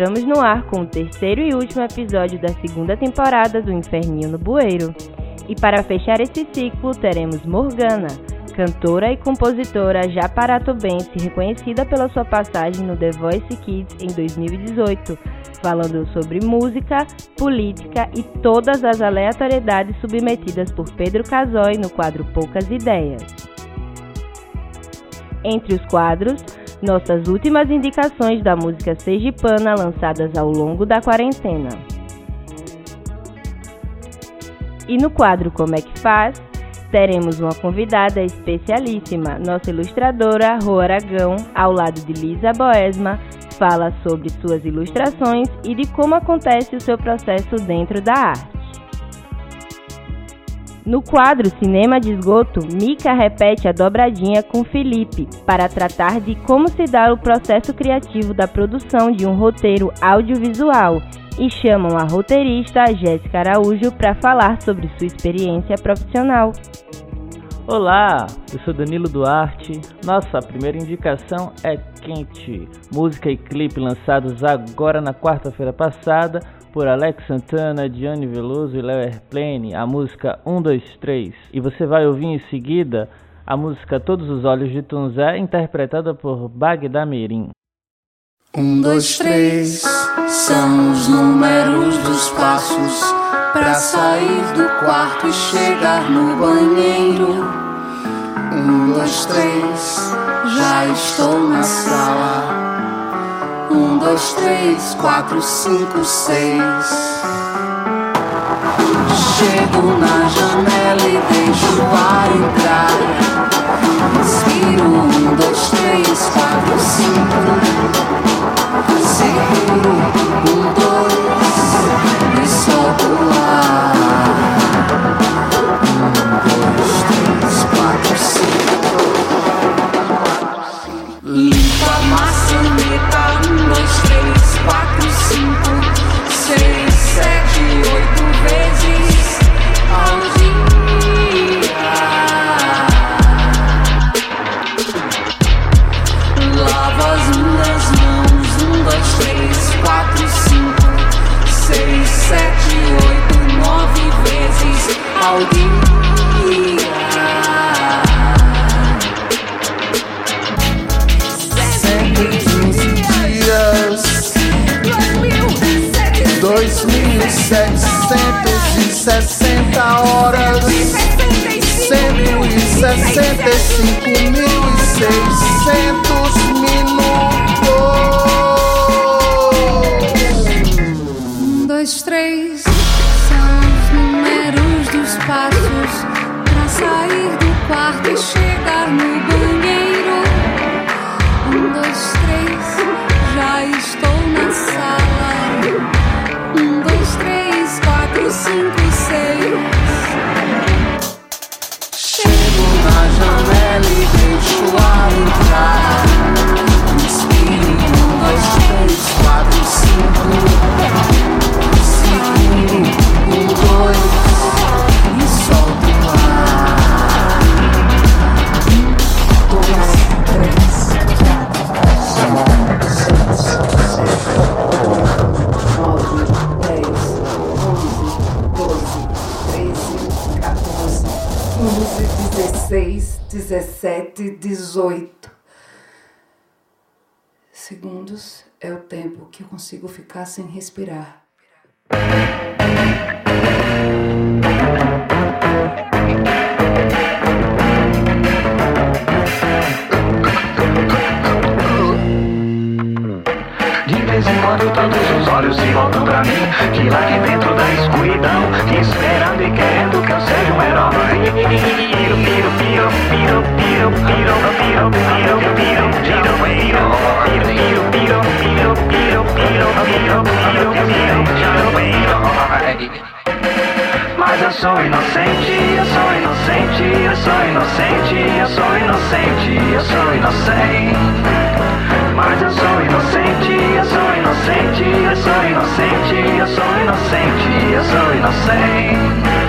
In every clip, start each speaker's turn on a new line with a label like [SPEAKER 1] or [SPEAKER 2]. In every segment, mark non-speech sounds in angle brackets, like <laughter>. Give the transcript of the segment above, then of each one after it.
[SPEAKER 1] Entramos no ar com o terceiro e último episódio da segunda temporada do Inferninho no Bueiro. E para fechar esse ciclo, teremos Morgana, cantora e compositora japaratobense reconhecida pela sua passagem no The Voice Kids em 2018, falando sobre música, política e todas as aleatoriedades submetidas por Pedro Casói no quadro Poucas Ideias. Entre os quadros, nossas últimas indicações da música sergipana lançadas ao longo da quarentena. E no quadro Como é que faz, teremos uma convidada especialíssima, nossa ilustradora Rô Aragão, ao lado de Lisa Boesma, fala sobre suas ilustrações e de como acontece o seu processo dentro da arte. No quadro Cinema de Esgoto, Mika repete a dobradinha com Felipe para tratar de como se dá o processo criativo da produção de um roteiro audiovisual e chamam a roteirista Jéssica Araújo para falar sobre sua experiência profissional.
[SPEAKER 2] Olá, eu sou Danilo Duarte. Nossa primeira indicação é Quente, música e clipe lançados agora na quarta-feira passada por Alex Santana, Diane Veloso e Léo Airplane, a música 1, 2, 3. E você vai ouvir em seguida a música Todos os Olhos de Tunzé, interpretada por Bagdá Mirim.
[SPEAKER 3] Um, dois, três são os números dos passos para sair do quarto e chegar no banheiro. Um, dois, três, já estou na sala. Um, dois, três, quatro, cinco, seis. Chego na janela e deixo o ar entrar. Respiro um, dois, três, quatro, cinco. Seguro um, dois e solto o ar. Um, dois, três, quatro, cinco. Limpa maçaneta. Um, dois, três, quatro, cinco, seis, sete, oito vezes ao dia. Lava as minhas mãos. Um, dois, três, quatro, cinco, seis, sete, oito, nove vezes ao dia. Mil setecentos e sessenta horas. Cento e sessenta e cinco mil e seiscentos angry. 17, 18. Segundos é o tempo que eu consigo ficar sem respirar.
[SPEAKER 4] Quando todos os olhos se voltam pra mim Que lá de dentro da escuridão Esperando e querendo que eu seja um herói Piro, piro, piro, piro, piro, piro, piro, piro, piro, piro, piro, piro, piro, piro, piro, piro, piro, piro, piro, mas eu sou inocente, eu sou inocente, eu sou inocente, eu sou inocente, eu sou inocente. Mas eu sou inocente, eu sou inocente, eu sou inocente, eu sou inocente, eu sou inocente.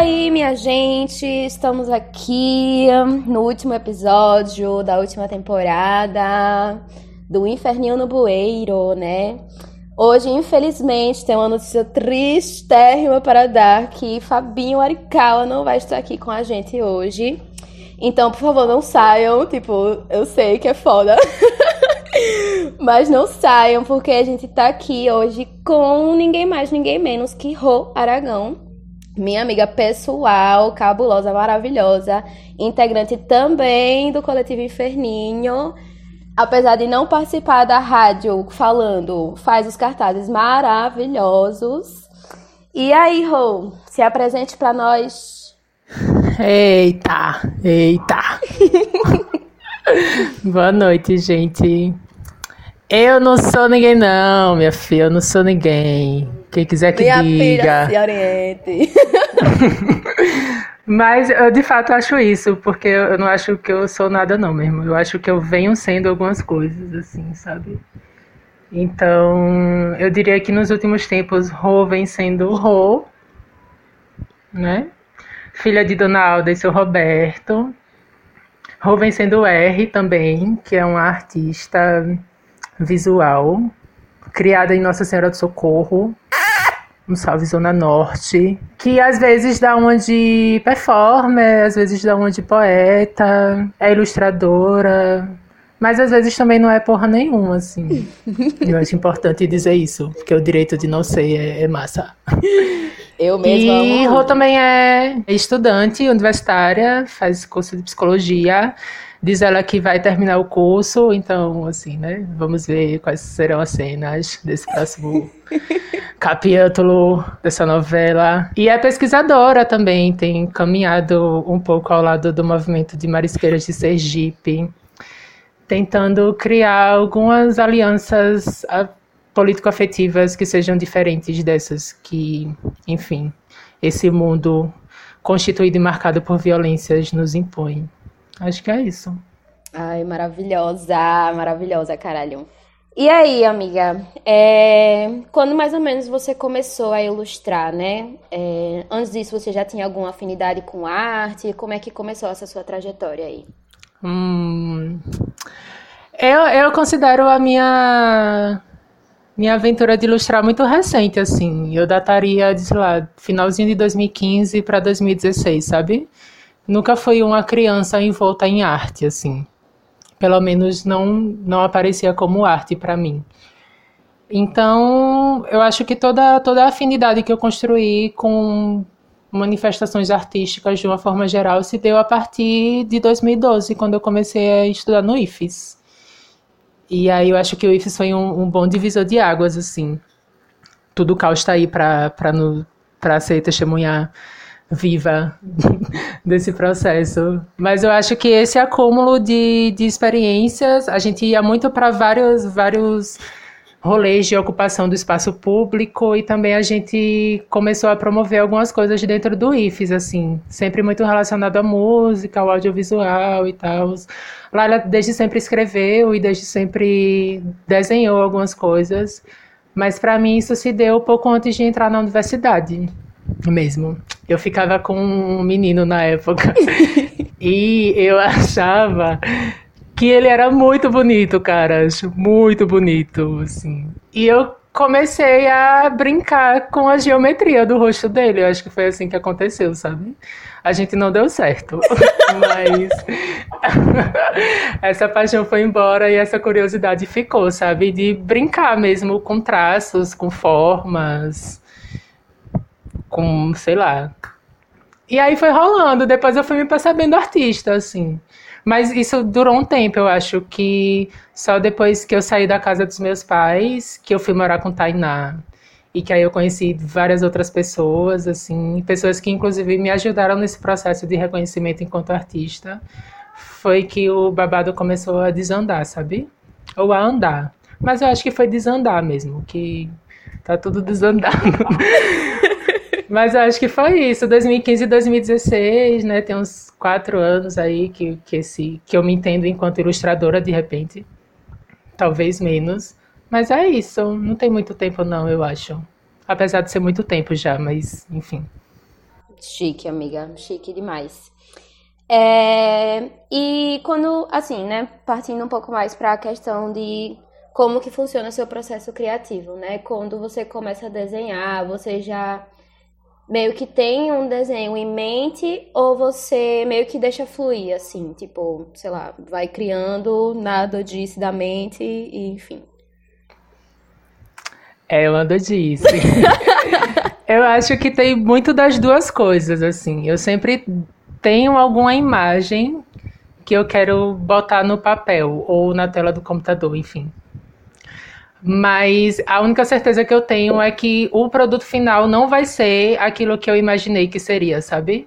[SPEAKER 5] Aí, minha gente, estamos aqui no último episódio da última temporada do Inferninho no Bueiro, né? Hoje, infelizmente, tem uma notícia tristérrima para dar que Fabinho Arikawa não vai estar aqui com a gente hoje. Então, por favor, não saiam. Tipo, eu sei que é foda. <laughs> Mas não saiam, porque a gente tá aqui hoje com ninguém mais, ninguém menos que Rô Aragão minha amiga pessoal, cabulosa, maravilhosa, integrante também do coletivo Inferninho. Apesar de não participar da rádio falando, faz os cartazes maravilhosos. E aí, Rô, se apresente para nós.
[SPEAKER 6] Eita, eita. <laughs> Boa noite, gente. Eu não sou ninguém, não, minha filha. Eu não sou ninguém. Quem quiser que Minha diga.
[SPEAKER 5] Filha se oriente. <laughs>
[SPEAKER 6] Mas eu de fato acho isso, porque eu não acho que eu sou nada não mesmo. Eu acho que eu venho sendo algumas coisas, assim, sabe? Então, eu diria que nos últimos tempos, Rô vem sendo Rô, né? Filha de Dona Alda e seu Roberto. Rô vem sendo R também, que é uma artista visual, criada em Nossa Senhora do Socorro, um salve Zona Norte, que às vezes dá uma de performer, às vezes dá uma de poeta, é ilustradora, mas às vezes também não é porra nenhuma, assim. <laughs> Eu acho importante dizer isso, porque o direito de não ser é, é massa.
[SPEAKER 5] Eu mesma
[SPEAKER 6] E Rô também é estudante universitária, faz curso de psicologia. Diz ela que vai terminar o curso, então, assim, né? Vamos ver quais serão as cenas desse próximo <laughs> capítulo dessa novela. E é pesquisadora também, tem caminhado um pouco ao lado do movimento de marisqueiras de Sergipe, tentando criar algumas alianças ah, político-afetivas que sejam diferentes dessas que, enfim, esse mundo constituído e marcado por violências nos impõe. Acho que é isso.
[SPEAKER 5] Ai, maravilhosa, maravilhosa, caralho. E aí, amiga, é... quando mais ou menos você começou a ilustrar, né? É... Antes disso, você já tinha alguma afinidade com arte? Como é que começou essa sua trajetória aí?
[SPEAKER 6] Hum... Eu, eu considero a minha minha aventura de ilustrar muito recente, assim. Eu dataria, de, sei lá, finalzinho de 2015 para 2016, sabe? Nunca fui uma criança envolta em arte, assim pelo menos não, não aparecia como arte para mim. Então, eu acho que toda, toda a afinidade que eu construí com manifestações artísticas de uma forma geral se deu a partir de 2012, quando eu comecei a estudar no IFES. E aí eu acho que o IFES foi um, um bom divisor de águas, assim. Tudo o caos está aí para ser testemunhar viva <laughs> desse processo. Mas eu acho que esse acúmulo de, de experiências, a gente ia muito para vários, vários rolês de ocupação do espaço público e também a gente começou a promover algumas coisas dentro do IFES, assim, sempre muito relacionado à música, ao audiovisual e tal. Lá ela desde sempre escreveu e desde sempre desenhou algumas coisas, mas para mim isso se deu pouco antes de entrar na universidade mesmo. Eu ficava com um menino na época <laughs> e eu achava que ele era muito bonito, cara, muito bonito, assim. E eu comecei a brincar com a geometria do rosto dele. Eu acho que foi assim que aconteceu, sabe? A gente não deu certo, <laughs> mas <laughs> essa paixão foi embora e essa curiosidade ficou, sabe? De brincar mesmo com traços, com formas com, sei lá. E aí foi rolando, depois eu fui me percebendo artista, assim. Mas isso durou um tempo, eu acho que só depois que eu saí da casa dos meus pais, que eu fui morar com Tainá. E que aí eu conheci várias outras pessoas, assim, pessoas que inclusive me ajudaram nesse processo de reconhecimento enquanto artista. Foi que o babado começou a desandar, sabe? Ou a andar. Mas eu acho que foi desandar mesmo, que tá tudo desandando. <laughs> Mas acho que foi isso, 2015 e 2016, né? Tem uns quatro anos aí que, que, esse, que eu me entendo enquanto ilustradora, de repente. Talvez menos. Mas é isso, não tem muito tempo não, eu acho. Apesar de ser muito tempo já, mas enfim.
[SPEAKER 5] Chique, amiga. Chique demais. É, e quando, assim, né, partindo um pouco mais para a questão de como que funciona o seu processo criativo, né? Quando você começa a desenhar, você já meio que tem um desenho em mente ou você meio que deixa fluir, assim, tipo, sei lá, vai criando, nada disse da mente, e, enfim.
[SPEAKER 6] É, eu ando disse. <laughs> eu acho que tem muito das duas coisas, assim. Eu sempre tenho alguma imagem que eu quero botar no papel ou na tela do computador, enfim. Mas a única certeza que eu tenho é que o produto final não vai ser aquilo que eu imaginei que seria, sabe?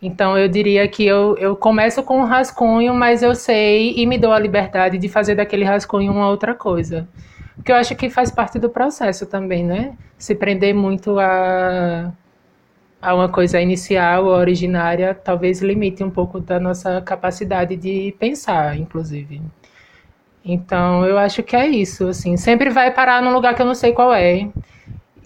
[SPEAKER 6] Então eu diria que eu, eu começo com um rascunho, mas eu sei e me dou a liberdade de fazer daquele rascunho uma outra coisa. Porque eu acho que faz parte do processo também, né? Se prender muito a, a uma coisa inicial ou originária, talvez limite um pouco da nossa capacidade de pensar, inclusive. Então, eu acho que é isso, assim, sempre vai parar num lugar que eu não sei qual é.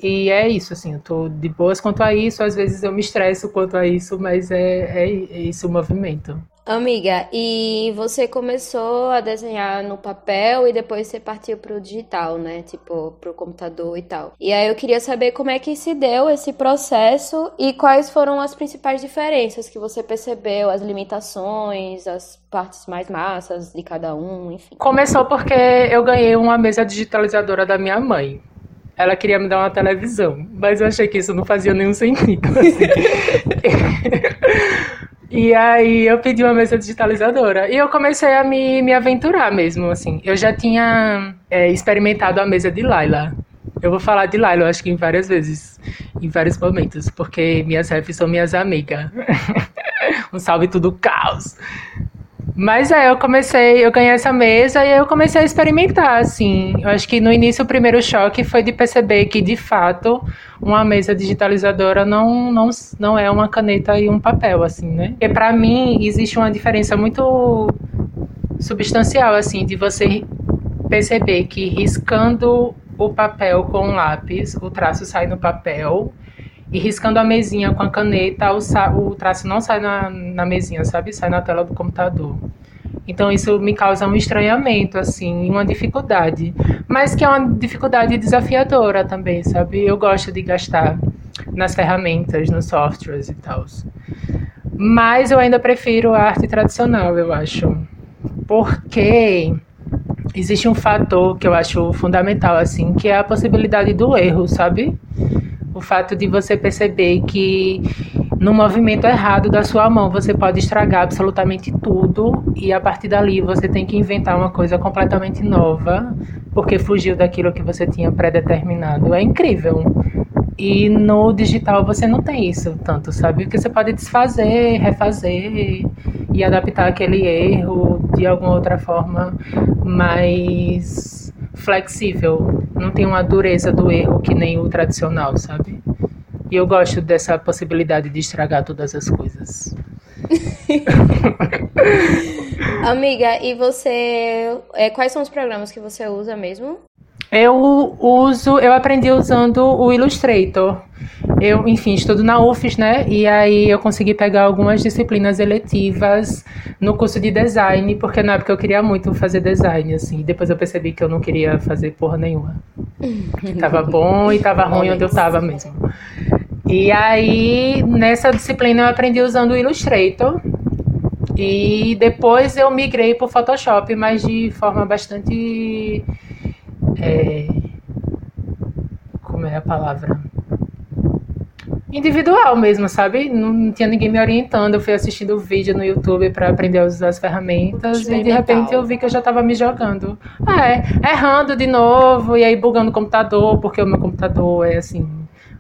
[SPEAKER 6] E é isso, assim, eu tô de boas quanto a isso, às vezes eu me estresso quanto a isso, mas é, é isso o movimento.
[SPEAKER 5] Amiga, e você começou a desenhar no papel e depois você partiu pro digital, né? Tipo, pro computador e tal. E aí eu queria saber como é que se deu esse processo e quais foram as principais diferenças que você percebeu, as limitações, as partes mais massas de cada um, enfim.
[SPEAKER 6] Começou porque eu ganhei uma mesa digitalizadora da minha mãe. Ela queria me dar uma televisão, mas eu achei que isso não fazia nenhum sentido. Assim. <laughs> E aí eu pedi uma mesa digitalizadora. E eu comecei a me, me aventurar mesmo, assim. Eu já tinha é, experimentado a mesa de Laila. Eu vou falar de Laila, eu acho que em várias vezes, em vários momentos, porque minhas refs são minhas amigas. <laughs> um salve tudo caos. Mas é, eu comecei, eu ganhei essa mesa e eu comecei a experimentar, assim. Eu acho que no início o primeiro choque foi de perceber que, de fato, uma mesa digitalizadora não, não, não é uma caneta e um papel, assim, né? Porque para mim existe uma diferença muito substancial, assim, de você perceber que riscando o papel com lápis, o traço sai no papel e riscando a mesinha com a caneta, o, o traço não sai na, na mesinha, sabe? Sai na tela do computador. Então isso me causa um estranhamento, assim, uma dificuldade. Mas que é uma dificuldade desafiadora também, sabe? Eu gosto de gastar nas ferramentas, nos softwares e tal. Mas eu ainda prefiro a arte tradicional, eu acho. Porque existe um fator que eu acho fundamental, assim, que é a possibilidade do erro, sabe? O fato de você perceber que no movimento errado da sua mão você pode estragar absolutamente tudo e a partir dali você tem que inventar uma coisa completamente nova porque fugiu daquilo que você tinha pré-determinado. É incrível. E no digital você não tem isso tanto, sabe? Porque você pode desfazer, refazer e adaptar aquele erro de alguma outra forma mais flexível, não tem uma dureza do erro que nem o tradicional, sabe? E eu gosto dessa possibilidade de estragar todas as coisas. <laughs>
[SPEAKER 5] Amiga, e você. É, quais são os programas que você usa mesmo?
[SPEAKER 6] Eu uso, eu aprendi usando o Illustrator. Eu, enfim, estudo na UFES, né? E aí eu consegui pegar algumas disciplinas eletivas no curso de design, porque na época eu queria muito fazer design, assim. Depois eu percebi que eu não queria fazer porra nenhuma. <laughs> tava bom e tava ruim onde eu tava mesmo. E aí, nessa disciplina eu aprendi usando o Illustrator. E depois eu migrei para o Photoshop, mas de forma bastante é, como é a palavra? Individual mesmo, sabe? Não, não tinha ninguém me orientando. Eu fui assistindo o vídeo no YouTube para aprender a usar as ferramentas e de repente eu vi que eu já estava me jogando. É, errando de novo e aí bugando o computador, porque o meu computador é assim,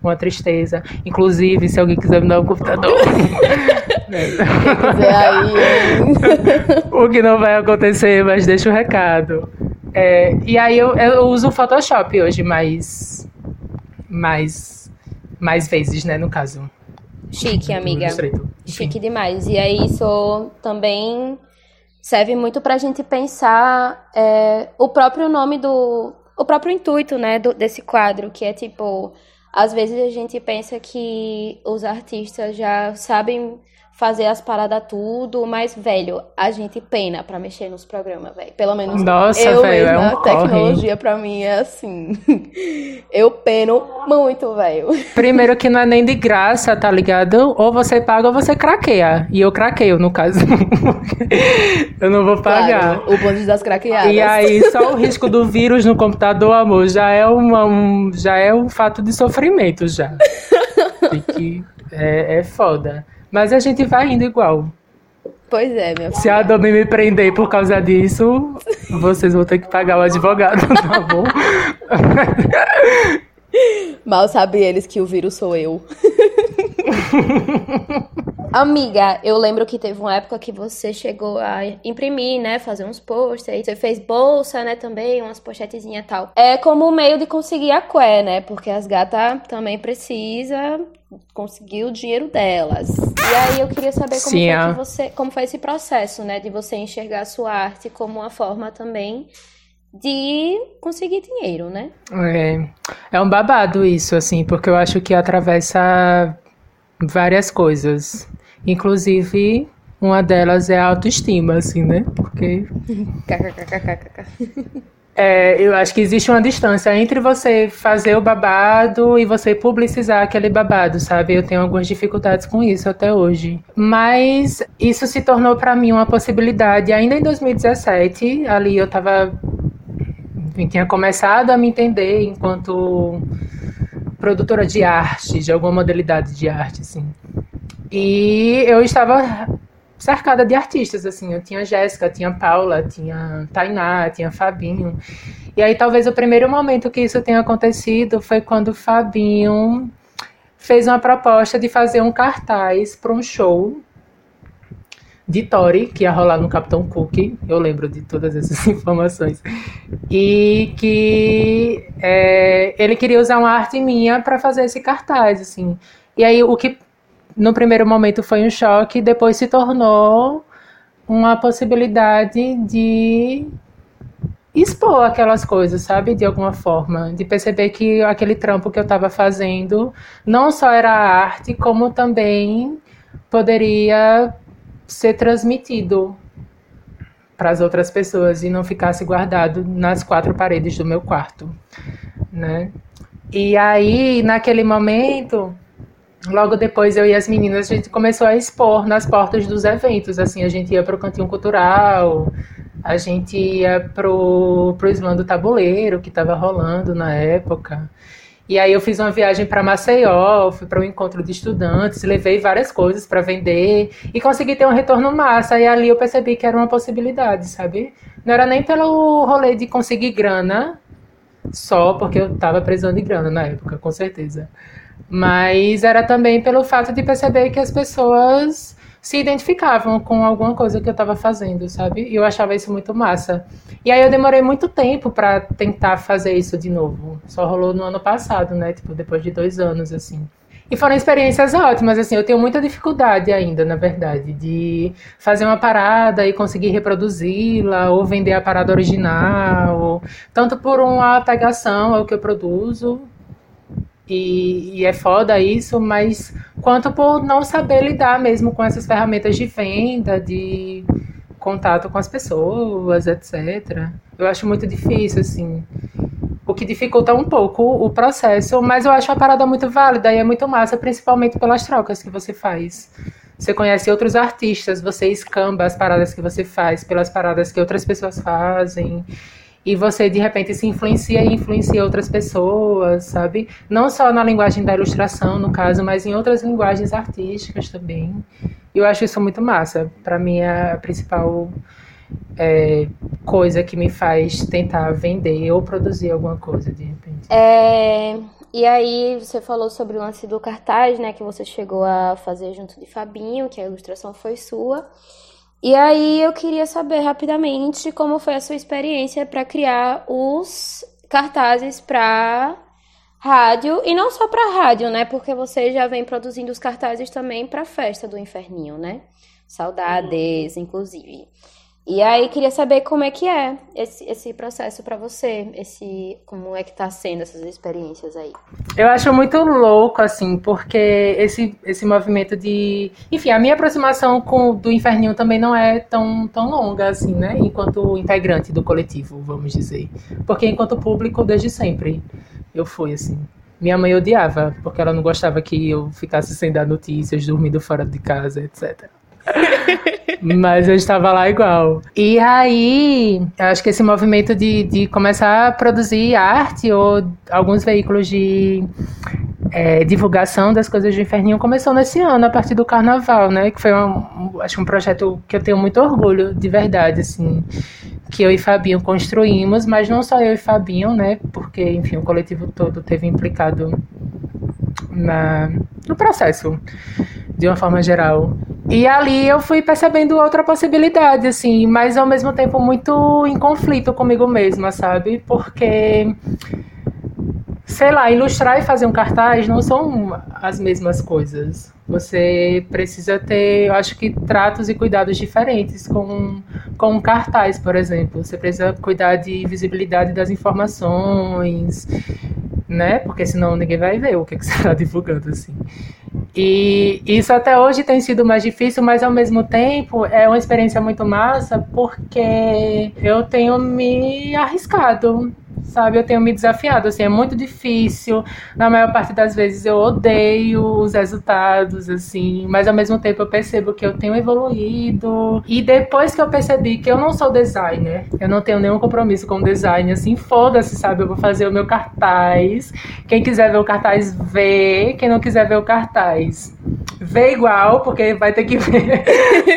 [SPEAKER 6] uma tristeza. Inclusive, se alguém quiser me dar um computador. <laughs>
[SPEAKER 5] aí, <laughs>
[SPEAKER 6] o que não vai acontecer, mas deixa o recado. É, e aí eu, eu uso o Photoshop hoje mais, mais, mais vezes, né, no caso.
[SPEAKER 5] Chique, amiga. Chique demais. E aí isso também serve muito pra gente pensar é, o próprio nome do... O próprio intuito, né, do, desse quadro, que é tipo às vezes a gente pensa que os artistas já sabem fazer as paradas tudo, mas, velho, a gente pena pra mexer nos programas, velho. Pelo menos
[SPEAKER 6] Nossa,
[SPEAKER 5] eu
[SPEAKER 6] velho, é
[SPEAKER 5] mesma,
[SPEAKER 6] um
[SPEAKER 5] tecnologia pra mim é assim. <laughs> eu peno muito, velho.
[SPEAKER 6] Primeiro que não é nem de graça, tá ligado? Ou você paga ou você craqueia. E eu craqueio, no caso. <laughs> eu não vou pagar.
[SPEAKER 5] Claro, o bonde das craqueadas.
[SPEAKER 6] E aí, <laughs> só o risco do vírus no computador, amor, já é, uma, um, já é um fato de sofrimento, já. Que, é, é foda. Mas a gente vai indo igual.
[SPEAKER 5] Pois é, minha
[SPEAKER 6] Se a Adobe me prender por causa disso, vocês vão ter que pagar o advogado, <laughs> tá bom?
[SPEAKER 5] Mal sabe eles que o vírus sou eu. <laughs> <laughs> Amiga, eu lembro que teve uma época que você chegou a imprimir, né? Fazer uns posts, aí você fez bolsa, né? Também, umas pochetezinhas e tal. É como meio de conseguir a qué, né? Porque as gatas também precisam conseguir o dinheiro delas. E aí eu queria saber como
[SPEAKER 6] Sim,
[SPEAKER 5] foi
[SPEAKER 6] é.
[SPEAKER 5] que você, como foi esse processo, né? De você enxergar a sua arte como uma forma também de conseguir dinheiro, né?
[SPEAKER 6] É, é um babado isso, assim, porque eu acho que atravessa várias coisas. Inclusive, uma delas é a autoestima, assim, né? Porque <laughs> é, eu acho que existe uma distância entre você fazer o babado e você publicizar aquele babado, sabe? Eu tenho algumas dificuldades com isso até hoje. Mas isso se tornou para mim uma possibilidade ainda em 2017. Ali eu tava. Enfim, tinha começado a me entender enquanto produtora de arte, de alguma modalidade de arte, assim. E eu estava cercada de artistas, assim. Eu tinha Jéssica, tinha Paula, tinha Tainá, tinha Fabinho. E aí talvez o primeiro momento que isso tenha acontecido foi quando o Fabinho fez uma proposta de fazer um cartaz para um show de Tori, que ia rolar no Capitão Cook. Eu lembro de todas essas <laughs> informações. E que é, ele queria usar uma arte minha para fazer esse cartaz, assim. E aí o que no primeiro momento foi um choque, depois se tornou uma possibilidade de expor aquelas coisas, sabe? De alguma forma. De perceber que aquele trampo que eu estava fazendo não só era arte, como também poderia ser transmitido para as outras pessoas e não ficasse guardado nas quatro paredes do meu quarto, né? E aí, naquele momento, logo depois eu e as meninas, a gente começou a expor nas portas dos eventos, assim, a gente ia para o cantinho cultural, a gente ia pro, pro Islã do Tabuleiro, que estava rolando na época. E aí eu fiz uma viagem para Maceió, fui para um encontro de estudantes, levei várias coisas para vender e consegui ter um retorno massa. E ali eu percebi que era uma possibilidade, sabe? Não era nem pelo rolê de conseguir grana, só porque eu estava precisando de grana na época, com certeza. Mas era também pelo fato de perceber que as pessoas se identificavam com alguma coisa que eu estava fazendo, sabe? E eu achava isso muito massa. E aí eu demorei muito tempo para tentar fazer isso de novo. Só rolou no ano passado, né? Tipo, depois de dois anos, assim. E foram experiências ótimas, assim, eu tenho muita dificuldade ainda, na verdade, de fazer uma parada e conseguir reproduzi-la, ou vender a parada original, tanto por uma apegação ao que eu produzo, e, e, é foda isso, mas quanto por não saber lidar mesmo com essas ferramentas de venda, de contato com as pessoas, etc. Eu acho muito difícil, assim. O que dificulta um pouco o processo, mas eu acho a parada muito válida e é muito massa, principalmente pelas trocas que você faz. Você conhece outros artistas, você escamba as paradas que você faz pelas paradas que outras pessoas fazem e você de repente se influencia e influencia outras pessoas, sabe? Não só na linguagem da ilustração, no caso, mas em outras linguagens artísticas também. E eu acho isso muito massa. Para mim é a principal é, coisa que me faz tentar vender ou produzir alguma coisa de repente.
[SPEAKER 5] É, e aí você falou sobre o lance do cartaz, né, que você chegou a fazer junto de Fabinho, que a ilustração foi sua. E aí eu queria saber rapidamente como foi a sua experiência para criar os cartazes para rádio e não só para rádio, né? Porque você já vem produzindo os cartazes também para a festa do Inferninho, né? Saudades, inclusive. E aí queria saber como é que é esse, esse processo para você, esse como é que tá sendo essas experiências aí.
[SPEAKER 6] Eu acho muito louco assim, porque esse esse movimento de, enfim, a minha aproximação com do Inferninho também não é tão tão longa assim, né, enquanto integrante do coletivo, vamos dizer. Porque enquanto público desde sempre eu fui assim. Minha mãe odiava, porque ela não gostava que eu ficasse sem dar notícias, dormindo fora de casa, etc. <laughs> Mas eu estava lá igual. E aí, acho que esse movimento de, de começar a produzir arte ou alguns veículos de é, divulgação das coisas do Inferninho começou nesse ano, a partir do carnaval, né? Que foi um, acho um projeto que eu tenho muito orgulho, de verdade, assim. Que eu e Fabinho construímos, mas não só eu e Fabinho, né? Porque, enfim, o coletivo todo teve implicado na, no processo, de uma forma geral. E ali eu fui percebendo outra possibilidade, assim, mas ao mesmo tempo muito em conflito comigo mesma, sabe? Porque, sei lá, ilustrar e fazer um cartaz não são as mesmas coisas. Você precisa ter, eu acho que, tratos e cuidados diferentes com, com um cartaz, por exemplo. Você precisa cuidar de visibilidade das informações, né? Porque senão ninguém vai ver o que, que <laughs> você está divulgando, assim. E isso até hoje tem sido mais difícil, mas ao mesmo tempo é uma experiência muito massa porque eu tenho me arriscado sabe? Eu tenho me desafiado, assim, é muito difícil. Na maior parte das vezes eu odeio os resultados, assim, mas ao mesmo tempo eu percebo que eu tenho evoluído. E depois que eu percebi que eu não sou designer, eu não tenho nenhum compromisso com design, assim, foda-se, sabe? Eu vou fazer o meu cartaz. Quem quiser ver o cartaz, vê. Quem não quiser ver o cartaz, vê igual, porque vai ter que ver.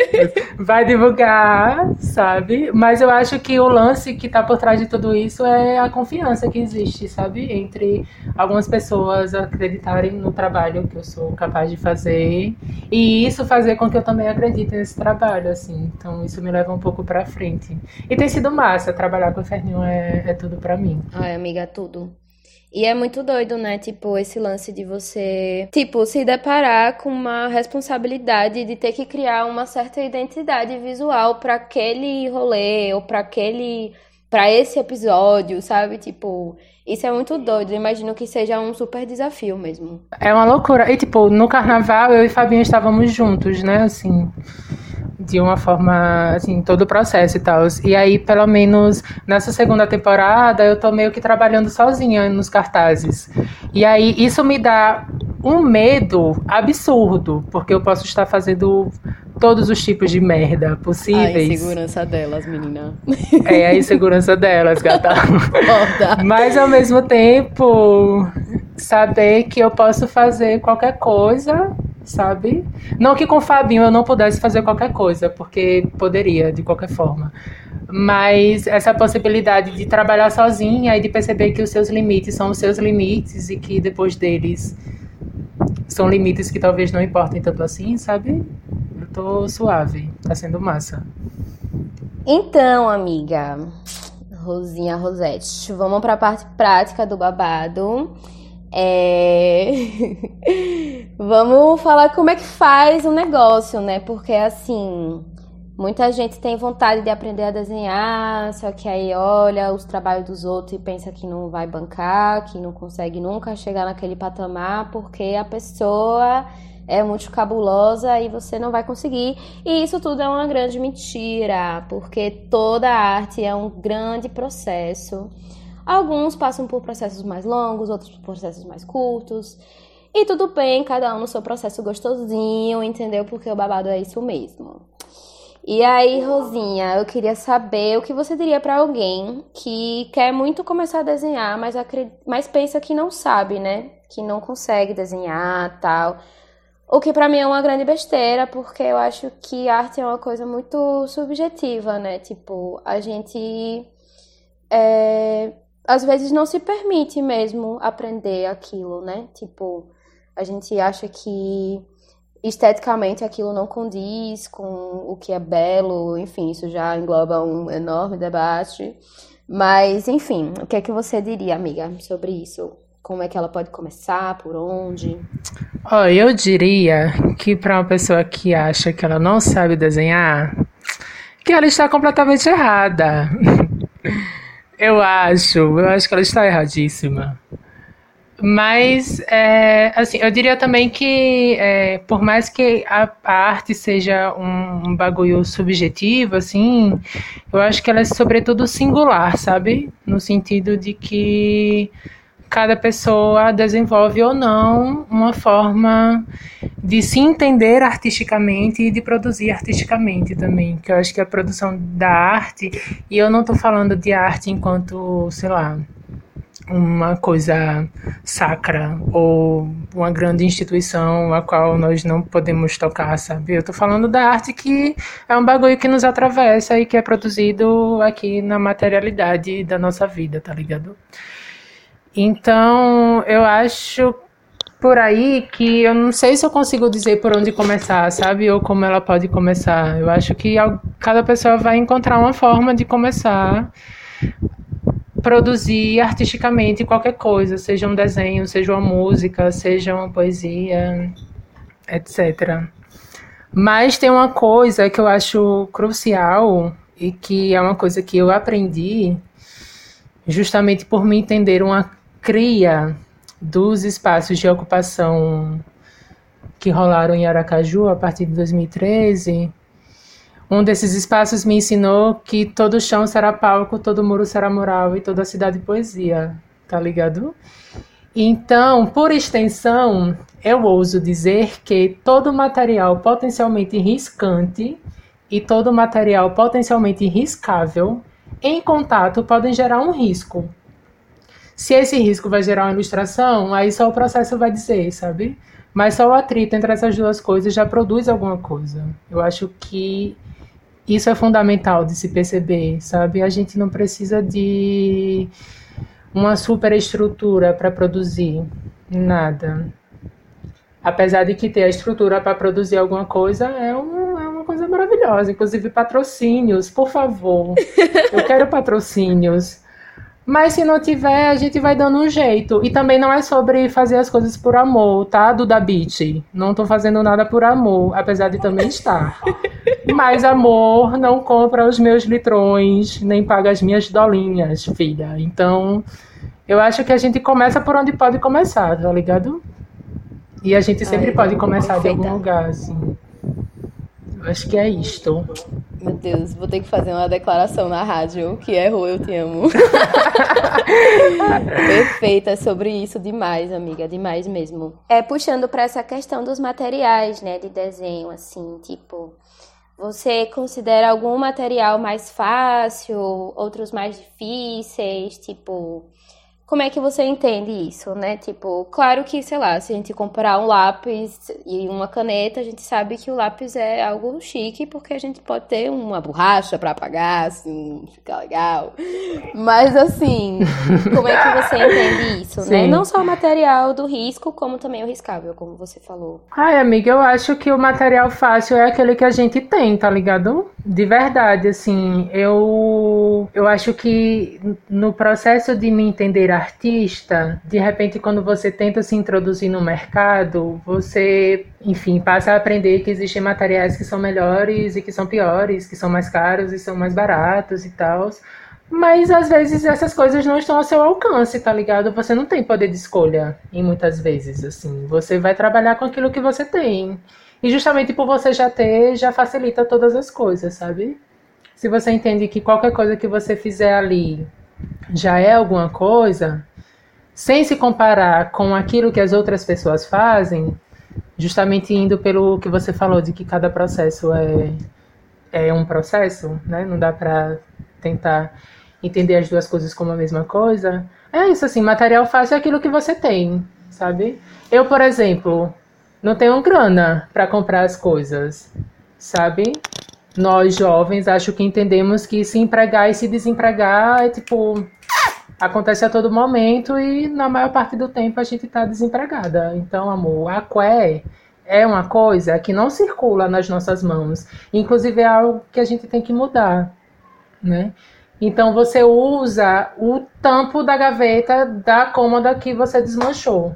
[SPEAKER 6] <laughs> vai divulgar, sabe? Mas eu acho que o lance que tá por trás de tudo isso é a confiança que existe, sabe? Entre algumas pessoas acreditarem no trabalho que eu sou capaz de fazer e isso fazer com que eu também acredite nesse trabalho, assim. Então isso me leva um pouco pra frente. E tem sido massa, trabalhar com o Ferninho é, é tudo pra mim.
[SPEAKER 5] Ai, amiga, é tudo. E é muito doido, né? Tipo, esse lance de você, tipo, se deparar com uma responsabilidade de ter que criar uma certa identidade visual para aquele rolê ou para aquele para esse episódio, sabe? Tipo, isso é muito doido. Eu imagino que seja um super desafio mesmo.
[SPEAKER 6] É uma loucura. E, tipo, no carnaval eu e Fabinho estávamos juntos, né? Assim, de uma forma, assim, todo o processo e tal. E aí, pelo menos nessa segunda temporada, eu tô meio que trabalhando sozinha nos cartazes. E aí, isso me dá um medo absurdo, porque eu posso estar fazendo todos os tipos de merda possíveis.
[SPEAKER 5] A insegurança delas, menina.
[SPEAKER 6] É, a insegurança delas, gata. <laughs> Mas ao mesmo tempo, saber que eu posso fazer qualquer coisa, sabe? Não que com o Fabinho eu não pudesse fazer qualquer coisa, porque poderia, de qualquer forma. Mas essa possibilidade de trabalhar sozinha e de perceber que os seus limites são os seus limites e que depois deles são limites que talvez não importem tanto assim, sabe? tô suave, tá sendo massa.
[SPEAKER 5] Então, amiga, Rosinha Rosete, vamos para a parte prática do babado. É... <laughs> vamos falar como é que faz o negócio, né? Porque assim, muita gente tem vontade de aprender a desenhar, só que aí olha os trabalhos dos outros e pensa que não vai bancar, que não consegue nunca chegar naquele patamar, porque a pessoa é muito cabulosa e você não vai conseguir. E isso tudo é uma grande mentira, porque toda arte é um grande processo. Alguns passam por processos mais longos, outros por processos mais curtos. E tudo bem, cada um no seu processo gostosinho, entendeu? Porque o babado é isso mesmo. E aí, Rosinha, eu queria saber o que você diria para alguém que quer muito começar a desenhar, mas, mas pensa que não sabe, né? Que não consegue desenhar, tal. O que para mim é uma grande besteira, porque eu acho que arte é uma coisa muito subjetiva, né? Tipo, a gente é, às vezes não se permite mesmo aprender aquilo, né? Tipo, a gente acha que esteticamente aquilo não condiz com o que é belo, enfim, isso já engloba um enorme debate. Mas, enfim, o que é que você diria, amiga, sobre isso? Como é que ela pode começar? Por onde?
[SPEAKER 6] Oh, eu diria que para uma pessoa que acha que ela não sabe desenhar, que ela está completamente errada. <laughs> eu acho, eu acho que ela está erradíssima. Mas, é, assim, eu diria também que, é, por mais que a, a arte seja um, um, bagulho subjetivo, assim, eu acho que ela é sobretudo singular, sabe? No sentido de que cada pessoa desenvolve ou não uma forma de se entender artisticamente e de produzir artisticamente também. Que eu acho que a produção da arte, e eu não estou falando de arte enquanto, sei lá, uma coisa sacra ou uma grande instituição a qual nós não podemos tocar, sabe? Eu tô falando da arte que é um bagulho que nos atravessa e que é produzido aqui na materialidade da nossa vida, tá ligado? Então, eu acho por aí que eu não sei se eu consigo dizer por onde começar, sabe? Ou como ela pode começar. Eu acho que cada pessoa vai encontrar uma forma de começar produzir artisticamente qualquer coisa, seja um desenho, seja uma música, seja uma poesia, etc. Mas tem uma coisa que eu acho crucial e que é uma coisa que eu aprendi justamente por me entender uma cria dos espaços de ocupação que rolaram em Aracaju a partir de 2013 um desses espaços me ensinou que todo chão será palco, todo muro será mural e toda cidade poesia, tá ligado? Então, por extensão, eu ouso dizer que todo material potencialmente riscante e todo material potencialmente riscável em contato podem gerar um risco. Se esse risco vai gerar uma ilustração, aí só o processo vai dizer, sabe? Mas só o atrito entre essas duas coisas já produz alguma coisa. Eu acho que isso é fundamental de se perceber, sabe? A gente não precisa de uma superestrutura para produzir nada. Apesar de que ter a estrutura para produzir alguma coisa é, um, é uma coisa maravilhosa. Inclusive patrocínios, por favor. <laughs> Eu quero patrocínios. Mas se não tiver, a gente vai dando um jeito. E também não é sobre fazer as coisas por amor, tá, Duda Beat? Não tô fazendo nada por amor, apesar de também estar. <laughs> Mas amor não compra os meus litrões, nem paga as minhas dolinhas, filha. Então, eu acho que a gente começa por onde pode começar, tá ligado? E a gente sempre Ai, pode começar de algum lugar, assim. Eu acho que é isto.
[SPEAKER 5] Meu Deus, vou ter que fazer uma declaração na rádio, que é Rô, eu te amo. <laughs> Perfeita sobre isso, demais, amiga, demais mesmo. É puxando para essa questão dos materiais, né, de desenho, assim, tipo, você considera algum material mais fácil, outros mais difíceis, tipo, como é que você entende isso, né? Tipo, claro que, sei lá, se a gente comprar um lápis e uma caneta, a gente sabe que o lápis é algo chique, porque a gente pode ter uma borracha para apagar, assim, ficar legal. Mas, assim, como é que você entende isso, né? Sim. né? Não só o material do risco, como também o riscável, como você falou.
[SPEAKER 6] Ai, amiga, eu acho que o material fácil é aquele que a gente tem, tá ligado? De verdade, assim, eu, eu acho que no processo de me entender artista, de repente, quando você tenta se introduzir no mercado, você, enfim, passa a aprender que existem materiais que são melhores e que são piores, que são mais caros e são mais baratos e tal. Mas às vezes essas coisas não estão ao seu alcance, tá ligado? Você não tem poder de escolha, em muitas vezes, assim. Você vai trabalhar com aquilo que você tem. E justamente por você já ter, já facilita todas as coisas, sabe? Se você entende que qualquer coisa que você fizer ali já é alguma coisa, sem se comparar com aquilo que as outras pessoas fazem, justamente indo pelo que você falou de que cada processo é, é um processo, né? Não dá para tentar entender as duas coisas como a mesma coisa. É isso assim, material fácil é aquilo que você tem, sabe? Eu, por exemplo, não tenho grana para comprar as coisas, sabe? Nós jovens acho que entendemos que se empregar e se desempregar é tipo acontece a todo momento e na maior parte do tempo a gente está desempregada. Então, amor, a qué é uma coisa que não circula nas nossas mãos. Inclusive é algo que a gente tem que mudar, né? Então você usa o tampo da gaveta da cômoda que você desmanchou,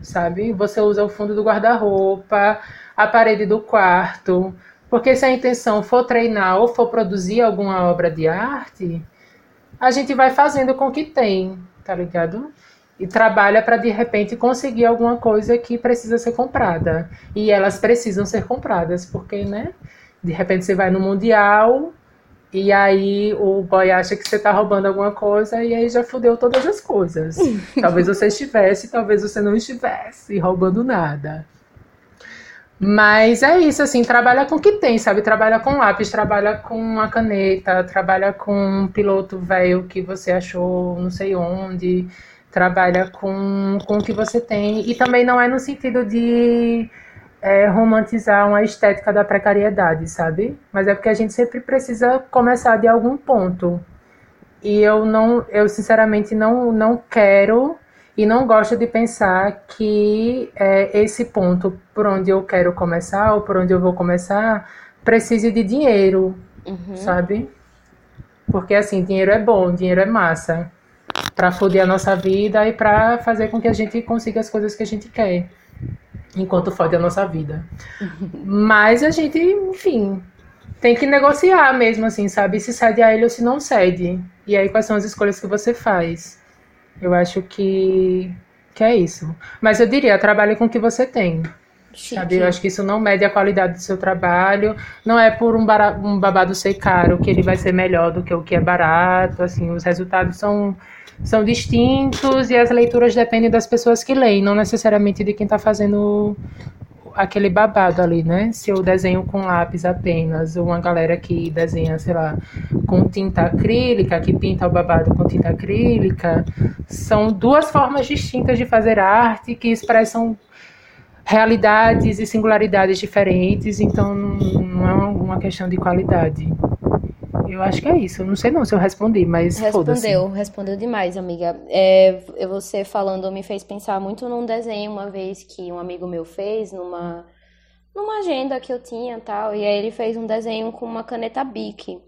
[SPEAKER 6] sabe? Você usa o fundo do guarda-roupa, a parede do quarto, Porque se a intenção for treinar ou for produzir alguma obra de arte, a gente vai fazendo com o que tem, tá ligado? E trabalha para de repente conseguir alguma coisa que precisa ser comprada. E elas precisam ser compradas, porque, né? De repente você vai no Mundial e aí o boy acha que você tá roubando alguma coisa e aí já fudeu todas as coisas. <laughs> talvez você estivesse, talvez você não estivesse roubando nada. Mas é isso, assim, trabalha com o que tem, sabe? Trabalha com lápis, trabalha com uma caneta, trabalha com um piloto velho que você achou não sei onde, trabalha com, com o que você tem. E também não é no sentido de é, romantizar uma estética da precariedade, sabe? Mas é porque a gente sempre precisa começar de algum ponto. E eu não, eu sinceramente não, não quero e não gosto de pensar que é, esse ponto por onde eu quero começar ou por onde eu vou começar precise de dinheiro, uhum. sabe? Porque assim, dinheiro é bom, dinheiro é massa para foder a nossa vida e para fazer com que a gente consiga as coisas que a gente quer enquanto fode a nossa vida. Uhum. Mas a gente, enfim, tem que negociar mesmo assim, sabe? Se cede a ele ou se não cede. E aí quais são as escolhas que você faz? Eu acho que, que é isso. Mas eu diria, trabalhe com o que você tem. Sabe? Eu acho que isso não mede a qualidade do seu trabalho. Não é por um, um babado ser caro que ele vai ser melhor do que o que é barato. Assim, os resultados são, são distintos e as leituras dependem das pessoas que leem, não necessariamente de quem está fazendo aquele babado ali, né? Se eu desenho com lápis apenas, ou uma galera que desenha, sei lá, com tinta acrílica, que pinta o babado com tinta acrílica, são duas formas distintas de fazer arte que expressam realidades e singularidades diferentes, então não é uma questão de qualidade. Eu acho que é isso. Eu não sei não se eu respondi, mas
[SPEAKER 5] Respondeu, respondeu demais, amiga. É, você falando me fez pensar muito num desenho uma vez que um amigo meu fez numa numa agenda que eu tinha tal, e aí ele fez um desenho com uma caneta Bic.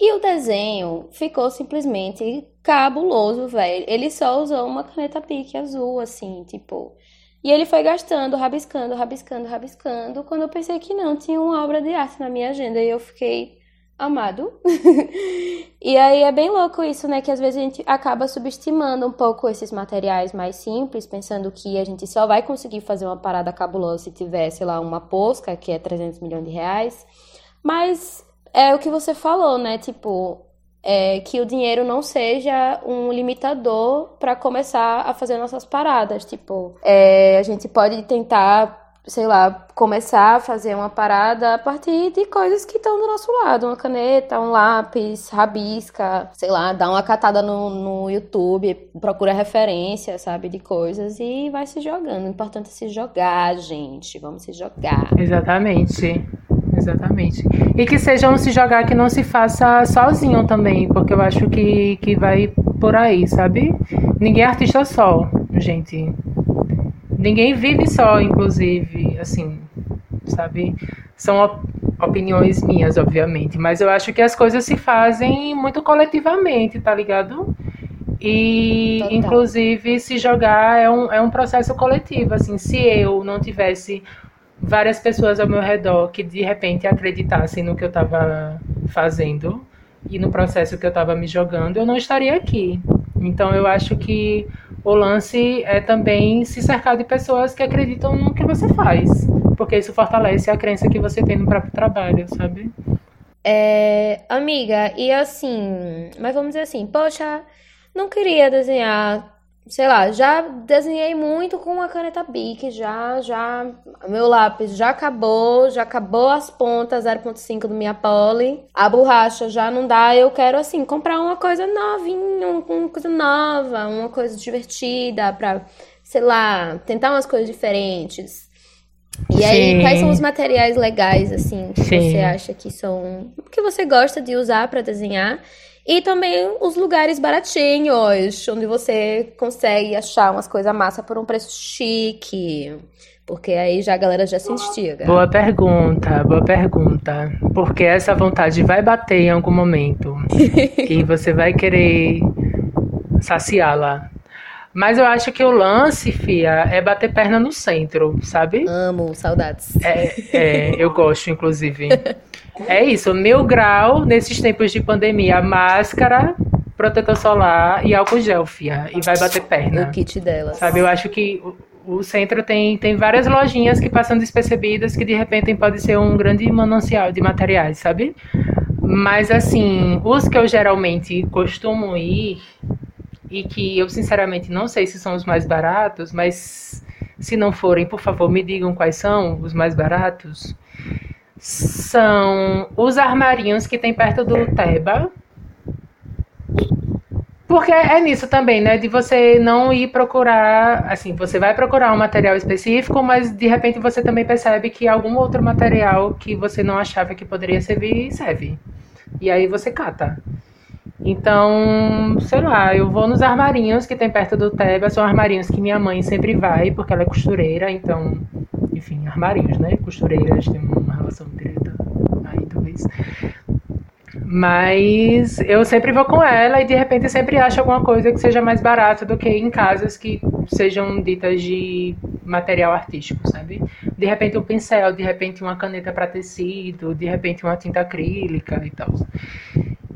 [SPEAKER 5] E o desenho ficou simplesmente cabuloso, velho. Ele só usou uma caneta Bic azul, assim, tipo. E ele foi gastando, rabiscando, rabiscando, rabiscando. Quando eu pensei que não, tinha uma obra de arte na minha agenda. E eu fiquei, amado. <laughs> e aí é bem louco isso, né? Que às vezes a gente acaba subestimando um pouco esses materiais mais simples, pensando que a gente só vai conseguir fazer uma parada cabulosa se tiver, sei lá, uma posca, que é 300 milhões de reais. Mas é o que você falou, né? Tipo, é, que o dinheiro não seja um limitador para começar a fazer nossas paradas. Tipo, é, a gente pode tentar, sei lá, começar a fazer uma parada a partir de coisas que estão do nosso lado. Uma caneta, um lápis, rabisca, sei lá, dá uma catada no, no YouTube, procura referência, sabe, de coisas e vai se jogando. O importante é se jogar, gente. Vamos se jogar.
[SPEAKER 6] Exatamente. Exatamente. E que seja um se jogar que não se faça sozinho também, porque eu acho que, que vai por aí, sabe? Ninguém é artista só, gente. Ninguém vive só, inclusive, assim, sabe? São op opiniões minhas, obviamente, mas eu acho que as coisas se fazem muito coletivamente, tá ligado? E, Total. inclusive, se jogar é um, é um processo coletivo, assim, se eu não tivesse várias pessoas ao meu redor que de repente acreditassem no que eu estava fazendo e no processo que eu estava me jogando, eu não estaria aqui. Então eu acho que o lance é também se cercar de pessoas que acreditam no que você faz, porque isso fortalece a crença que você tem no próprio trabalho, sabe?
[SPEAKER 5] É, amiga, e assim, mas vamos dizer assim, poxa, não queria desenhar sei lá, já desenhei muito com uma caneta Bic, já, já, meu lápis já acabou, já acabou as pontas 0.5 do minha poli, a borracha já não dá, eu quero, assim, comprar uma coisa novinha, uma coisa nova, uma coisa divertida pra, sei lá, tentar umas coisas diferentes. E Sim. aí, quais são os materiais legais, assim, que Sim. você acha que são, que você gosta de usar para desenhar? E também os lugares baratinhos, onde você consegue achar umas coisas massa por um preço chique. Porque aí já a galera já se instiga.
[SPEAKER 6] Boa pergunta, boa pergunta. Porque essa vontade vai bater em algum momento. <laughs> e você vai querer saciá-la. Mas eu acho que o lance, Fia, é bater perna no centro, sabe?
[SPEAKER 5] Amo, saudades.
[SPEAKER 6] É, é, eu gosto, inclusive. <laughs> É isso, mil grau nesses tempos de pandemia, máscara, protetor solar e álcool gel, Fia. E vai bater perna.
[SPEAKER 5] O kit delas.
[SPEAKER 6] Sabe, eu acho que o, o centro tem, tem várias lojinhas que passam despercebidas que de repente pode ser um grande manancial de materiais, sabe? Mas assim, os que eu geralmente costumo ir e que eu sinceramente não sei se são os mais baratos, mas se não forem, por favor, me digam quais são os mais baratos. São os armarinhos que tem perto do Teba. Porque é nisso também, né? De você não ir procurar, assim, você vai procurar um material específico, mas de repente você também percebe que algum outro material que você não achava que poderia servir, serve. E aí você cata. Então, sei lá, eu vou nos armarinhos que tem perto do Teba, são armarinhos que minha mãe sempre vai, porque ela é costureira, então, enfim, armarinhos, né? Costureiras têm uma relação direta aí, talvez. Mas eu sempre vou com ela e de repente sempre acho alguma coisa que seja mais barata do que em casas que sejam ditas de material artístico, sabe? De repente um pincel, de repente uma caneta para tecido, de repente uma tinta acrílica e tal.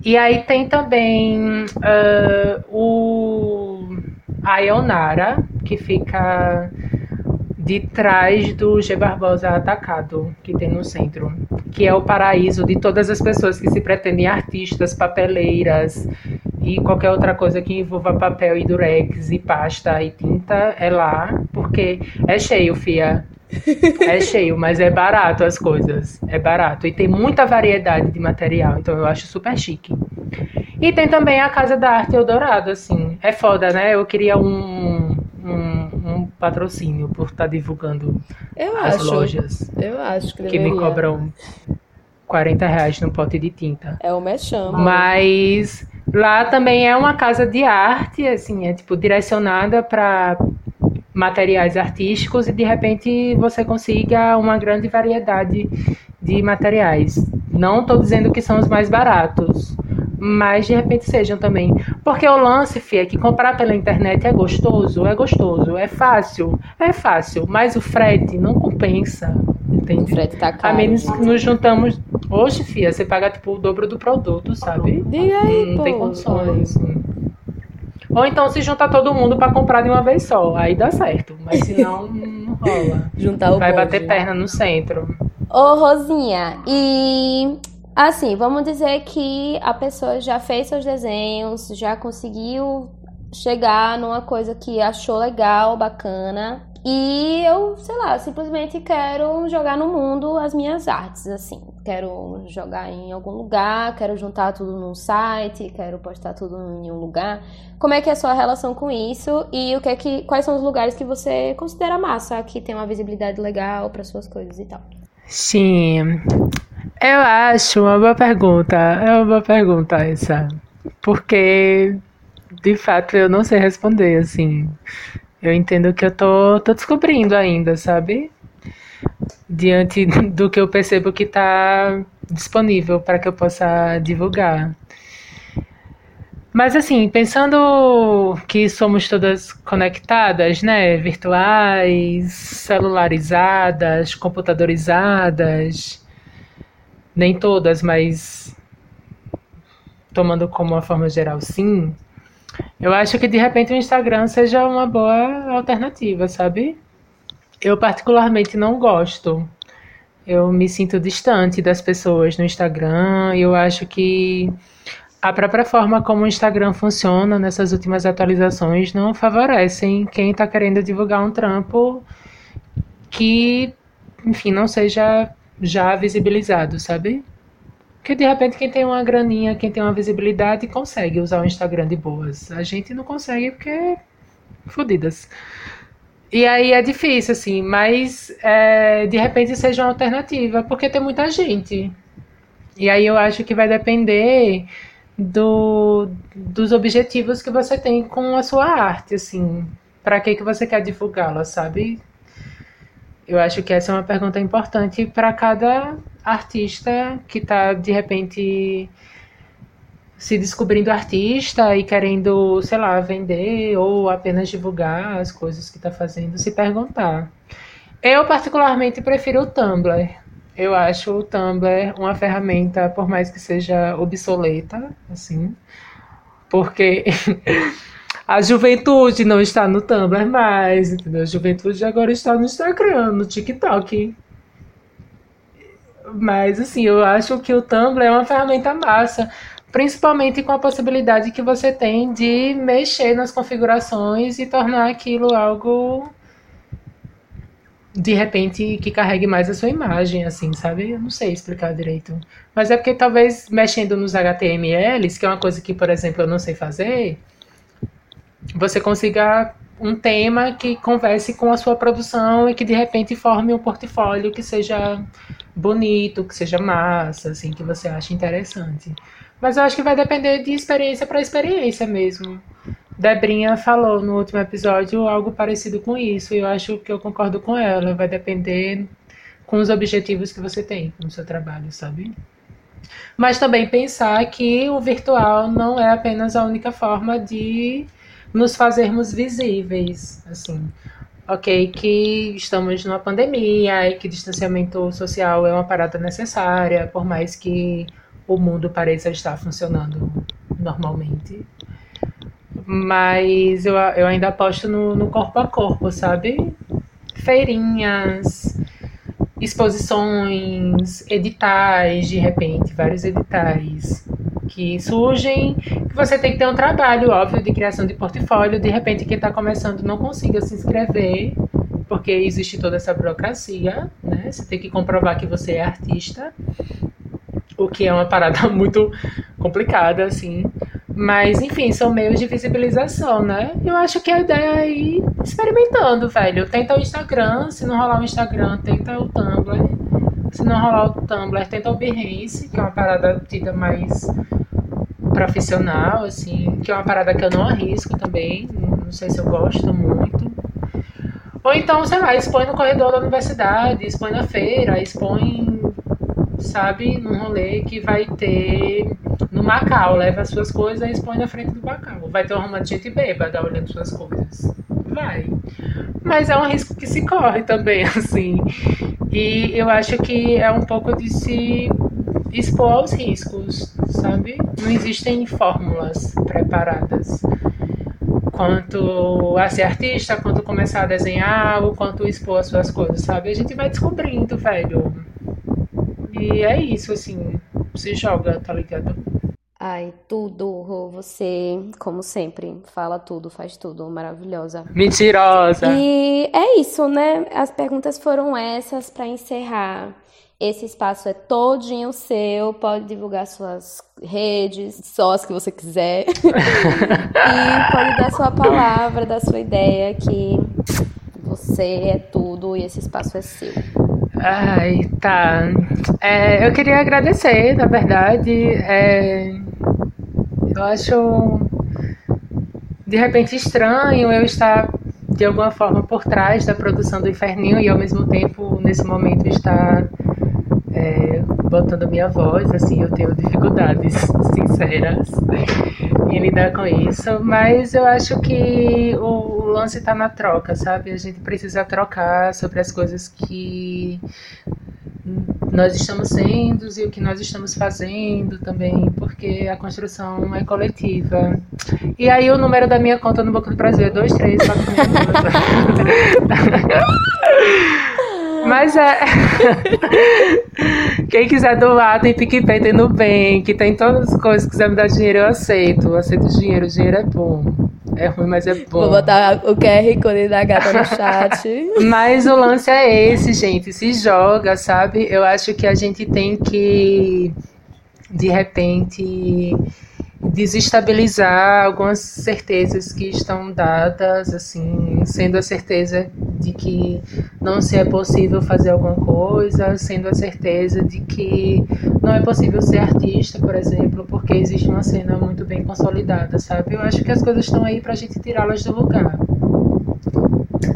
[SPEAKER 6] E aí tem também uh, o a Ionara, que fica de trás do G Barbosa Atacado, que tem no centro, que é o paraíso de todas as pessoas que se pretendem artistas, papeleiras e qualquer outra coisa que envolva papel e durex e pasta e tinta é lá, porque é cheio, fia. É cheio, mas é barato as coisas. É barato. E tem muita variedade de material. Então eu acho super chique. E tem também a Casa da Arte Eldorado, assim. É foda, né? Eu queria um, um, um patrocínio por estar tá divulgando
[SPEAKER 5] eu
[SPEAKER 6] as
[SPEAKER 5] acho,
[SPEAKER 6] lojas.
[SPEAKER 5] Eu acho que,
[SPEAKER 6] que me cobram 40 reais no pote de tinta.
[SPEAKER 5] É o mexão.
[SPEAKER 6] Mas lá também é uma casa de arte, assim, é tipo direcionada para materiais artísticos e de repente você consiga uma grande variedade de materiais. Não estou dizendo que são os mais baratos, mas de repente sejam também. Porque o lance, Fih, é que comprar pela internet é gostoso, é gostoso, é fácil, é fácil, mas o frete não compensa. Entende?
[SPEAKER 5] O frete tá caro.
[SPEAKER 6] A menos que nos juntamos. Hoje, Fia, você paga tipo o dobro do produto, sabe?
[SPEAKER 5] Diga aí,
[SPEAKER 6] não
[SPEAKER 5] pô.
[SPEAKER 6] tem condições. Ou então se juntar todo mundo para comprar de uma vez só. Aí dá certo. Mas se não, <laughs> não rola.
[SPEAKER 5] Juntar o
[SPEAKER 6] Vai
[SPEAKER 5] bonde.
[SPEAKER 6] bater perna no centro.
[SPEAKER 5] Ô, Rosinha, e assim, vamos dizer que a pessoa já fez seus desenhos, já conseguiu chegar numa coisa que achou legal, bacana. E eu, sei lá, simplesmente quero jogar no mundo as minhas artes, assim. Quero jogar em algum lugar, quero juntar tudo num site, quero postar tudo em um lugar. Como é que é a sua relação com isso e o que é que, quais são os lugares que você considera massa, que tem uma visibilidade legal para suas coisas e tal?
[SPEAKER 6] Sim. Eu acho uma boa pergunta. É uma boa pergunta essa. Porque, de fato, eu não sei responder, assim. Eu entendo que eu tô, tô descobrindo ainda, sabe? Diante <laughs> do que eu percebo que tá disponível para que eu possa divulgar. Mas assim, pensando que somos todas conectadas, né? Virtuais, celularizadas, computadorizadas. Nem todas, mas tomando como uma forma geral, sim. Eu acho que de repente o Instagram seja uma boa alternativa, sabe? Eu particularmente não gosto. Eu me sinto distante das pessoas no Instagram. Eu acho que a própria forma como o Instagram funciona nessas últimas atualizações não favorecem quem está querendo divulgar um trampo que, enfim, não seja já visibilizado, sabe? Porque de repente quem tem uma graninha, quem tem uma visibilidade, consegue usar o Instagram de boas. A gente não consegue porque fodidas. E aí é difícil, assim, mas é, de repente seja uma alternativa, porque tem muita gente. E aí eu acho que vai depender do, dos objetivos que você tem com a sua arte, assim. Para que, que você quer divulgá-la, sabe? Eu acho que essa é uma pergunta importante para cada artista que está, de repente, se descobrindo artista e querendo, sei lá, vender ou apenas divulgar as coisas que está fazendo, se perguntar. Eu particularmente prefiro o Tumblr. Eu acho o Tumblr uma ferramenta, por mais que seja obsoleta, assim, porque <laughs> a juventude não está no Tumblr mais, entendeu? A juventude agora está no Instagram, no TikTok. Mas assim, eu acho que o Tumblr é uma ferramenta massa principalmente com a possibilidade que você tem de mexer nas configurações e tornar aquilo algo de repente que carregue mais a sua imagem, assim, sabe? Eu não sei explicar direito. Mas é porque talvez mexendo nos HTMLs, que é uma coisa que, por exemplo, eu não sei fazer, você consiga um tema que converse com a sua produção e que de repente forme um portfólio que seja bonito, que seja massa, assim, que você ache interessante. Mas eu acho que vai depender de experiência para experiência mesmo. Debrinha falou no último episódio algo parecido com isso, e eu acho que eu concordo com ela. Vai depender com os objetivos que você tem no seu trabalho, sabe? Mas também pensar que o virtual não é apenas a única forma de nos fazermos visíveis, assim. Ok, que estamos numa pandemia e que distanciamento social é uma parada necessária, por mais que o mundo pareça estar funcionando normalmente. Mas eu, eu ainda aposto no, no corpo a corpo, sabe? Feirinhas, exposições, editais, de repente, vários editais que surgem, que você tem que ter um trabalho, óbvio, de criação de portfólio. De repente, quem está começando não consiga se inscrever, porque existe toda essa burocracia, né? Você tem que comprovar que você é artista o que é uma parada <laughs> muito complicada, assim. Mas, enfim, são meios de visibilização, né? Eu acho que a ideia é ir experimentando, velho. Tenta o Instagram, se não rolar o Instagram, tenta o Tumblr. Se não rolar o Tumblr, tenta o Behance, que é uma parada tida mais profissional, assim, que é uma parada que eu não arrisco também. Não sei se eu gosto muito. Ou então, sei lá, expõe no corredor da universidade, expõe na feira, expõe sabe, num rolê que vai ter no Macau, leva as suas coisas e expõe na frente do Macau. Vai ter uma arrumado de gente bêbada olhando suas coisas. Vai. Mas é um risco que se corre também, <laughs> assim. E eu acho que é um pouco de se expor aos riscos, sabe? Não existem fórmulas preparadas quanto a ser artista, quanto começar a desenhar, ou quanto expor as suas coisas, sabe? A gente vai descobrindo, velho. E é isso, assim, se joga, tá ligado?
[SPEAKER 5] Ai, tudo, você, como sempre, fala tudo, faz tudo, maravilhosa.
[SPEAKER 6] Mentirosa!
[SPEAKER 5] E é isso, né? As perguntas foram essas para encerrar. Esse espaço é todinho seu, pode divulgar suas redes, só as que você quiser. <laughs> e pode dar sua palavra, dar sua ideia, que você é tudo e esse espaço é seu.
[SPEAKER 6] Ai, tá. É, eu queria agradecer, na verdade. É, eu acho de repente estranho eu estar de alguma forma por trás da produção do Inferninho e ao mesmo tempo nesse momento estar é, botando minha voz, assim, eu tenho dificuldades <laughs> sinceras em lidar com isso, mas eu acho que o, lance está na troca, sabe? A gente precisa trocar sobre as coisas que nós estamos sendo e o que nós estamos fazendo também, porque a construção é coletiva. E aí o número da minha conta no Banco do Brasil é 234. Mas é. <laughs> Quem quiser doar, tem PicPay, tem Nubank, tem todas as coisas. Se quiser me dar dinheiro, eu aceito. Eu aceito dinheiro. O dinheiro é bom. É ruim, mas é bom.
[SPEAKER 5] Vou botar o QR Code da gata no chat. <laughs>
[SPEAKER 6] mas o lance é esse, gente. Se joga, sabe? Eu acho que a gente tem que, de repente desestabilizar algumas certezas que estão dadas, assim, sendo a certeza de que não se é possível fazer alguma coisa, sendo a certeza de que não é possível ser artista, por exemplo, porque existe uma cena muito bem consolidada, sabe? Eu acho que as coisas estão aí para a gente tirá-las do lugar.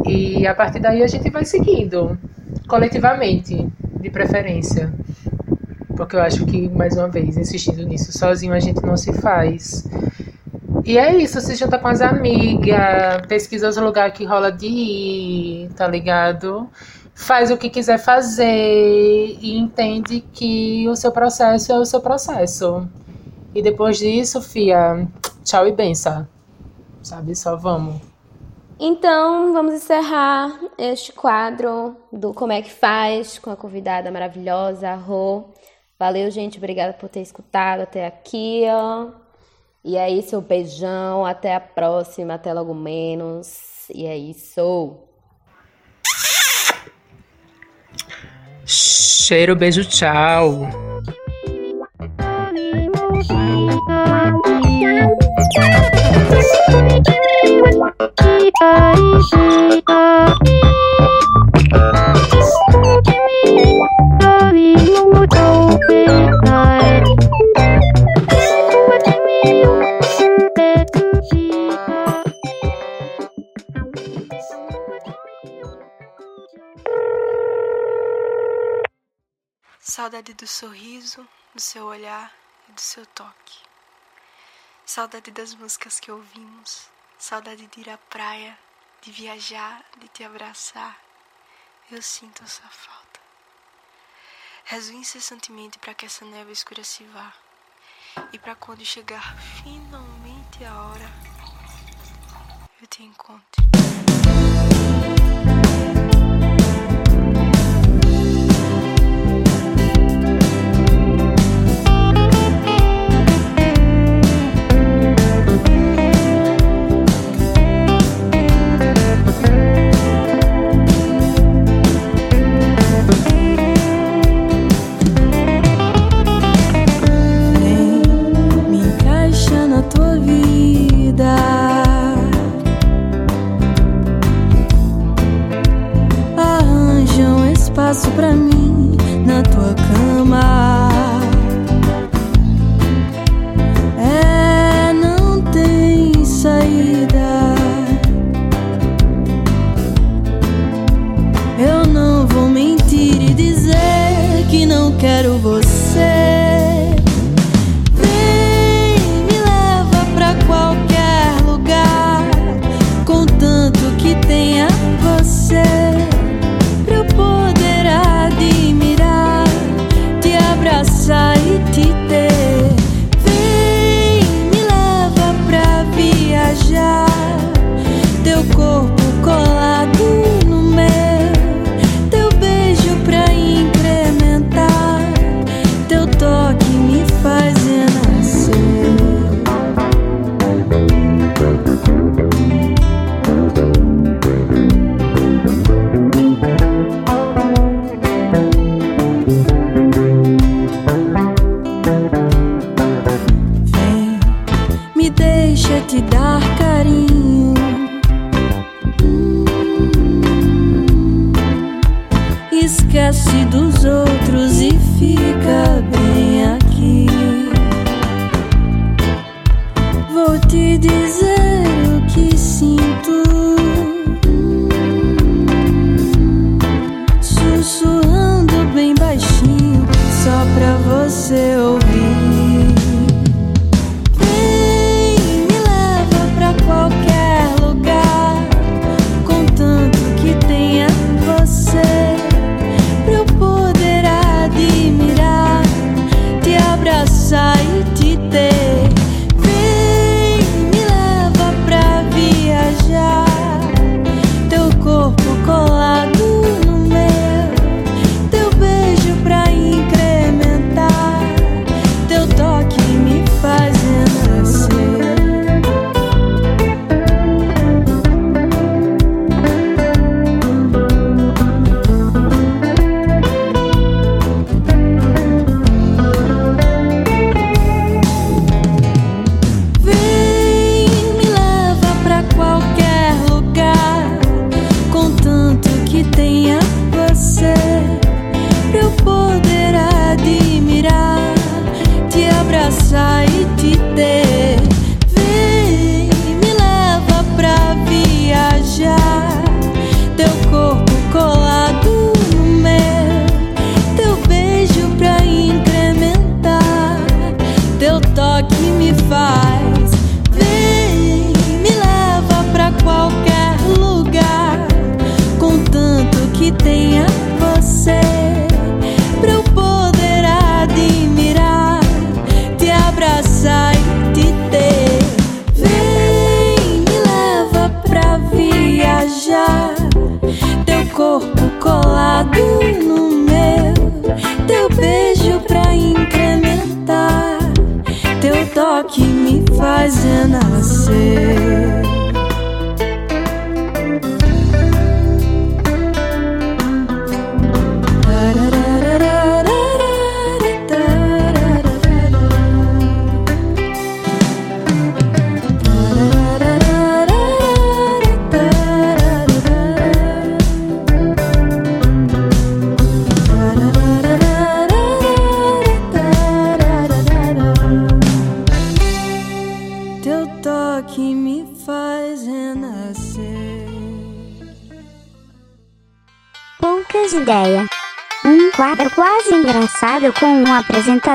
[SPEAKER 6] E a partir daí a gente vai seguindo, coletivamente, de preferência. Porque eu acho que, mais uma vez, insistindo nisso, sozinho a gente não se faz. E é isso, se junta com as amigas, pesquisa os lugares que rola de ir, tá ligado? Faz o que quiser fazer e entende que o seu processo é o seu processo. E depois disso, fia, tchau e benção. Sabe? Só vamos.
[SPEAKER 5] Então, vamos encerrar este quadro do Como é que faz com a convidada maravilhosa, Rô. Valeu, gente. Obrigada por ter escutado até aqui, ó. E é isso, um beijão. Até a próxima. Até logo menos. E é isso.
[SPEAKER 6] Cheiro, beijo, tchau.
[SPEAKER 7] Saudade do sorriso, do seu olhar e do seu toque. Saudade das músicas que ouvimos. Saudade de ir à praia, de viajar, de te abraçar. Eu sinto essa falta. Rezo incessantemente para que essa neve escura se vá. E para quando chegar finalmente a hora, eu te encontre.
[SPEAKER 8] Espaço pra mim na tua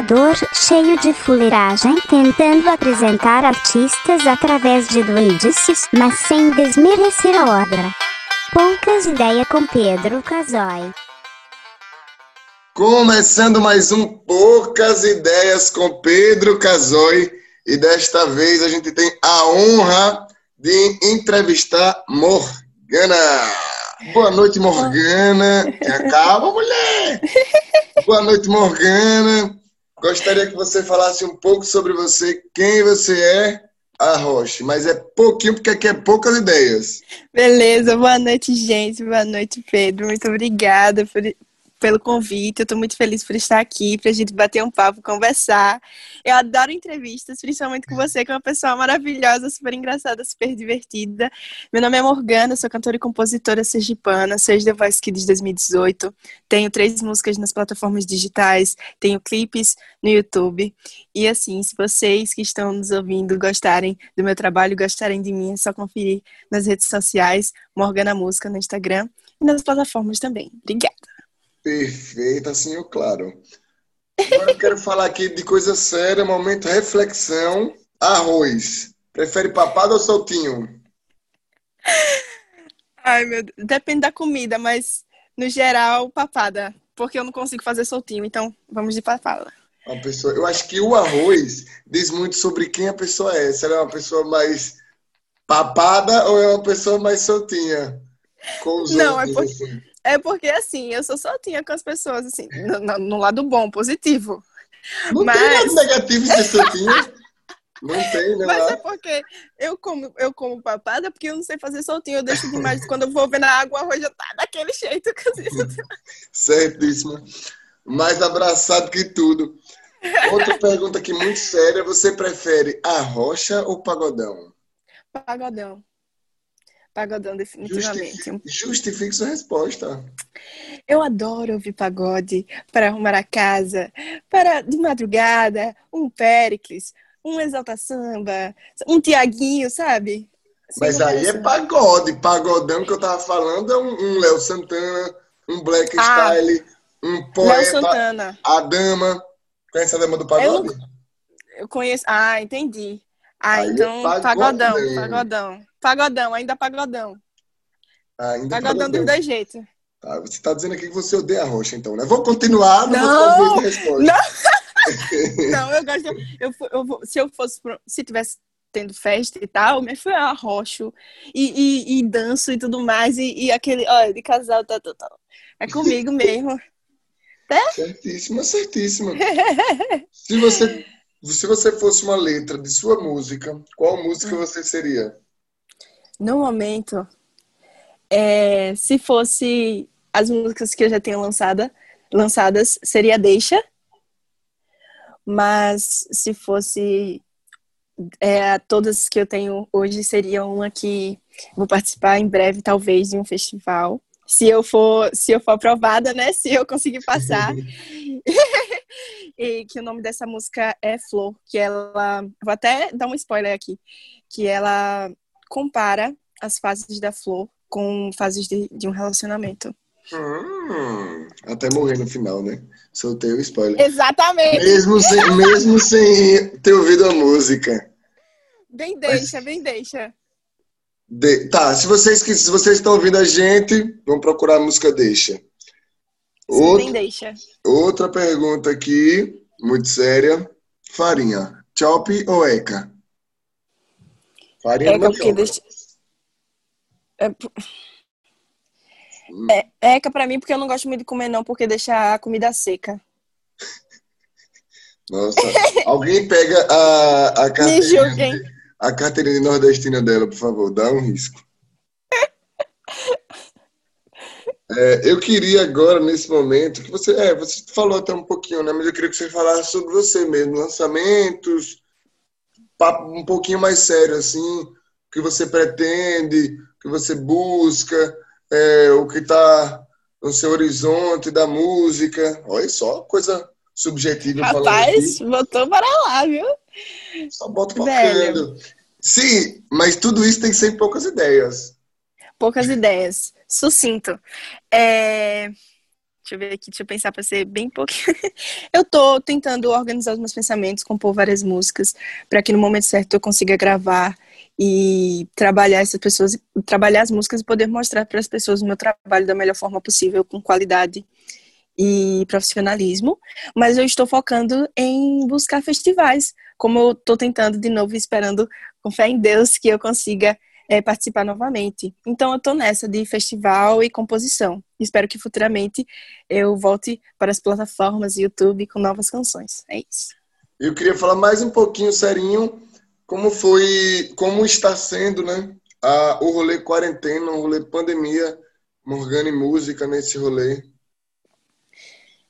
[SPEAKER 9] apresentador cheio de fuleiragem tentando apresentar artistas através de doidices, mas sem desmerecer a obra. Poucas ideias com Pedro Casoy.
[SPEAKER 10] Começando mais um Poucas Ideias com Pedro Casoy. E desta vez a gente tem a honra de entrevistar Morgana. Boa noite, Morgana. <laughs> Calma, mulher. Boa noite, Morgana. Gostaria que você falasse um pouco sobre você, quem você é, a Roche. Mas é pouquinho, porque aqui é poucas ideias.
[SPEAKER 11] Beleza, boa noite, gente. Boa noite, Pedro. Muito obrigada por, pelo convite. Eu estou muito feliz por estar aqui, para a gente bater um papo, conversar. Eu adoro entrevistas, principalmente com você, que é uma pessoa maravilhosa, super engraçada, super divertida. Meu nome é Morgana, sou cantora e compositora sergipana, sou The Voice Kids 2018. Tenho três músicas nas plataformas digitais, tenho clipes no YouTube. E assim, se vocês que estão nos ouvindo gostarem do meu trabalho, gostarem de mim, é só conferir nas redes sociais, Morgana Música no Instagram e nas plataformas também. Obrigada.
[SPEAKER 10] Perfeito, assim eu claro. Agora eu quero falar aqui de coisa séria, momento reflexão. Arroz. Prefere papado ou soltinho?
[SPEAKER 11] Ai, meu Deus. Depende da comida, mas no geral, papada. Porque eu não consigo fazer soltinho, então vamos de papada.
[SPEAKER 10] Uma pessoa, eu acho que o arroz diz muito sobre quem a pessoa é. Se ela é uma pessoa mais papada ou é uma pessoa mais soltinha? Com os
[SPEAKER 11] Não, é
[SPEAKER 10] outros,
[SPEAKER 11] porque-
[SPEAKER 10] assim.
[SPEAKER 11] É porque assim, eu sou soltinha com as pessoas, assim, no, no- lado bom, positivo.
[SPEAKER 10] Não
[SPEAKER 11] Mas-
[SPEAKER 10] tem nada negativo de ser soltinha. Não tem, né?
[SPEAKER 11] Mas é porque eu como, eu como papada, porque eu não sei fazer soltinho, eu deixo demais. Quando eu vou ver na água, o arroz já tá daquele jeito. <laughs> eu-
[SPEAKER 10] Certíssimo. Mais abraçado que tudo. Outra pergunta aqui muito séria. Você prefere a rocha ou pagodão?
[SPEAKER 11] Pagodão. Pagodão, definitivamente.
[SPEAKER 10] Justifique, justifique sua resposta.
[SPEAKER 11] Eu adoro ouvir pagode para arrumar a casa, para de madrugada, um Péricles, um Exalta Samba, um Tiaguinho, sabe? Sem
[SPEAKER 10] Mas aí é
[SPEAKER 11] comparação.
[SPEAKER 10] pagode. Pagodão que eu tava falando é um, um Léo Santana, um Black
[SPEAKER 11] Ah.
[SPEAKER 10] Style, um
[SPEAKER 11] Léo
[SPEAKER 10] poeta,
[SPEAKER 11] Santana.
[SPEAKER 10] a dama. Conhece a dama do pagode?
[SPEAKER 11] Eu conheço. Ah, entendi. Ah,
[SPEAKER 10] Aí é
[SPEAKER 11] então
[SPEAKER 10] pagodão.
[SPEAKER 11] pagodão, pagodão. Pagodão, ainda pagodão.
[SPEAKER 10] Ainda
[SPEAKER 11] Pagodão dos dois jeitos.
[SPEAKER 10] Tá, você tá dizendo aqui que você odeia a rocha, então, né? Vou continuar, não,
[SPEAKER 11] Não,
[SPEAKER 10] vou fazer a resposta.
[SPEAKER 11] Não, eu gosto. Eu, eu se eu fosse. Se tivesse tendo festa e tal, me fui arrocho e, e, e danço e tudo mais. E, e aquele, olha, de casal, tá, tá, tá. É comigo <laughs> mesmo.
[SPEAKER 10] Certíssima, certíssima. <laughs> Se você, se você fosse uma letra de sua música, qual música você seria?
[SPEAKER 11] No momento, é, se fosse as músicas que eu já tenho lançada, lançadas, seria Deixa. Mas se fosse é, todas que eu tenho hoje, seria uma que vou participar em breve, talvez, de um festival. Se eu for, se eu for aprovada, né? Se eu conseguir passar. <laughs> <laughs> e que o nome dessa música é Flor, que ela. Vou até dar um spoiler aqui. Que ela compara as fases da flor com fases de, de um relacionamento.
[SPEAKER 10] Hum, até morrer no final, né? Soltei o spoiler.
[SPEAKER 11] Exatamente!
[SPEAKER 10] Mesmo sem, mesmo sem ter ouvido a música.
[SPEAKER 11] Bem deixa, bem deixa.
[SPEAKER 10] De- tá, se vocês, que- se vocês estão ouvindo a gente, vão procurar a música Deixa. Outra,
[SPEAKER 11] deixa.
[SPEAKER 10] outra pergunta aqui, muito séria. Farinha, chop ou eca? Farinha
[SPEAKER 11] Eca,
[SPEAKER 10] mandioca.
[SPEAKER 11] deixa. É, p- é, eca pra mim, porque eu não gosto muito de comer, não, porque deixa a comida seca.
[SPEAKER 10] Nossa, alguém pega a, a <laughs> carteirinha de, a carteirinha nordestina dela, por favor. Dá um risco. <laughs> É, eu queria agora, nesse momento, que você. É, você falou até um pouquinho, né? Mas eu queria que você falasse sobre você mesmo, lançamentos, papo um pouquinho mais sério, assim, o que você pretende, o que você busca, é, o que está no seu horizonte da música. Olha só, coisa subjetiva
[SPEAKER 11] Rapaz, botou para lá, viu?
[SPEAKER 10] Só bota focando. Sim, mas tudo isso tem em poucas ideias.
[SPEAKER 11] Poucas ideias. Sucinto. É... Deixa eu ver aqui, deixa eu pensar para ser bem pouquinho. <laughs> eu tô tentando organizar os meus pensamentos, compor várias músicas, para que no momento certo eu consiga gravar e trabalhar essas pessoas, trabalhar as músicas e poder mostrar para as pessoas o meu trabalho da melhor forma possível, com qualidade e profissionalismo. Mas eu estou focando em buscar festivais, como eu estou tentando de novo, esperando com fé em Deus que eu consiga é, participar novamente. Então eu estou nessa de festival e composição. Espero que futuramente eu volte para as plataformas YouTube com novas canções. É isso.
[SPEAKER 10] Eu queria falar mais um pouquinho, serinho, como foi, como está sendo, né, a, o rolê quarentena, o rolê pandemia, Morgana e música nesse rolê.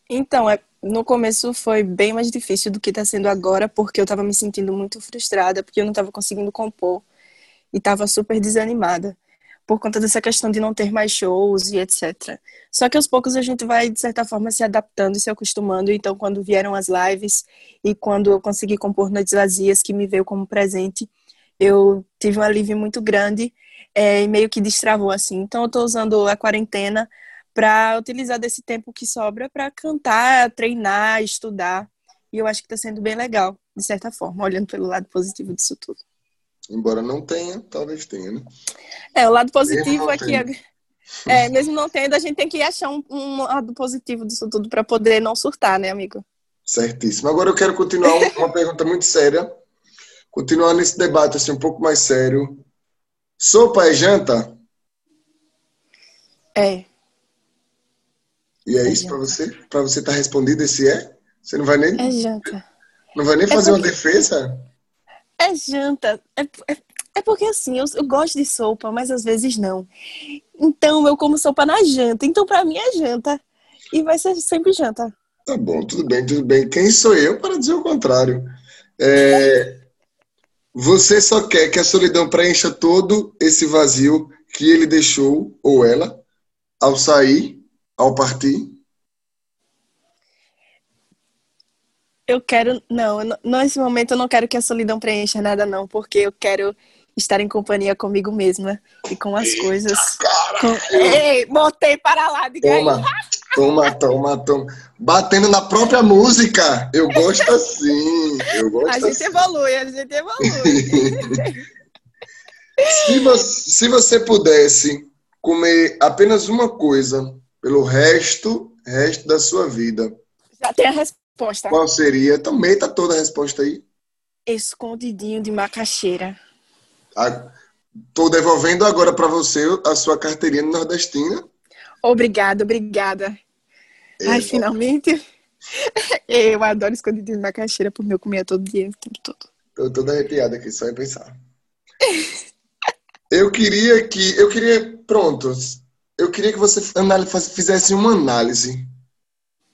[SPEAKER 11] Então, é, no começo foi bem mais difícil do que está sendo agora, porque eu estava me sentindo muito frustrada, porque eu não estava conseguindo compor estava super desanimada por conta dessa questão de não ter mais shows e etc. Só que aos poucos a gente vai, de certa forma, se adaptando e se acostumando. Então, quando vieram as lives e quando eu consegui compor Noites Vazias, que me veio como presente, eu tive um alívio muito grande é, e meio que destravou assim. Então, eu estou usando a quarentena para utilizar desse tempo que sobra para cantar, treinar, estudar. E eu acho que está sendo bem legal, de certa forma, olhando pelo lado positivo disso tudo.
[SPEAKER 10] Embora não tenha, talvez tenha, né?
[SPEAKER 11] É, o lado positivo é que. É, mesmo não tendo, a gente tem que achar um, um lado positivo disso tudo para poder não surtar, né, amigo?
[SPEAKER 10] Certíssimo. Agora eu quero continuar <laughs> uma pergunta muito séria. Continuar nesse debate assim, um pouco mais sério. Sopa é janta?
[SPEAKER 11] É.
[SPEAKER 10] E é, é isso para você? Para você estar tá respondido esse é? Você não vai nem.
[SPEAKER 11] É janta.
[SPEAKER 10] Não vai nem
[SPEAKER 11] é
[SPEAKER 10] fazer
[SPEAKER 11] porque...
[SPEAKER 10] uma defesa?
[SPEAKER 11] É janta. É, é, é porque assim, eu, eu, gosto de sopa, mas às vezes não. Então eu como sopa na janta. Então para mim é janta. E vai ser sempre janta.
[SPEAKER 10] Tá bom, tudo bem, tudo bem. Quem sou eu para dizer o contrário? É, você só quer que a solidão preencha todo esse vazio que ele deixou, ou ela, ao sair, ao partir?
[SPEAKER 11] Eu quero. Não, nesse momento eu não quero que a solidão preencha nada, não, porque eu quero estar em companhia comigo mesma e com as Eita, coisas. Com... Ei, botei para lá de
[SPEAKER 10] Toma, toma, toma, toma. Batendo na própria música. Eu gosto assim. Eu gosto
[SPEAKER 11] a gente
[SPEAKER 10] assim.
[SPEAKER 11] evolui, a gente evolui. <laughs>
[SPEAKER 10] se, você, se você pudesse comer apenas uma coisa pelo resto, resto da sua vida.
[SPEAKER 11] Já tem a resposta resposta.
[SPEAKER 10] Qual seria? Também tá toda a resposta aí.
[SPEAKER 11] Escondidinho de macaxeira.
[SPEAKER 10] Ah, tô devolvendo agora para você a sua carteirinha nordestina.
[SPEAKER 11] Obrigada, obrigada. É, Ai, finalmente. <laughs> Eu adoro escondidinho de macaxeira, porque eu comia todo dia, o tempo todo.
[SPEAKER 10] Tô toda arrepiada aqui, só em pensar. eu queria que. Eu queria. Pronto. Eu queria que você fizesse uma análise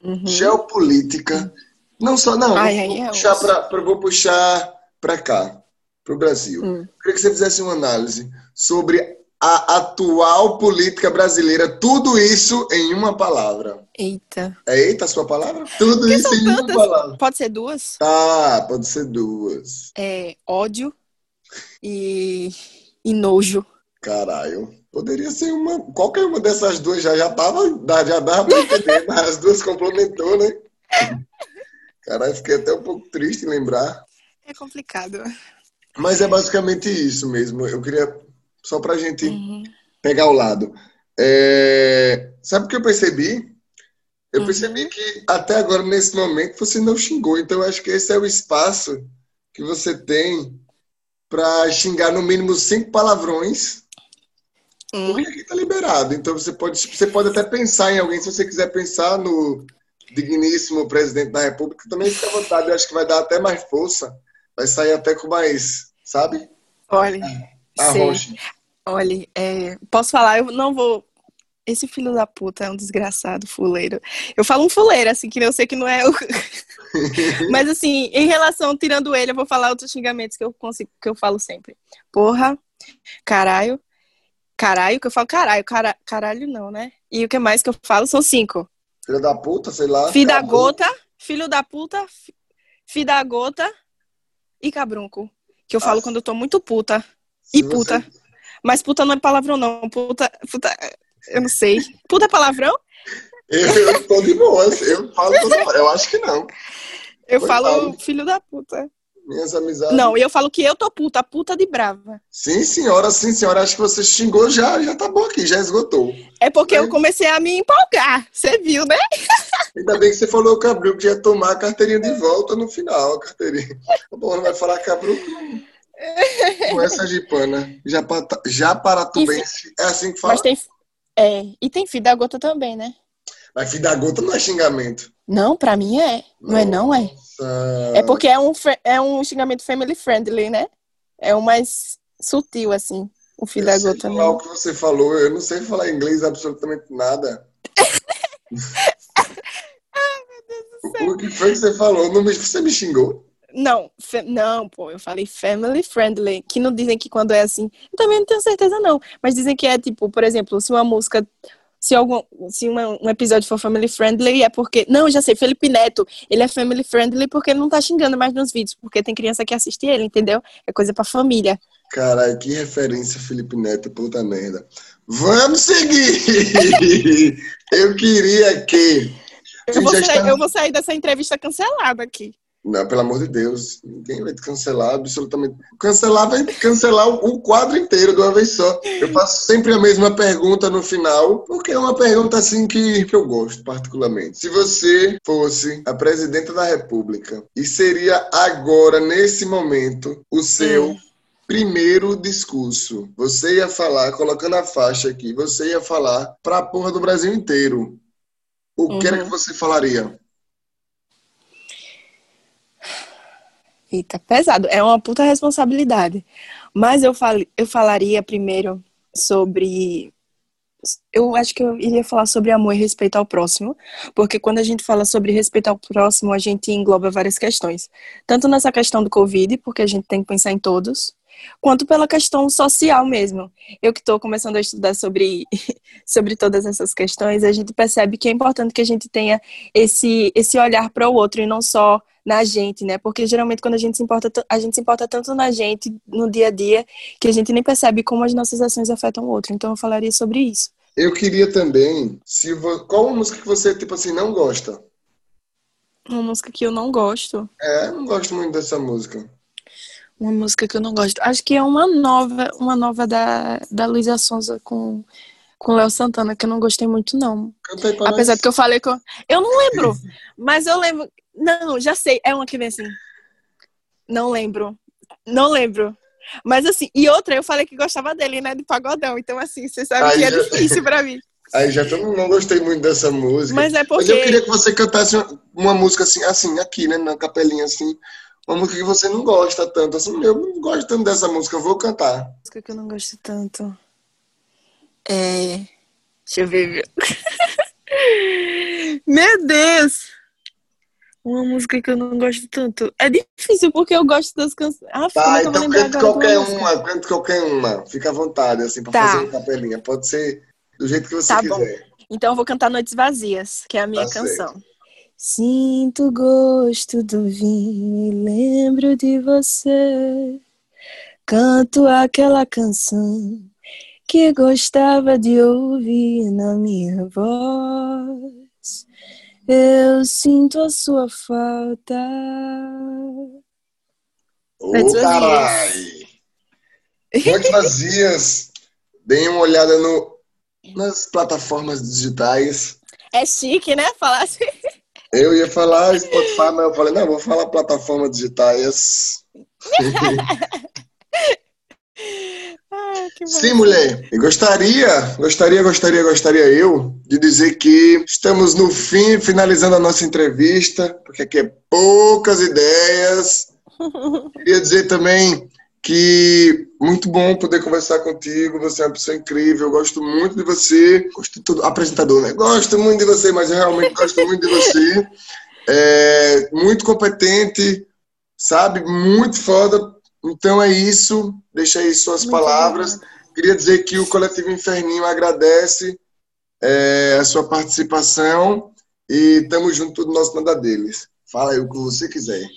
[SPEAKER 10] uhum. geopolítica. Não só, não. Ai, vou, ai, puxar pra, vou puxar para cá, para o Brasil. Hum. Queria que você fizesse uma análise sobre a atual política brasileira, tudo isso em uma palavra.
[SPEAKER 11] Eita.
[SPEAKER 10] É eita a sua palavra? Tudo Porque isso em tantas... uma palavra.
[SPEAKER 11] Pode ser duas?
[SPEAKER 10] Tá, pode ser duas.
[SPEAKER 11] É ódio e, e nojo.
[SPEAKER 10] Caralho. Poderia ser uma. Qualquer uma dessas duas já, já tava. Já dava pra entender, <laughs> mas as duas complementou, né? Caralho, fiquei até um pouco triste em lembrar.
[SPEAKER 11] É complicado.
[SPEAKER 10] Mas é basicamente isso mesmo. Eu queria. Só pra gente uhum. pegar o lado. É... Sabe o que eu percebi? Eu uhum. percebi que até agora, nesse momento, você não xingou. Então, eu acho que esse é o espaço que você tem para xingar no mínimo cinco palavrões Hum. Porque aqui tá liberado. Então você pode, você pode até pensar em alguém, se você quiser pensar no digníssimo presidente da República, também fica à vontade. Eu acho que vai dar até mais força. Vai sair até com mais, sabe?
[SPEAKER 11] Olha,
[SPEAKER 10] A
[SPEAKER 11] sei.
[SPEAKER 10] rocha.
[SPEAKER 11] Olha, é, posso falar? Eu não vou. Esse filho da puta é um desgraçado fuleiro. Eu falo um fuleiro, assim, que eu sei que não é o. <laughs> Mas, assim, em relação, tirando ele, eu vou falar outros xingamentos que eu consigo, que eu falo sempre. Porra, caralho, caralho, que eu falo caralho, cara, caralho não, né? E o que mais que eu falo são cinco.
[SPEAKER 10] Filho da puta, sei lá.
[SPEAKER 11] Filho da gota, filho da puta, fi- filho da gota e cabrunco. Que eu falo quando eu tô muito puta.
[SPEAKER 10] Se
[SPEAKER 11] E
[SPEAKER 10] você-
[SPEAKER 11] puta. Mas puta não é palavrão, não. Puta, puta, eu não sei. Puta é palavrão?
[SPEAKER 10] Eu, eu tô de boas. Eu falo. Eu acho que não.
[SPEAKER 11] Eu falo
[SPEAKER 10] fala.
[SPEAKER 11] filho da puta.
[SPEAKER 10] Minhas amizades.
[SPEAKER 11] Não, e eu falo que eu tô puta, puta de brava.
[SPEAKER 10] Sim, senhora, sim, senhora. Acho que você xingou já, já tá bom aqui, já esgotou.
[SPEAKER 11] É porque eu comecei a me empolgar. Você viu, né? <laughs>
[SPEAKER 10] Ainda bem que você falou Cabruco que ia tomar a carteirinha de volta no final, a carteirinha. Tá bom, não vai falar Cabruco, não. Com essa gipana. Já, para, já paratubense. É assim que fala?
[SPEAKER 11] Mas tem. É, e tem filho da gota também, né?
[SPEAKER 10] Mas filho da gota não é xingamento.
[SPEAKER 11] Não, pra mim é. Não é, não, é.
[SPEAKER 10] Nossa.
[SPEAKER 11] É porque é um, é um xingamento family friendly, né? É o mais sutil, assim. O filho da
[SPEAKER 10] Eu sei
[SPEAKER 11] gota.
[SPEAKER 10] falar o que você falou, eu não sei falar inglês absolutamente nada. <laughs> O que foi que você falou? Não você me xingou?
[SPEAKER 11] Não, não, pô, eu falei family friendly, que não dizem que quando é assim, eu também não tenho certeza não, mas dizem que é tipo, por exemplo, se uma música, se algum, se uma- um episódio for family friendly, é porque, não, eu já sei, Felipe Neto, ele é family friendly porque ele não tá xingando mais nos vídeos, porque tem criança que assiste ele, entendeu? É coisa pra família.
[SPEAKER 10] Caralho, que referência, Felipe Neto, puta merda. Vamos seguir! <laughs> Eu queria que.
[SPEAKER 11] Eu vou, sair,
[SPEAKER 10] está-
[SPEAKER 11] eu vou sair dessa entrevista cancelada aqui.
[SPEAKER 10] Não, pelo amor de Deus, ninguém vai te cancelar absolutamente. Cancelar vai cancelar o o quadro inteiro de uma vez só. Eu faço sempre a mesma pergunta no final, porque é uma pergunta assim que, que eu gosto particularmente. Se você fosse a presidenta da República e seria agora, nesse momento, o seu
[SPEAKER 11] Hum.
[SPEAKER 10] primeiro discurso, você ia falar, colocando a faixa aqui, você ia falar pra porra do Brasil inteiro. O que era
[SPEAKER 11] Uhum.
[SPEAKER 10] que você falaria?
[SPEAKER 11] Eita, pesado. É uma puta responsabilidade. Mas eu, fal, eu falaria primeiro sobre. Eu acho que eu iria falar sobre amor e respeito ao próximo, porque quando a gente fala sobre respeito ao próximo, a gente engloba várias questões. Tanto nessa questão do Covid, porque a gente tem que pensar em todos, quanto pela questão social mesmo. Eu que estou começando a estudar sobre, <laughs> sobre todas essas questões, a gente percebe que é importante que a gente tenha esse, esse olhar para o outro e não só na gente, né? Porque geralmente quando a gente se importa, a gente se importa tanto na gente no dia a dia que a gente nem percebe como as nossas ações afetam o outro. Então eu falaria sobre isso.
[SPEAKER 10] Eu queria também, se vo... qual uma música que você, tipo assim, não gosta?
[SPEAKER 11] Uma música que eu não gosto.
[SPEAKER 10] É, eu não gosto muito dessa música.
[SPEAKER 11] Uma música que eu não gosto. Acho que é uma nova, uma nova da, da Luísa Sonza com com Léo Santana, que eu não gostei muito, não. Apesar
[SPEAKER 10] nós.
[SPEAKER 11] de que eu falei com. Eu não lembro, mas eu lembro. Não, já sei. É uma que vem assim. Não lembro. Não lembro. Mas assim, e outra, eu falei que gostava dele, né? De pagodão. Então, assim, você sabe
[SPEAKER 10] Aí
[SPEAKER 11] que é
[SPEAKER 10] já-
[SPEAKER 11] difícil pra mim.
[SPEAKER 10] Aí já que eu não- gostei muito dessa música.
[SPEAKER 11] Mas é
[SPEAKER 10] Mas
[SPEAKER 11] porque.
[SPEAKER 10] eu queria que você cantasse uma, uma música assim, assim, aqui, né, na capelinha assim. Uma música que você não gosta tanto. Assim, eu não gosto tanto dessa música, eu vou cantar.
[SPEAKER 11] música que eu não gosto tanto. É. Deixa eu ver. <laughs> Meu Deus! Uma música que eu não gosto tanto. É difícil porque eu gosto das canções. Ah,
[SPEAKER 10] Tá, então
[SPEAKER 11] uma
[SPEAKER 10] qualquer uma, cante qualquer uma. Fica à vontade, assim, pra
[SPEAKER 11] Tá.
[SPEAKER 10] fazer uma capelinha. Pode ser do jeito que você
[SPEAKER 11] Tá bom.
[SPEAKER 10] quiser.
[SPEAKER 11] Então eu vou cantar Noites Vazias, que é a minha
[SPEAKER 10] Tá certo.
[SPEAKER 11] Sinto o gosto do vinho e lembro de você. Canto aquela canção que gostava de ouvir na minha voz. Eu sinto a sua falta.
[SPEAKER 10] Ô,
[SPEAKER 11] Vazias.
[SPEAKER 10] carai! Noites vazias. Deem uma olhada no, nas plataformas digitais.
[SPEAKER 11] É chique, né? Falar assim.
[SPEAKER 10] Eu ia falar Spotify, mas eu falei, não, vou falar plataformas digitais. <laughs>
[SPEAKER 11] Ai, que
[SPEAKER 10] Sim, mulher. E gostaria, gostaria, gostaria, gostaria eu de dizer que estamos no fim, finalizando a nossa entrevista, porque aqui é poucas ideias. <laughs> Queria dizer também que muito bom poder conversar contigo. Você é uma pessoa incrível. Eu gosto muito de você. Gosto de todo apresentador, né? Gosto muito de você, mas eu realmente gosto muito de você. É, muito competente, sabe? Muito foda. Então é isso. Deixa aí suas muito palavras. Bom. Queria dizer que o Coletivo Inferninho agradece é, a sua participação e estamos junto do nosso nada deles. Fala aí o que você quiser.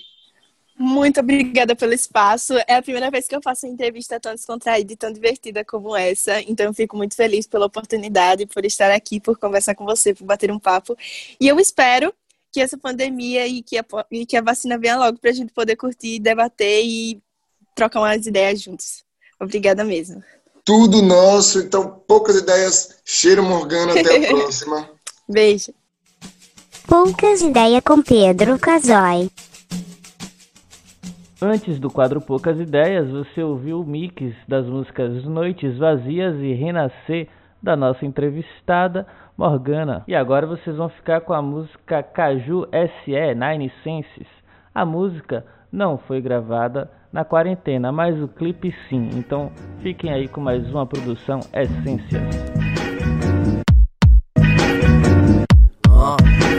[SPEAKER 11] Muito obrigada pelo espaço. É a primeira vez que eu faço uma entrevista tão descontraída e tão divertida como essa. Então, eu fico muito feliz pela oportunidade, por estar aqui, por conversar com você, por bater um papo. E eu espero que essa pandemia e que a, e que a vacina venha logo para a gente poder curtir, debater e trocar umas ideias juntos. Obrigada mesmo.
[SPEAKER 10] Tudo nosso. Então, poucas ideias. Cheiro Morgana. Até a próxima. <laughs>
[SPEAKER 11] Beijo.
[SPEAKER 9] Poucas ideias com Pedro Casoy.
[SPEAKER 2] Antes do quadro Poucas Ideias, você ouviu o mix das músicas Noites Vazias e Renascer da nossa entrevistada Morgana. E agora vocês vão ficar com a música Caju SE Nine Senses. A música não foi gravada na quarentena, mas o clipe sim. Então fiquem aí com mais uma produção Essências.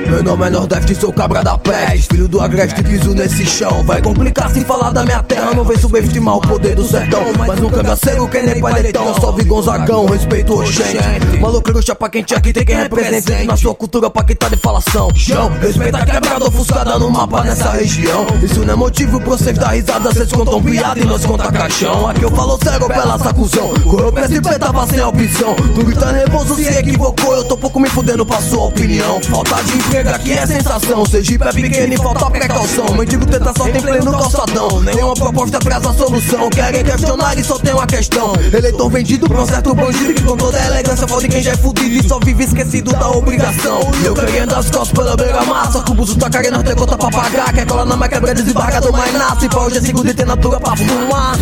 [SPEAKER 12] Meu nome é Nordeste, sou cabra da peste. Filho do agreste, piso nesse chão. Vai complicar se falar da minha terra. Não vem subestimar o poder do sertão. Mas um cangaceiro que nem palhetão Salve Gonzagão, respeito o gente. Maluco chapa quente aqui tem quem represente. Na sua cultura pra quem tá de falação. Chão, respeita quebrada ofuscada no mapa nessa região. Isso não é motivo pra vocês dar risada. Vocês contam piada e nós conta caixão. Aqui eu falo cego pela sacusão Correu pra esse tava sem opção. Tu grita nervoso se equivocou. Eu tô pouco me fudendo pra sua opinião. Falta de emprego chega aqui é sensação. Sergipe é pequeno e falta precaução. Mendigo tenta sorte em pleno calçadão. Nenhuma proposta traz a solução. Querem questionar e só tem uma questão. Eleitor vendido pra um certo bandido que com toda elegância fode quem já é fudido e só vive esquecido da obrigação. Eu querendo as costas pela beira massa. Que o buzo tá querendo ter conta pra pagar. Quer colar na minha quebra desembargador, mas nasce. Pra hoje é seguro e tem natura pra fumar.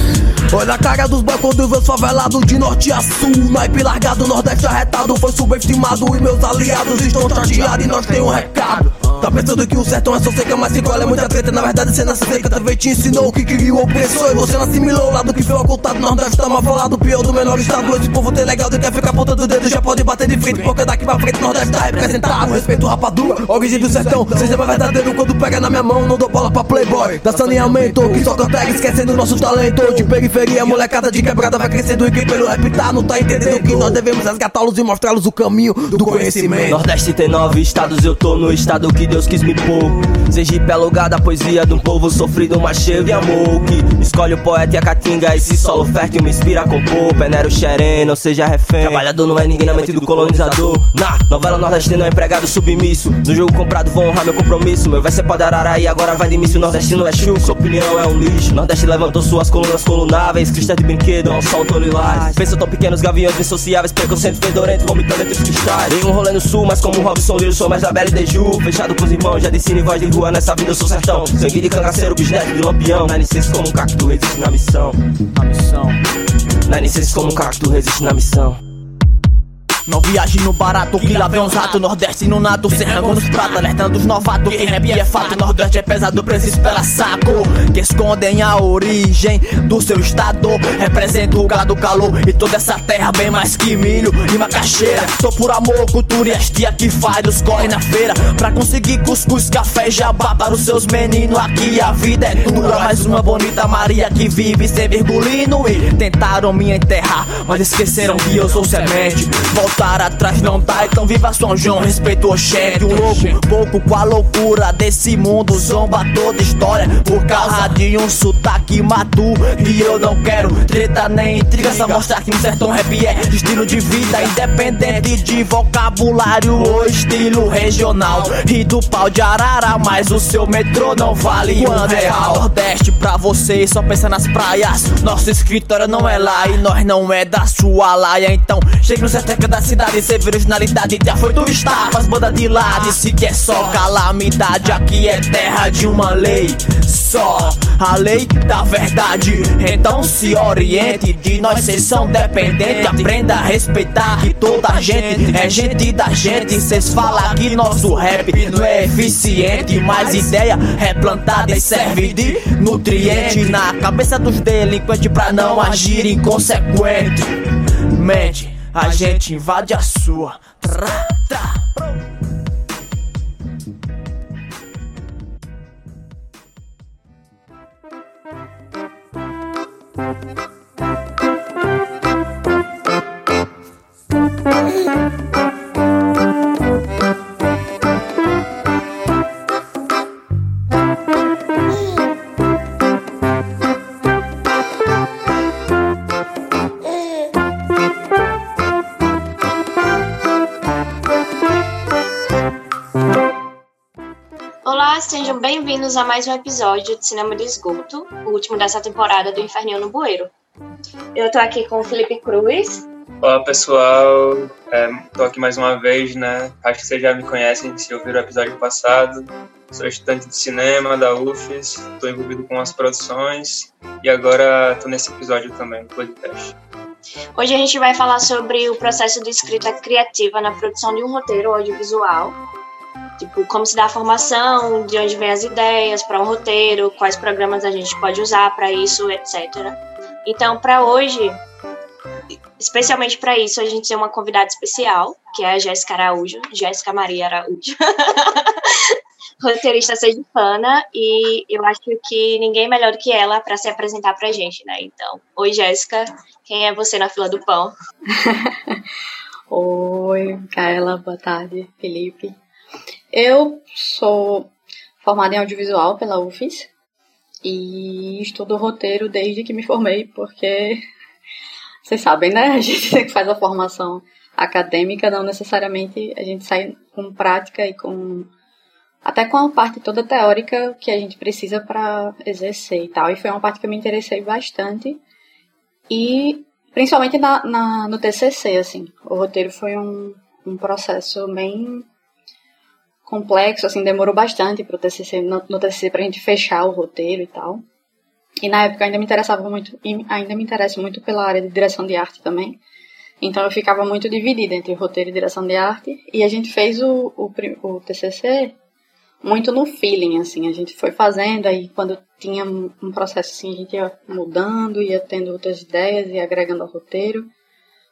[SPEAKER 12] Olha a cara dos bancos do meus favelados de norte a sul. Naipe largado, nordeste arretado. Foi subestimado e meus aliados estão chateados e nós temos um recado. Tá pensando que o sertão é só seca, mas igual é muita treta. Na verdade, nasce seca, talvez te ensinou o que queria o opressor. E você não assimilou o lado que foi ocultado. Nordeste tá mal falado, pior do menor estado. Esse povo tem legal e quer ficar apontando o dedo. Já pode bater de frente, porque daqui pra frente Nordeste tá representado. Respeito rapadura, origem do sertão. Seja mais verdadeiro quando pega na minha mão. Não dou bola pra playboy. Dá saneamento, que só consegue esquecendo nosso talento. De periferia, molecada de quebrada vai crescendo. E quem pelo rap tá, não tá entendendo que nós devemos resgatá-los e mostrá-los o caminho do conhecimento.
[SPEAKER 13] Nordeste tem nove estados, eu tô no estado que Deus quis me pôr. Sergipe é lugar da poesia de um povo sofrido, mas cheio de amor. Que escolhe o poeta e a caatinga, esse solo fértil me inspira a compor. Peneiro xereno, ou seja refém. Trabalhador não é ninguém na mente do colonizador. Na novela nordestina é empregado submisso. No jogo comprado vou honrar meu compromisso. Meu vai ser pode arara e agora vai de míssil. Nordestino é chuco, sua opinião é um lixo. Nordeste levantou suas colunas colunáveis. Cristais de brinquedo, ao sol tão lilás. Pensa tão pequenos gaviões insociáveis, preconceito fedorento, vomitando entre os cristais. Em um rolê no sul, mas como Robson Liro, sou mais da Bela e de Ju. Fechado com os irmãos, já disse voz de rua, nessa vida eu sou sertão. Sangue de cangaceiro, bisneto de lampião. Na licença como um cacto, resiste na missão. Na missão. Na licença como um cacto, resiste na missão.
[SPEAKER 12] Não viaje no barato, que lá vem uns ratos Nordeste no nato, serrando nos pratos Alertando os novatos, que rap é fato. Nordeste é pesado, preciso pela saco. Que escondem a origem do seu estado. Represento o gado calor e toda essa terra Bem mais que milho e macaxeira. Tô por amor, cultura e as tia que faz Os corre na feira. Pra conseguir cuscuz, café e jabá Para os seus meninos aqui a vida é dura. Mais uma bonita Maria que vive sem virgulino. E tentaram me enterrar, mas esqueceram que eu sou semente. Volta voltar atrás não dá, então viva São João, respeito o chefe. Um louco, pouco com a loucura desse mundo, zomba toda história. Por causa de um sotaque maduro. E eu não quero treta nem intriga, só mostrar que no sertão rap é estilo de vida, independente de vocabulário ou estilo regional. E do pau de arara, mas o seu metrô não vale um real. Nordeste pra você, só pensa nas praias. Nossa escritório não é lá e nós não é da sua laia. Então chega no sertão das
[SPEAKER 13] cidade sem originalidade, já foi turistar Faz banda de lado, se que é só calamidade. Aqui é terra de uma lei só A lei da verdade. Então se oriente de nós cês são dependentes. Aprenda a respeitar que toda gente é gente da gente. Cês falam que nosso rap não é eficiente Mas ideia é plantada e serve de nutriente Na cabeça dos delinquentes pra não agir inconsequente Mente, a gente invade a sua Tra, tra.
[SPEAKER 14] Olá, bem-vindos a mais um episódio de Cinema de Esgoto, o último dessa temporada do Inferninho no Bueiro. Eu tô aqui com o Felipe Cruz.
[SPEAKER 15] Olá pessoal, estou aqui mais uma vez, né? Acho que vocês já me conhecem se ouviram o episódio passado. Sou estudante de cinema da UFES, estou envolvido com as produções e agora estou nesse episódio também, no podcast.
[SPEAKER 14] Hoje a gente vai falar sobre o processo de escrita criativa na produção de um roteiro audiovisual. Tipo, como se dá a formação, de onde vem as ideias para um roteiro, quais programas a gente pode usar para isso, etc. Então, para hoje, especialmente para isso, a gente tem uma convidada especial, que é a Jéssica Araújo, Jéssica Maria Araújo. <laughs> roteirista sergipana e eu acho que ninguém melhor do que ela para se apresentar pra gente, né? Então, oi Jéssica, quem é você na fila do pão? <laughs>
[SPEAKER 16] oi, Kaela, boa tarde, Felipe. Eu sou formada em audiovisual pela UFES e estudo roteiro desde que me formei, porque <laughs> vocês sabem, né? A gente <laughs> faz a formação acadêmica, não necessariamente a gente sai com prática e com até com a parte toda teórica que a gente precisa para exercer e tal. E foi uma parte que eu me interessei bastante. E principalmente na, na no TCC, assim. O roteiro foi um, um processo bem complexo, assim, demorou bastante pro TCC, no, no TCC pra gente fechar o roteiro e tal. E na época ainda me interessava muito, e ainda me interessa muito pela área de direção de arte também. Então eu ficava muito dividida entre roteiro e direção de arte. E a gente fez o, o, o TCC muito no feeling, assim. A gente foi fazendo, aí quando tinha um processo assim, a gente ia mudando, ia tendo outras ideias e agregando ao roteiro.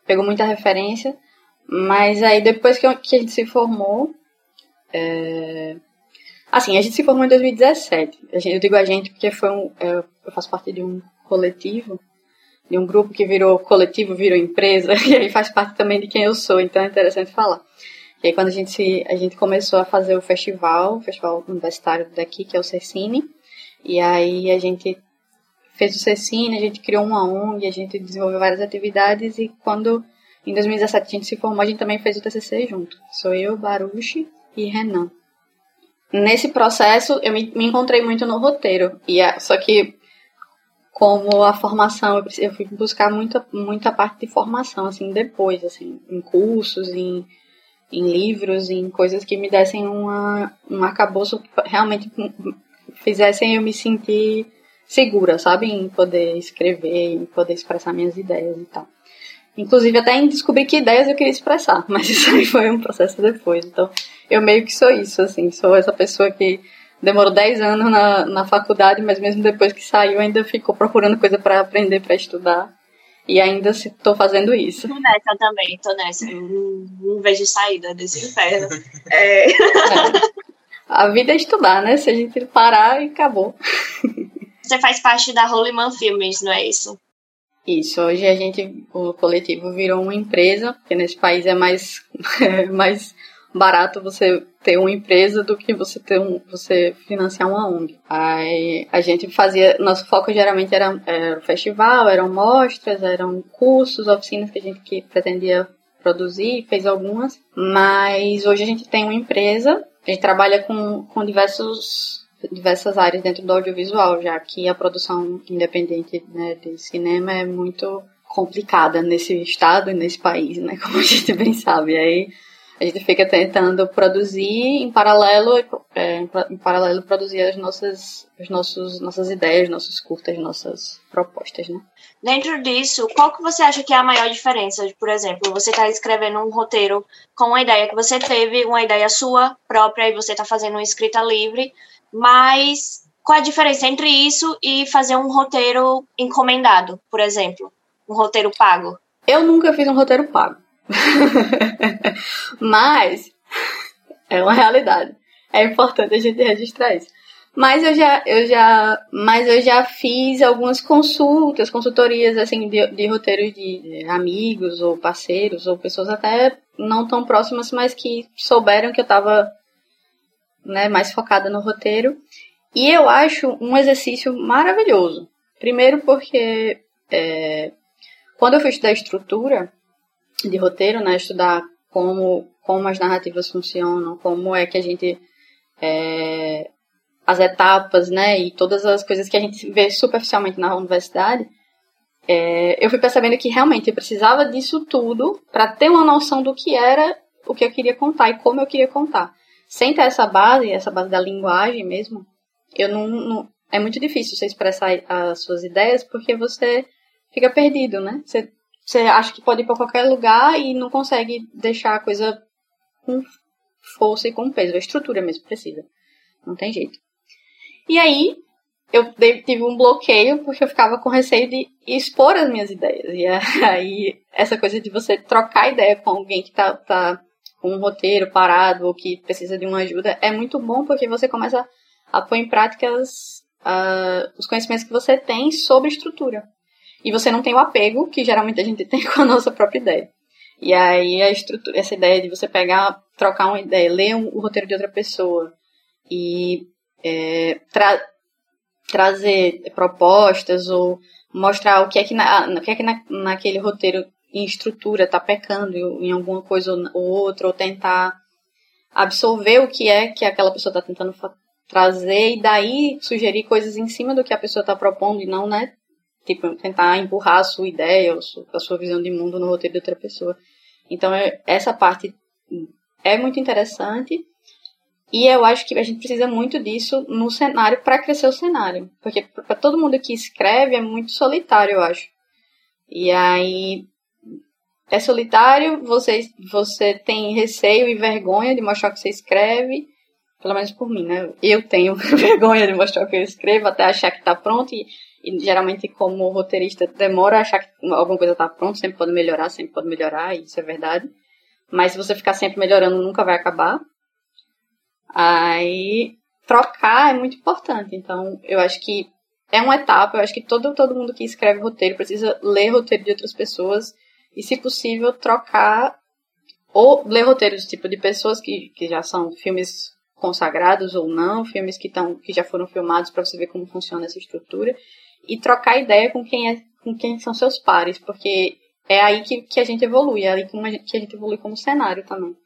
[SPEAKER 16] Pegou muita referência. Mas aí depois que, que a gente se formou, é... Assim, a gente se formou em 2017. Eu digo a gente porque foi um, é, eu faço parte de um coletivo, de um grupo que virou coletivo, virou empresa, <laughs> e aí faz parte também de quem eu sou, então é interessante falar. E aí quando a gente, a gente começou a fazer o festival, o festival universitário daqui, que é o Cecine, e aí a gente fez o Cecine, a gente criou uma ONG, a gente desenvolveu várias atividades, e quando em 2017 a gente se formou, a gente também fez o TCC junto. Sou eu, Baruchi, e Renan. Nesse processo, eu me, me encontrei muito no roteiro. E a, só que, como a formação, eu, eu fui buscar muita, muita parte de formação, assim, depois, assim, em cursos, em, em livros, em coisas que me dessem uma, um arcabouço realmente fizessem eu me sentir segura, sabe? Em poder escrever, em poder expressar minhas ideias e tal. Inclusive até em descobrir que ideias eu queria expressar, <laughs> mas isso aí foi um processo depois. Então, eu meio que sou isso, assim, sou essa pessoa que demorou 10 anos na, na faculdade, mas mesmo depois que saiu ainda ficou procurando coisa para aprender, para estudar. E ainda estou fazendo isso.
[SPEAKER 14] Tô nessa também, tô nessa. Não, não vejo saída desse inferno. <laughs> É. É.
[SPEAKER 16] A vida é estudar, né? Se a gente parar, acabou. <laughs>
[SPEAKER 14] Você faz parte da Holy Man Filmes, não é isso?
[SPEAKER 16] Isso, hoje a gente, o coletivo virou uma empresa, porque nesse país é mais, <laughs> é mais barato você ter uma empresa do que você ter um, você financiar uma ONG. Aí a gente fazia, nosso foco geralmente era, era o festival, eram mostras, eram cursos, oficinas que a gente que pretendia produzir, fez algumas, mas hoje a gente tem uma empresa, a gente trabalha com, com diversos diversas áreas dentro do audiovisual, já que a produção independente né, de cinema é muito complicada nesse estado e nesse país, né? <laughs> Como a gente bem sabe. Aí a gente fica tentando produzir em paralelo, é, em paralelo produzir as nossas, os nossos, nossas ideias, nossos curtas, nossas propostas, né?
[SPEAKER 14] Dentro disso, qual que você acha que é a maior diferença? Por exemplo, você está escrevendo um roteiro com uma ideia que você teve, uma ideia sua própria, e você está fazendo uma escrita livre, mas qual a diferença entre isso e fazer um roteiro encomendado, por exemplo? Um roteiro pago?
[SPEAKER 16] Eu nunca fiz um roteiro pago. <laughs> Mas é uma realidade. É importante a gente registrar isso. Mas eu já, eu já, mas eu já fiz algumas consultas, consultorias assim de, de roteiros de amigos ou parceiros ou pessoas até não tão próximas, mas que souberam que eu estava né, mais focada no roteiro. E eu acho um exercício maravilhoso. Primeiro porque é, quando eu fui estudar estrutura, de roteiro, né? Estudar como, como as narrativas funcionam, como é que a gente. É, as etapas, né? E todas as coisas que a gente vê superficialmente na universidade. É, eu fui percebendo que realmente eu precisava disso tudo para ter uma noção do que era o que eu queria contar e como eu queria contar. Sem ter essa base, essa base da linguagem mesmo, eu não, não é muito difícil você expressar as suas ideias porque você fica perdido, né? Você você acha que pode ir para qualquer lugar e não consegue deixar a coisa com força e com peso. A estrutura mesmo precisa. Não tem jeito. E aí, eu tive um bloqueio porque eu ficava com receio de expor as minhas ideias. E <laughs> aí, essa coisa de você trocar ideia com alguém que tá, tá com um roteiro parado ou que precisa de uma ajuda é muito bom porque você começa a pôr em prática uh, os conhecimentos que você tem sobre estrutura. E você não tem o apego que geralmente a gente <laughs> tem com a nossa própria ideia. E aí a estrutura, essa ideia de você pegar, trocar uma ideia, ler um, o roteiro de outra pessoa e é, tra trazer propostas ou mostrar o que é que, na, o que, é que na, naquele roteiro em estrutura está pecando em alguma coisa ou outra, ou tentar absorver o que é que aquela pessoa está tentando trazer e daí sugerir coisas em cima do que a pessoa está propondo e não, né, tipo, tentar empurrar a sua ideia, a sua visão de mundo no roteiro de outra pessoa. Então, é, essa parte é muito interessante. E eu acho que a gente precisa muito disso no cenário para crescer o cenário. Porque para todo mundo que escreve é muito solitário, eu acho. E aí é solitário, você, você tem receio e vergonha de mostrar o que você escreve. Pelo menos por mim, né? Eu tenho <laughs> vergonha de mostrar o que eu escrevo até achar que está pronto. E e geralmente, como roteirista, demora a achar que alguma coisa está pronta, sempre pode melhorar, sempre pode melhorar, e isso é verdade. Mas se você ficar sempre melhorando, nunca vai acabar. Aí, trocar é muito importante. Então, eu acho que é uma etapa. Eu acho que todo, todo mundo que escreve roteiro precisa ler roteiro de outras pessoas e, se possível, trocar ou ler roteiros tipo de pessoas que, que já são filmes consagrados ou não, filmes que, tão, que já foram filmados para você ver como funciona essa estrutura e trocar ideia com quem, é, com quem são seus pares, porque é aí que, que a gente evolui, é aí que gente, que a gente evolui como cenário também.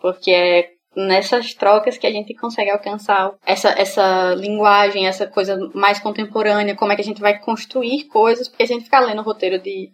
[SPEAKER 16] Porque é nessas trocas que a gente consegue alcançar essa, essa linguagem, essa coisa mais contemporânea, como é que a gente vai construir coisas, porque a gente ficar lendo roteiro de,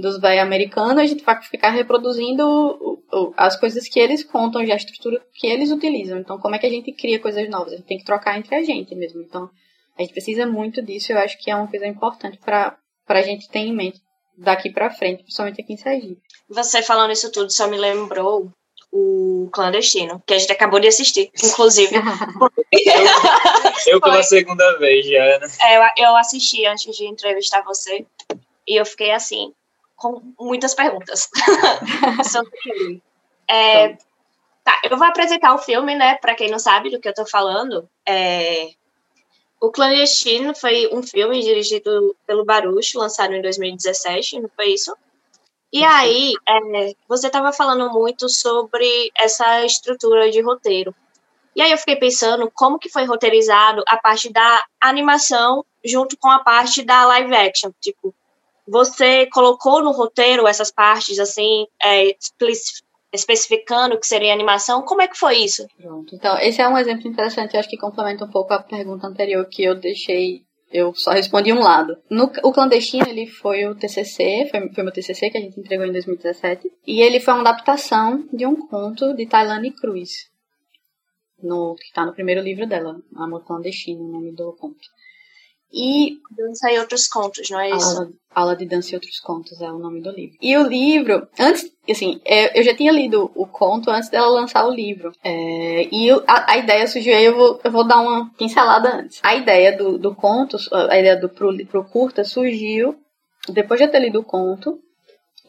[SPEAKER 16] dos velhos americanos, a gente vai ficar reproduzindo as coisas que eles contam e a estrutura que eles utilizam. Então, como é que a gente cria coisas novas? A gente tem que trocar entre a gente mesmo. Então, a gente precisa muito disso, eu acho que é uma coisa importante para a gente ter em mente daqui para frente, principalmente aqui em Sergipe.
[SPEAKER 14] Você falando isso tudo só me lembrou o Clandestino, que a gente acabou de assistir, inclusive. <laughs>
[SPEAKER 15] eu, eu pela segunda vez já, né?
[SPEAKER 14] É, eu, eu assisti antes de entrevistar você e eu fiquei assim, com muitas perguntas <laughs> sobre ele. É, tá, eu vou apresentar o filme, né? Para quem não sabe do que eu tô falando, é, o Clandestino foi um filme dirigido pelo Baruch, lançado em 2017, não foi isso? E aí, é, você estava falando muito sobre essa estrutura de roteiro. E aí eu fiquei pensando como que foi roteirizado a parte da animação junto com a parte da live action. Tipo, você colocou no roteiro essas partes, assim, é, especificando que seria animação. Como é que foi isso?
[SPEAKER 16] Pronto. Então, esse é um exemplo interessante, eu acho que complementa um pouco a pergunta anterior que eu deixei eu só respondi um lado. No, o clandestino, ele foi o TCC, foi, foi meu TCC que a gente entregou em 2017. E ele foi uma adaptação de um conto de Tailane Cruz. No, que está no primeiro livro dela, Amor Clandestino, o nome do conto. E.
[SPEAKER 14] Dança e outros contos, não é isso?
[SPEAKER 16] Aula, aula de Dança e Outros Contos é o nome do livro. E o livro, antes, assim, eu já tinha lido o conto antes dela lançar o livro. É, e eu, a, a, ideia surgiu aí, eu vou, eu vou dar uma pincelada antes. A ideia do, do conto, a ideia do pro, pro curta surgiu depois de eu ter lido o conto.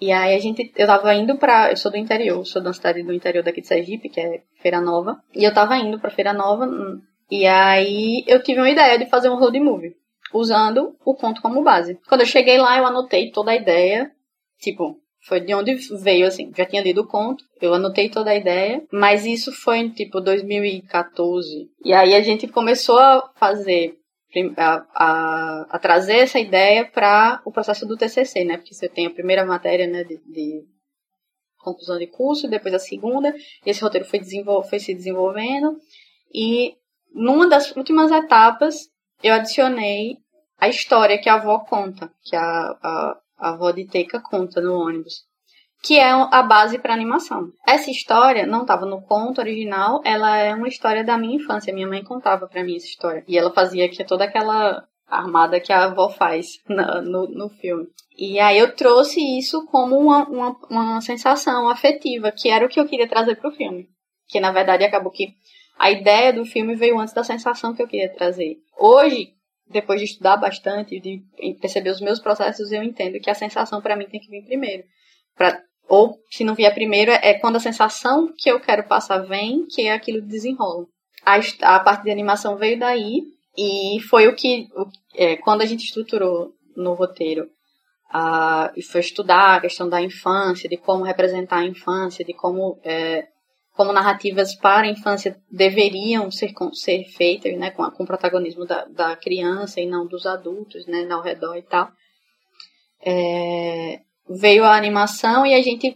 [SPEAKER 16] E aí a gente, eu tava indo pra, eu sou do interior, sou da cidade do interior daqui de Sergipe, que é Feira Nova. E eu tava indo pra Feira Nova, hum, e aí eu tive uma ideia de fazer um road movie usando o conto como base. Quando eu cheguei lá, eu anotei toda a ideia, tipo, foi de onde veio, assim, já tinha lido o conto, eu anotei toda a ideia, mas isso foi em, tipo, 2014. E aí a gente começou a fazer, a, a, a trazer essa ideia para o processo do TCC, né? Porque você tem a primeira matéria, né, de, de conclusão de curso, depois a segunda, e esse roteiro foi, desenvol foi se desenvolvendo, e numa das últimas etapas, eu adicionei a história que a avó conta, que a, a, a avó de Teca conta no ônibus, que é a base para animação. Essa história não estava no conto original, ela é uma história da minha infância. Minha mãe contava para mim essa história. E ela fazia que toda aquela armada que a avó faz no, no, no, filme. E aí eu trouxe isso como uma, uma, uma sensação afetiva, que era o que eu queria trazer para o filme. Que na verdade acabou que a ideia do filme veio antes da sensação que eu queria trazer. Hoje, depois de estudar bastante, de perceber os meus processos, eu entendo que a sensação para mim tem que vir primeiro. Pra, ou, se não vier primeiro, é quando a sensação que eu quero passar vem, que é aquilo desenrola. A, a parte de animação veio daí, e foi o que, o, é, quando a gente estruturou no roteiro, e foi estudar a questão da infância, de como representar a infância, de como é, como narrativas para a infância deveriam ser, ser feitas, né, com, com o protagonismo da, da criança e não dos adultos, né, ao redor e tal. É, veio a animação e a gente,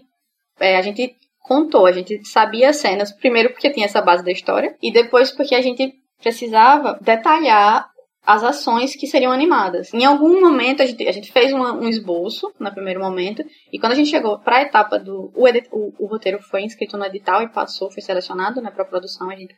[SPEAKER 16] é, a gente contou, a gente sabia as cenas, primeiro porque tinha essa base da história, e depois porque a gente precisava detalhar as ações que seriam animadas. Em algum momento a gente, a gente fez uma, um esboço no primeiro momento e quando a gente chegou para a etapa do o, edit, o, o, roteiro foi inscrito no edital e passou, foi selecionado, né, para produção a gente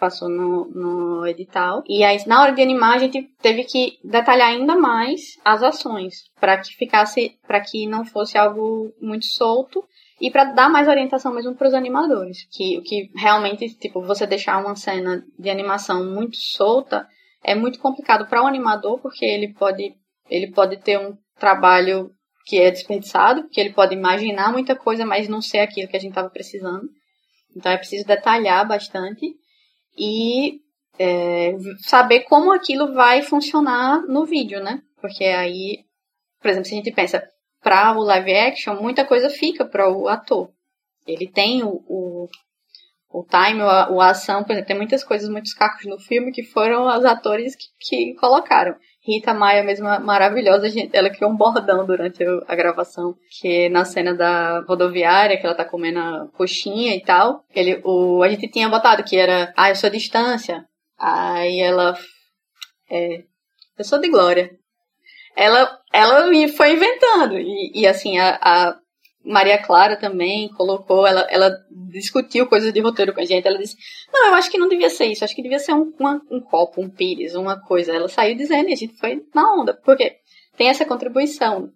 [SPEAKER 16] passou no, no edital e aí na hora de animar a gente teve que detalhar ainda mais as ações para que ficasse, para que não fosse algo muito solto e para dar mais orientação mesmo para os animadores, que o que realmente tipo você deixar uma cena de animação muito solta é muito complicado para o um animador, porque ele pode, ele pode ter um trabalho que é desperdiçado, porque ele pode imaginar muita coisa, mas não ser aquilo que a gente estava precisando. Então é preciso detalhar bastante e é, saber como aquilo vai funcionar no vídeo, né? Porque aí, por exemplo, se a gente pensa para o live action, muita coisa fica para o ator. Ele tem o, o, o time, a, a ação, por exemplo, tem muitas coisas, muitos cacos no filme que foram os atores que, que colocaram. Rita Maia mesmo maravilhosa, ela criou um bordão durante a gravação, que na cena da rodoviária, que ela tá comendo a coxinha e tal, ele, o, a gente tinha botado que era, ah, eu sou distância. Aí ela, é, eu sou de glória. Ela, ela me foi inventando, e, e assim, a, a Maria Clara também colocou, ela, ela discutiu coisas de roteiro com a gente. Ela disse: Não, eu acho que não devia ser isso, acho que devia ser um, uma, um copo, um pires, uma coisa. Ela saiu dizendo e a gente foi na onda, porque tem essa contribuição.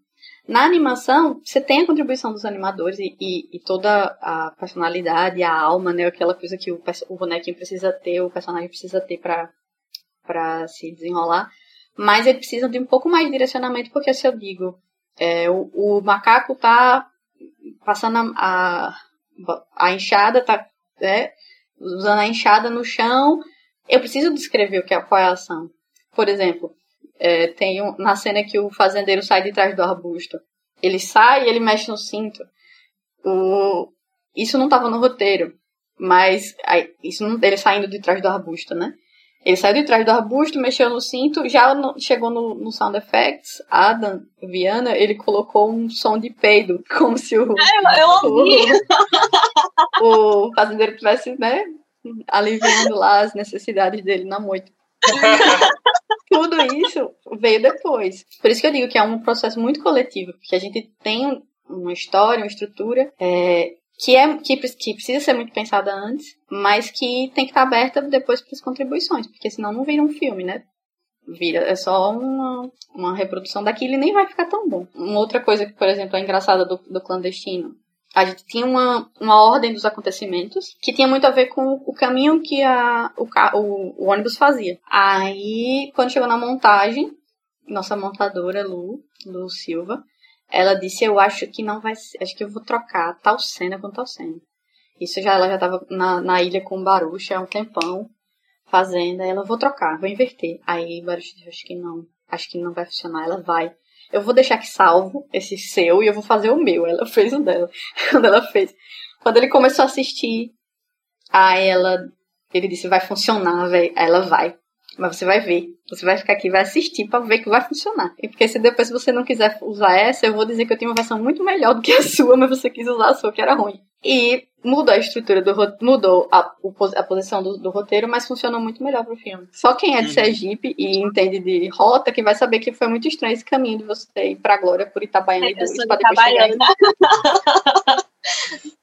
[SPEAKER 16] Na animação, você tem a contribuição dos animadores e, e, e toda a personalidade, a alma, né? Aquela coisa que o, o bonequinho precisa ter, o personagem precisa ter para se desenrolar. Mas ele precisa de um pouco mais de direcionamento, porque se eu digo, é, o, o macaco tá passando a, a, a enxada, tá né, usando a enxada no chão. Eu preciso descrever o que é, qual é a ação. Por exemplo, é, tem um, na cena que o fazendeiro sai de trás do arbusto. Ele sai e ele mexe no cinto. O, isso não estava no roteiro, mas aí, isso não, ele saindo de trás do arbusto, né? Ele saiu de trás do arbusto, mexeu no cinto, já no, chegou no, no, Sound Effects, Adam Viana, ele colocou um som de peido, <laughs> como se o.
[SPEAKER 14] Eu, eu ouvi!
[SPEAKER 16] O, <laughs> o fazendeiro tivesse, né, aliviando lá as necessidades dele na moita. <laughs> tudo isso veio depois. Por isso que eu digo que é um processo muito coletivo, porque a gente tem uma história, uma estrutura é, que, é, que, que precisa ser muito pensada antes, mas que tem que estar aberta depois para as contribuições, porque senão não vira um filme, né? Vira, é só uma, uma reprodução daquilo e nem vai ficar tão bom. Uma outra coisa que, por exemplo, é engraçada do, do clandestino a gente tinha uma, uma ordem dos acontecimentos que tinha muito a ver com o caminho que a, o, o, o ônibus fazia. Aí, quando chegou na montagem, nossa montadora, Lu, Lu Silva, ela disse, eu acho que não vai ser, acho que eu vou trocar tal cena com tal cena. Isso já, ela já tava na, na ilha com o Baruch há um tempão, fazendo, ela, vou trocar, vou inverter. Aí Baruch disse, acho que não, acho que não vai funcionar, ela vai eu vou deixar aqui salvo esse seu e eu vou fazer o meu. Ela <laughs> fez o dela. Quando ela fez. Quando ele começou a assistir, aí ela. Ele disse, vai funcionar, velho. Ela vai. Mas você vai ver. Você vai ficar aqui e vai assistir pra ver que vai funcionar. E porque se depois você não quiser usar essa, eu vou dizer que eu tenho uma versão muito melhor do que a <laughs> sua, mas você quis usar a sua, que era ruim. E mudou a estrutura do mudou a, a posição do, do, roteiro, mas funcionou muito melhor pro filme. Só quem é de uhum. Sergipe e entende de rota que vai saber que foi muito estranho esse caminho de você ir pra Glória por Itabaiana é, e Dores pra depois Itabaiana. chegar <laughs>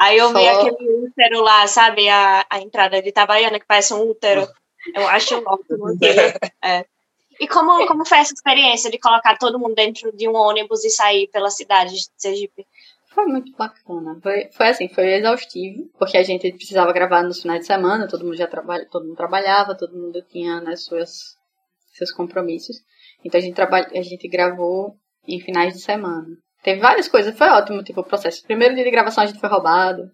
[SPEAKER 14] Aí eu Só... vi aquele útero lá, sabe? A, a entrada de Itabaiana, que parece um útero. Eu acho <laughs> ótimo. é. E como, como foi essa experiência de colocar todo mundo dentro de um ônibus e sair pela cidade de Sergipe?
[SPEAKER 16] Foi muito bacana. Foi, foi assim, foi exaustivo, porque a gente precisava gravar nos finais de semana, todo mundo já trabalha, todo mundo trabalhava, todo mundo tinha né, suas, seus compromissos. Então a gente, trabalha, a gente gravou em finais de semana. Teve várias coisas, foi ótimo, tipo, o processo. Primeiro dia de gravação a gente foi roubado.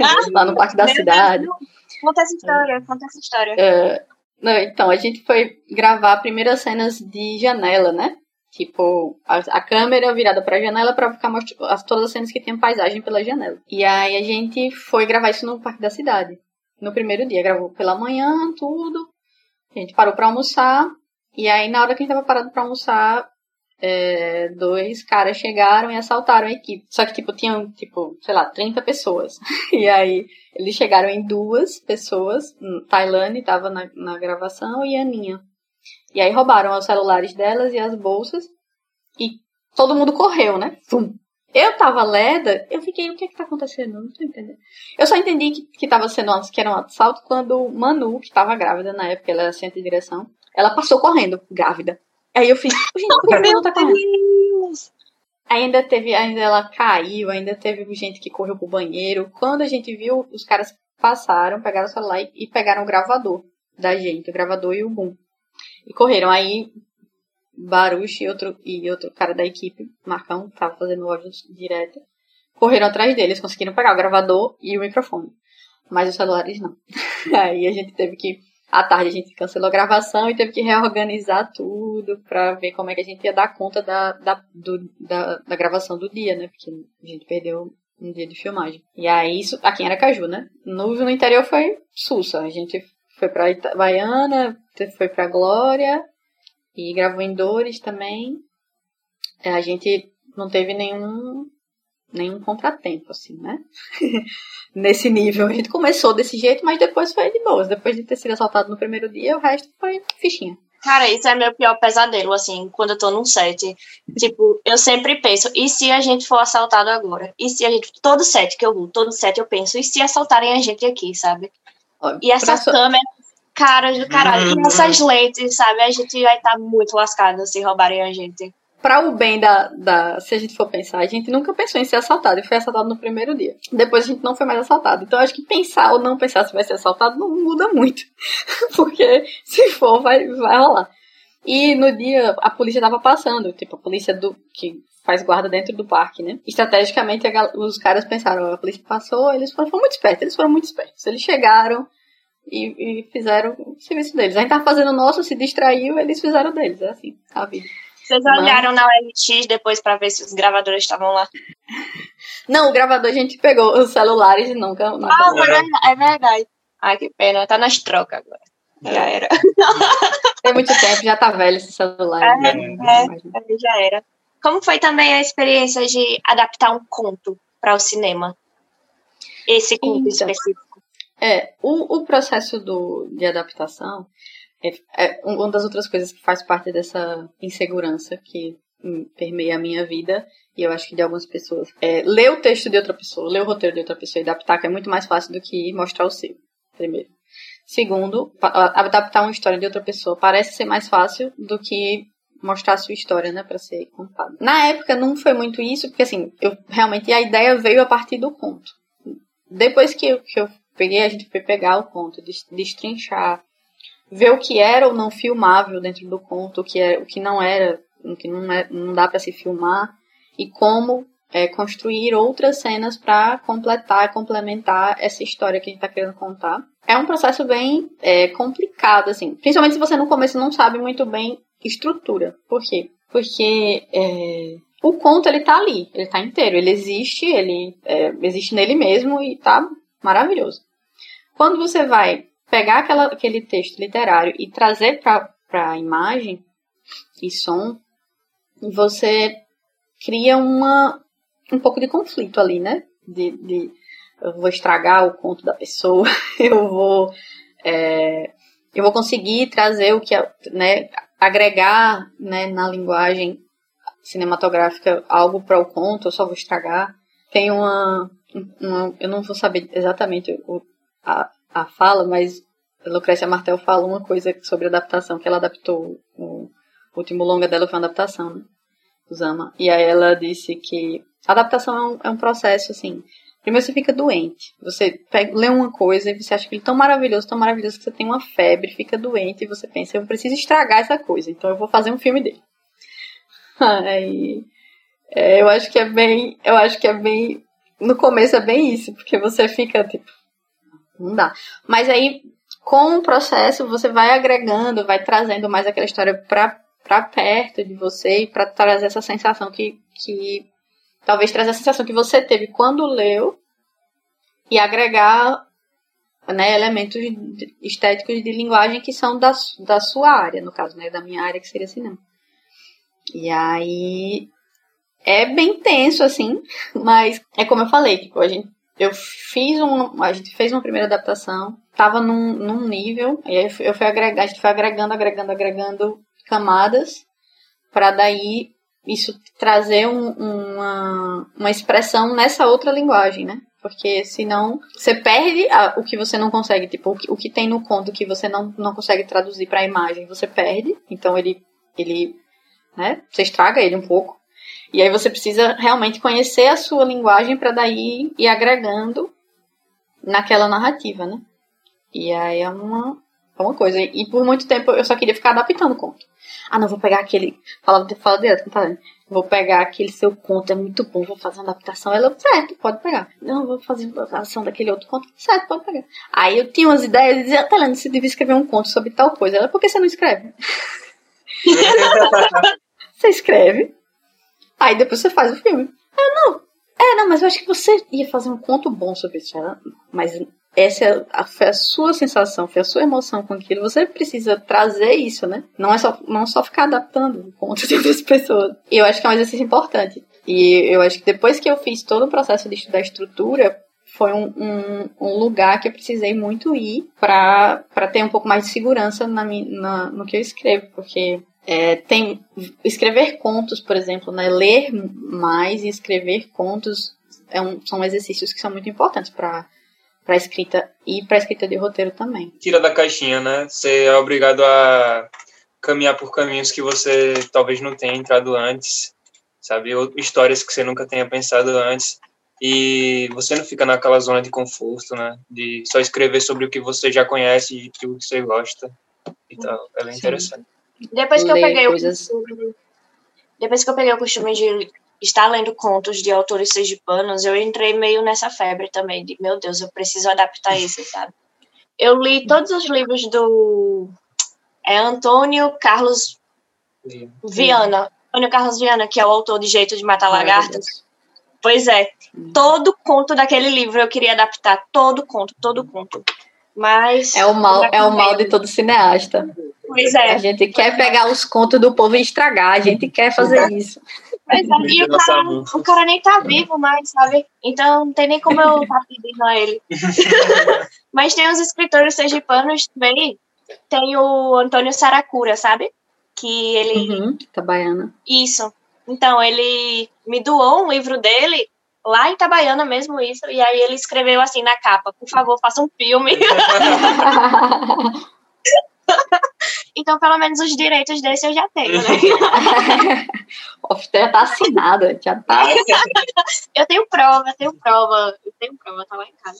[SPEAKER 16] Ah, <laughs> lá no Parque da Cidade. Deus,
[SPEAKER 14] conta essa história, conta essa história.
[SPEAKER 16] É, não, então, a gente foi gravar primeiras cenas de janela, né? Tipo, a, a câmera virada pra janela pra ficar mostrando as, todas as cenas que tem paisagem pela janela. E aí a gente foi gravar isso no Parque da Cidade. No primeiro dia, gravou pela manhã, tudo. A gente parou pra almoçar. E aí, na hora que a gente tava parado pra almoçar, é, dois caras chegaram e assaltaram a equipe. Só que, tipo, tinham, tipo, sei lá, 30 pessoas. <laughs> E aí, eles chegaram em duas pessoas. Tailândia estava na, na gravação e a minha. E aí roubaram os celulares delas e as bolsas. E todo mundo correu, né? Fum. Eu tava leda, eu fiquei, o que é que tá acontecendo? Não tô entendendo. Eu só entendi que, que tava sendo que era um assalto quando Manu, que tava grávida na época, ela era assistente de direção, ela passou correndo, grávida. Aí eu fiz, gente, por que <laughs> ela tá correndo? Ainda teve, ainda ela caiu, ainda teve gente que correu pro banheiro. Quando a gente viu, os caras passaram, pegaram o celular e pegaram o gravador da gente, o gravador e o boom. E correram. Aí Baruch e outro, e outro cara da equipe, Marcão, tava fazendo áudio direto, correram atrás deles, conseguiram pegar o gravador e o microfone. Mas os celulares não. <laughs> Aí a gente teve que. À tarde a gente cancelou a gravação e teve que reorganizar tudo pra ver como é que a gente ia dar conta da, da, do, da, da gravação do dia, né? Porque a gente perdeu um dia de filmagem. E aí, isso aqui em Aracaju, né? No, no interior foi Sussa. A gente foi pra Itabaiana, foi pra Glória e gravou em Dores também. É, a gente não teve nenhum nenhum contratempo, assim, né? <laughs> Nesse nível. A gente começou desse jeito, mas depois foi de boas. Depois de ter sido assaltado no primeiro dia, o resto foi fichinha.
[SPEAKER 14] Cara, isso é meu pior pesadelo, assim, quando eu tô num set. Tipo, eu sempre penso, e se a gente for assaltado agora? E se a gente. Todo set que eu vou, todo set eu penso, e se assaltarem a gente aqui, sabe? E essa sua... câmera, cara do caralho. E uhum. essas lentes, sabe? A gente vai estar tá muito lascado se roubarem a gente.
[SPEAKER 16] Para o bem da, da. Se a gente for pensar, a gente nunca pensou em ser assaltado e foi assaltado no primeiro dia. Depois a gente não foi mais assaltado. Então acho que pensar ou não pensar se vai ser assaltado não muda muito. <laughs> Porque se for, vai, vai rolar. E no dia a polícia tava passando, tipo, a polícia do que faz guarda dentro do parque, né? Estrategicamente, os caras pensaram, a polícia passou, eles foram, foram muito espertos, eles foram muito espertos. Eles chegaram e, e fizeram o serviço deles. A gente tava fazendo o nosso, se distraiu, eles fizeram deles, é assim, a vida.
[SPEAKER 14] Vocês olharam Mas... na OLX depois para ver se os gravadores estavam lá?
[SPEAKER 16] Não, o gravador a gente pegou os celulares e nunca.
[SPEAKER 14] nunca ah, é verdade. Ai, que pena. Tá nas trocas agora. Já era. <laughs>
[SPEAKER 16] Tem muito tempo, já tá velho esse celular.
[SPEAKER 14] É, é, é, já era. Como foi também a experiência de adaptar um conto para o cinema? Esse conto então, específico.
[SPEAKER 16] É, o, o processo do, de adaptação é, é uma das outras coisas que faz parte dessa insegurança que hum, permeia a minha vida e eu acho que de algumas pessoas. É, ler o texto de outra pessoa, ler o roteiro de outra pessoa e adaptar que é muito mais fácil do que mostrar o seu, primeiro. Segundo, adaptar uma história de outra pessoa parece ser mais fácil do que mostrar a sua história, né, para ser contada. Na época não foi muito isso, porque assim, eu realmente a ideia veio a partir do conto. Depois que eu, que eu peguei, a gente foi pegar o conto, destrinchar, ver o que era ou não filmável dentro do conto, o que era, o que não era, o que não, é, não dá para se filmar e como é, construir outras cenas para completar, complementar essa história que a gente está querendo contar. É um processo bem é, complicado, assim, principalmente se você no começo não sabe muito bem estrutura. Por quê? Porque é, o conto ele tá ali, ele tá inteiro, ele existe, ele é, existe nele mesmo e tá maravilhoso. Quando você vai pegar aquela, aquele texto literário e trazer para a imagem e som, você cria uma, um pouco de conflito ali, né? De, de eu vou estragar o conto da pessoa, <laughs> eu vou é, eu vou conseguir trazer o que né, agregar né, na linguagem cinematográfica algo para o conto, eu só vou estragar. Tem uma, uma eu não vou saber exatamente o, a, a fala, mas Lucrécia Martel fala uma coisa sobre adaptação, que ela adaptou o, último longa dela foi uma adaptação, né? Zama. E aí ela disse que adaptação é um, é um processo, assim. Primeiro você fica doente. Você pega, lê uma coisa e você acha que ele é tão maravilhoso, tão maravilhoso que você tem uma febre, fica doente e você pensa, eu preciso estragar essa coisa, então eu vou fazer um filme dele. <laughs> Aí, é, eu acho que é bem, eu acho que é bem, no começo é bem isso, porque você fica tipo, não dá. Mas aí, com o processo, você vai agregando, vai trazendo mais aquela história pra para perto de você e para trazer essa sensação que, que talvez trazer a sensação que você teve quando leu e agregar né, elementos estéticos de linguagem que são da, da sua área, no caso, né, da minha área que seria cinema. E aí é bem tenso assim, <laughs> mas é como eu falei, tipo, a gente eu fiz um, a gente fez uma primeira adaptação, tava num, num nível, e aí eu fui agregar, a gente foi agregando, agregando, agregando camadas para daí isso trazer um, uma, uma expressão nessa outra linguagem, né? Porque senão você perde a, o que você não consegue, tipo, o que, o que tem no conto que você não, não consegue traduzir para a imagem, você perde. Então ele, ele, né? Você estraga ele um pouco. E aí você precisa realmente conhecer a sua linguagem para daí ir agregando naquela narrativa, né? E aí é uma, é uma coisa. E por muito tempo eu só queria ficar adaptando o conto. Ah, não, vou pegar aquele. Fala, fala direto com o talento. Vou pegar aquele seu conto, é muito bom, vou fazer uma adaptação. Ela, certo, pode pegar. Não, vou fazer uma adaptação daquele outro conto. Certo, pode pegar. Aí eu tinha umas ideias e dizia, Talento, você devia escrever um conto sobre tal coisa. Ela, por que você não escreve? <laughs> você escreve. Aí depois você faz o filme. Ah, não. É, não, mas eu acho que você ia fazer um conto bom sobre isso. Ela, mas essa é a, foi a sua sensação, foi a sua emoção com aquilo. Você precisa trazer isso, né? Não é só, não é só ficar adaptando o ponto <laughs> de outras pessoas. E eu acho que é um exercício importante. E eu acho que depois que eu fiz todo o processo de estudar estrutura, foi um, um, um lugar que eu precisei muito ir para ter um pouco mais de segurança na, na, no que eu escrevo, porque é, tem escrever contos, por exemplo, né? Ler mais e escrever contos é um, são exercícios que são muito importantes para para escrita e para escrita de roteiro também.
[SPEAKER 15] Tira da caixinha, né? Você é obrigado a caminhar por caminhos que você talvez não tenha entrado antes, sabe? Ou histórias que você nunca tenha pensado antes. E você não fica naquela zona de conforto, né? De só escrever sobre o que você já conhece e o que você gosta e tal. Ela é interessante.
[SPEAKER 14] Depois que eu peguei coisas... o costume, depois que eu peguei o costume de estar lendo contos de autores sergipanos, eu entrei meio nessa febre também, de meu Deus, eu preciso adaptar isso, <laughs> sabe? Eu li todos os livros do é, Antônio Carlos Viana. Antônio Carlos Viana, que é o autor de Jeito de Matar Lagartas. Pois é, todo conto daquele livro eu queria adaptar, todo conto, todo conto. Mas.
[SPEAKER 16] É o mal, é o mal de todo cineasta.
[SPEAKER 14] Pois é.
[SPEAKER 16] A gente quer pegar os contos do povo e estragar, a gente quer fazer isso.
[SPEAKER 14] Pois é, e o cara, o cara nem tá vivo mais, sabe? Então não tem nem como eu estar tá pedindo a ele. <laughs> Mas tem uns escritores sergipanos também tem o Antônio Saracura, sabe? Que ele.
[SPEAKER 16] Uhum, Itabaiana.
[SPEAKER 14] Isso. Então, ele me doou um livro dele, lá em Itabaiana mesmo, isso. E aí ele escreveu assim na capa: por favor, faça um filme. <laughs> <laughs> então, pelo menos os direitos desse eu já tenho, né? <laughs>
[SPEAKER 16] O já tá assinado, já tá.
[SPEAKER 14] eu tenho prova, eu tenho prova, eu tenho prova, tá lá em casa.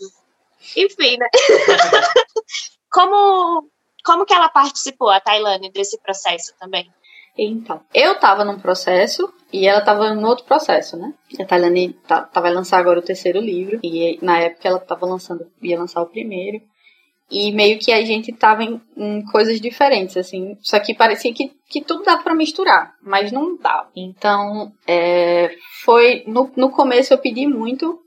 [SPEAKER 14] Enfim, né? <laughs> como, como que ela participou, a Tailândia, desse processo também?
[SPEAKER 16] Então, eu tava num processo e ela tava em outro processo, né? A Tailândia tá, tá, vai lançar agora o terceiro livro e na época ela tava lançando, ia lançar o primeiro. E meio que a gente tava em, em coisas diferentes, assim. Só que parecia que, que tudo dava para misturar, mas não dava. Então, é, foi. No, no começo eu pedi muito,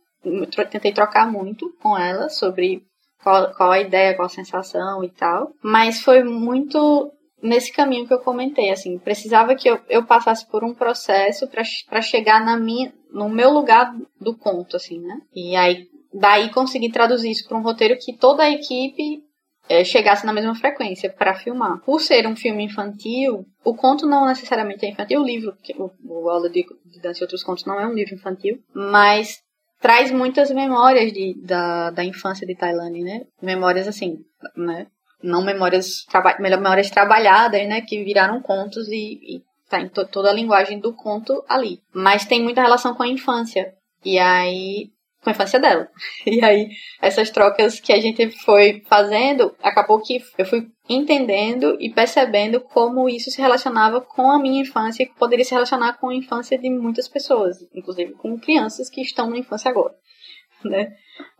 [SPEAKER 16] tentei trocar muito com ela sobre qual, qual a ideia, qual a sensação e tal. Mas foi muito nesse caminho que eu comentei, assim, precisava que eu, eu passasse por um processo para chegar na minha, no meu lugar do conto, assim, né? E aí, daí conseguir traduzir isso para um roteiro que toda a equipe é, chegasse na mesma frequência para filmar. Por ser um filme infantil, o conto não necessariamente é infantil, o livro, o, o Aula de, de Dança e Outros Contos não é um livro infantil, mas traz muitas memórias de, da, da infância de Tailândia, né? Memórias assim, né? não memórias, memórias trabalhadas, né, que viraram contos e, e tá em to toda a linguagem do conto ali. Mas tem muita relação com a infância. E aí, com a infância dela. <laughs> E aí, essas trocas que a gente foi fazendo, acabou que eu fui entendendo e percebendo como isso se relacionava com a minha infância e poderia se relacionar com a infância de muitas pessoas, inclusive com crianças que estão na infância agora. Né?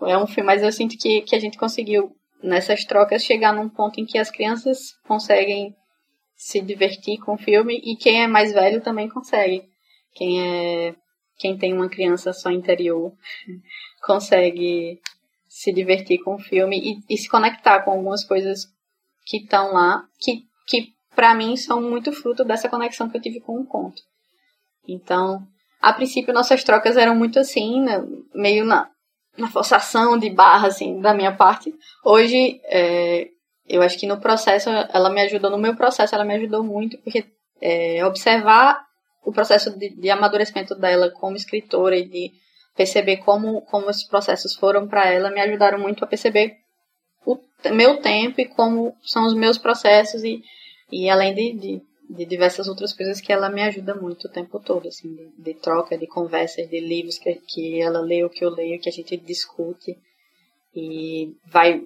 [SPEAKER 16] É um filme, mas eu sinto que, que a gente conseguiu nessas trocas chegar num ponto em que as crianças conseguem se divertir com o filme e quem é mais velho também consegue. Quem é quem tem uma criança só interior consegue se divertir com o filme e, e se conectar com algumas coisas que estão lá, que, que para mim são muito fruto dessa conexão que eu tive com o conto. Então, a princípio nossas trocas eram muito assim, né, meio na, na forçação de barra, assim, da minha parte. Hoje, é, eu acho que no processo, ela me ajudou, no meu processo, ela me ajudou muito, porque é, observar o processo de, de, amadurecimento dela como escritora e de perceber como, como esses processos foram para ela, me ajudaram muito a perceber o meu tempo e como são os meus processos e, e além de, de de diversas outras coisas que ela me ajuda muito o tempo todo, assim, de, de troca, de conversas, de livros que, que ela lê, o que eu leio, que a gente discute e vai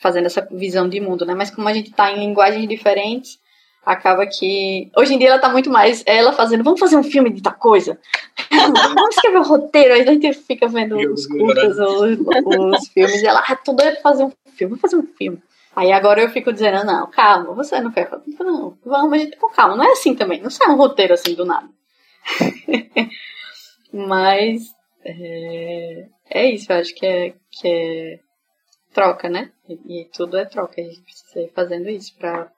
[SPEAKER 16] fazendo essa visão de mundo, né? Mas como a gente tá em linguagens diferentes, acaba que hoje em dia ela tá muito mais ela fazendo, vamos fazer um filme de tal coisa, <laughs> vamos escrever um roteiro, aí a gente fica vendo os curtas, os, os filmes, e ela, ah, tô doida pra fazer um filme, vamos fazer um filme. Aí agora eu fico dizendo, não, calma, você não quer fazer. Não, vamos, gente com calma. Não é assim também, não sai um roteiro assim do nada. <laughs> Mas é, é, isso, eu acho que é, que é troca, né? E, e, tudo é troca, a gente precisa ir fazendo isso pra,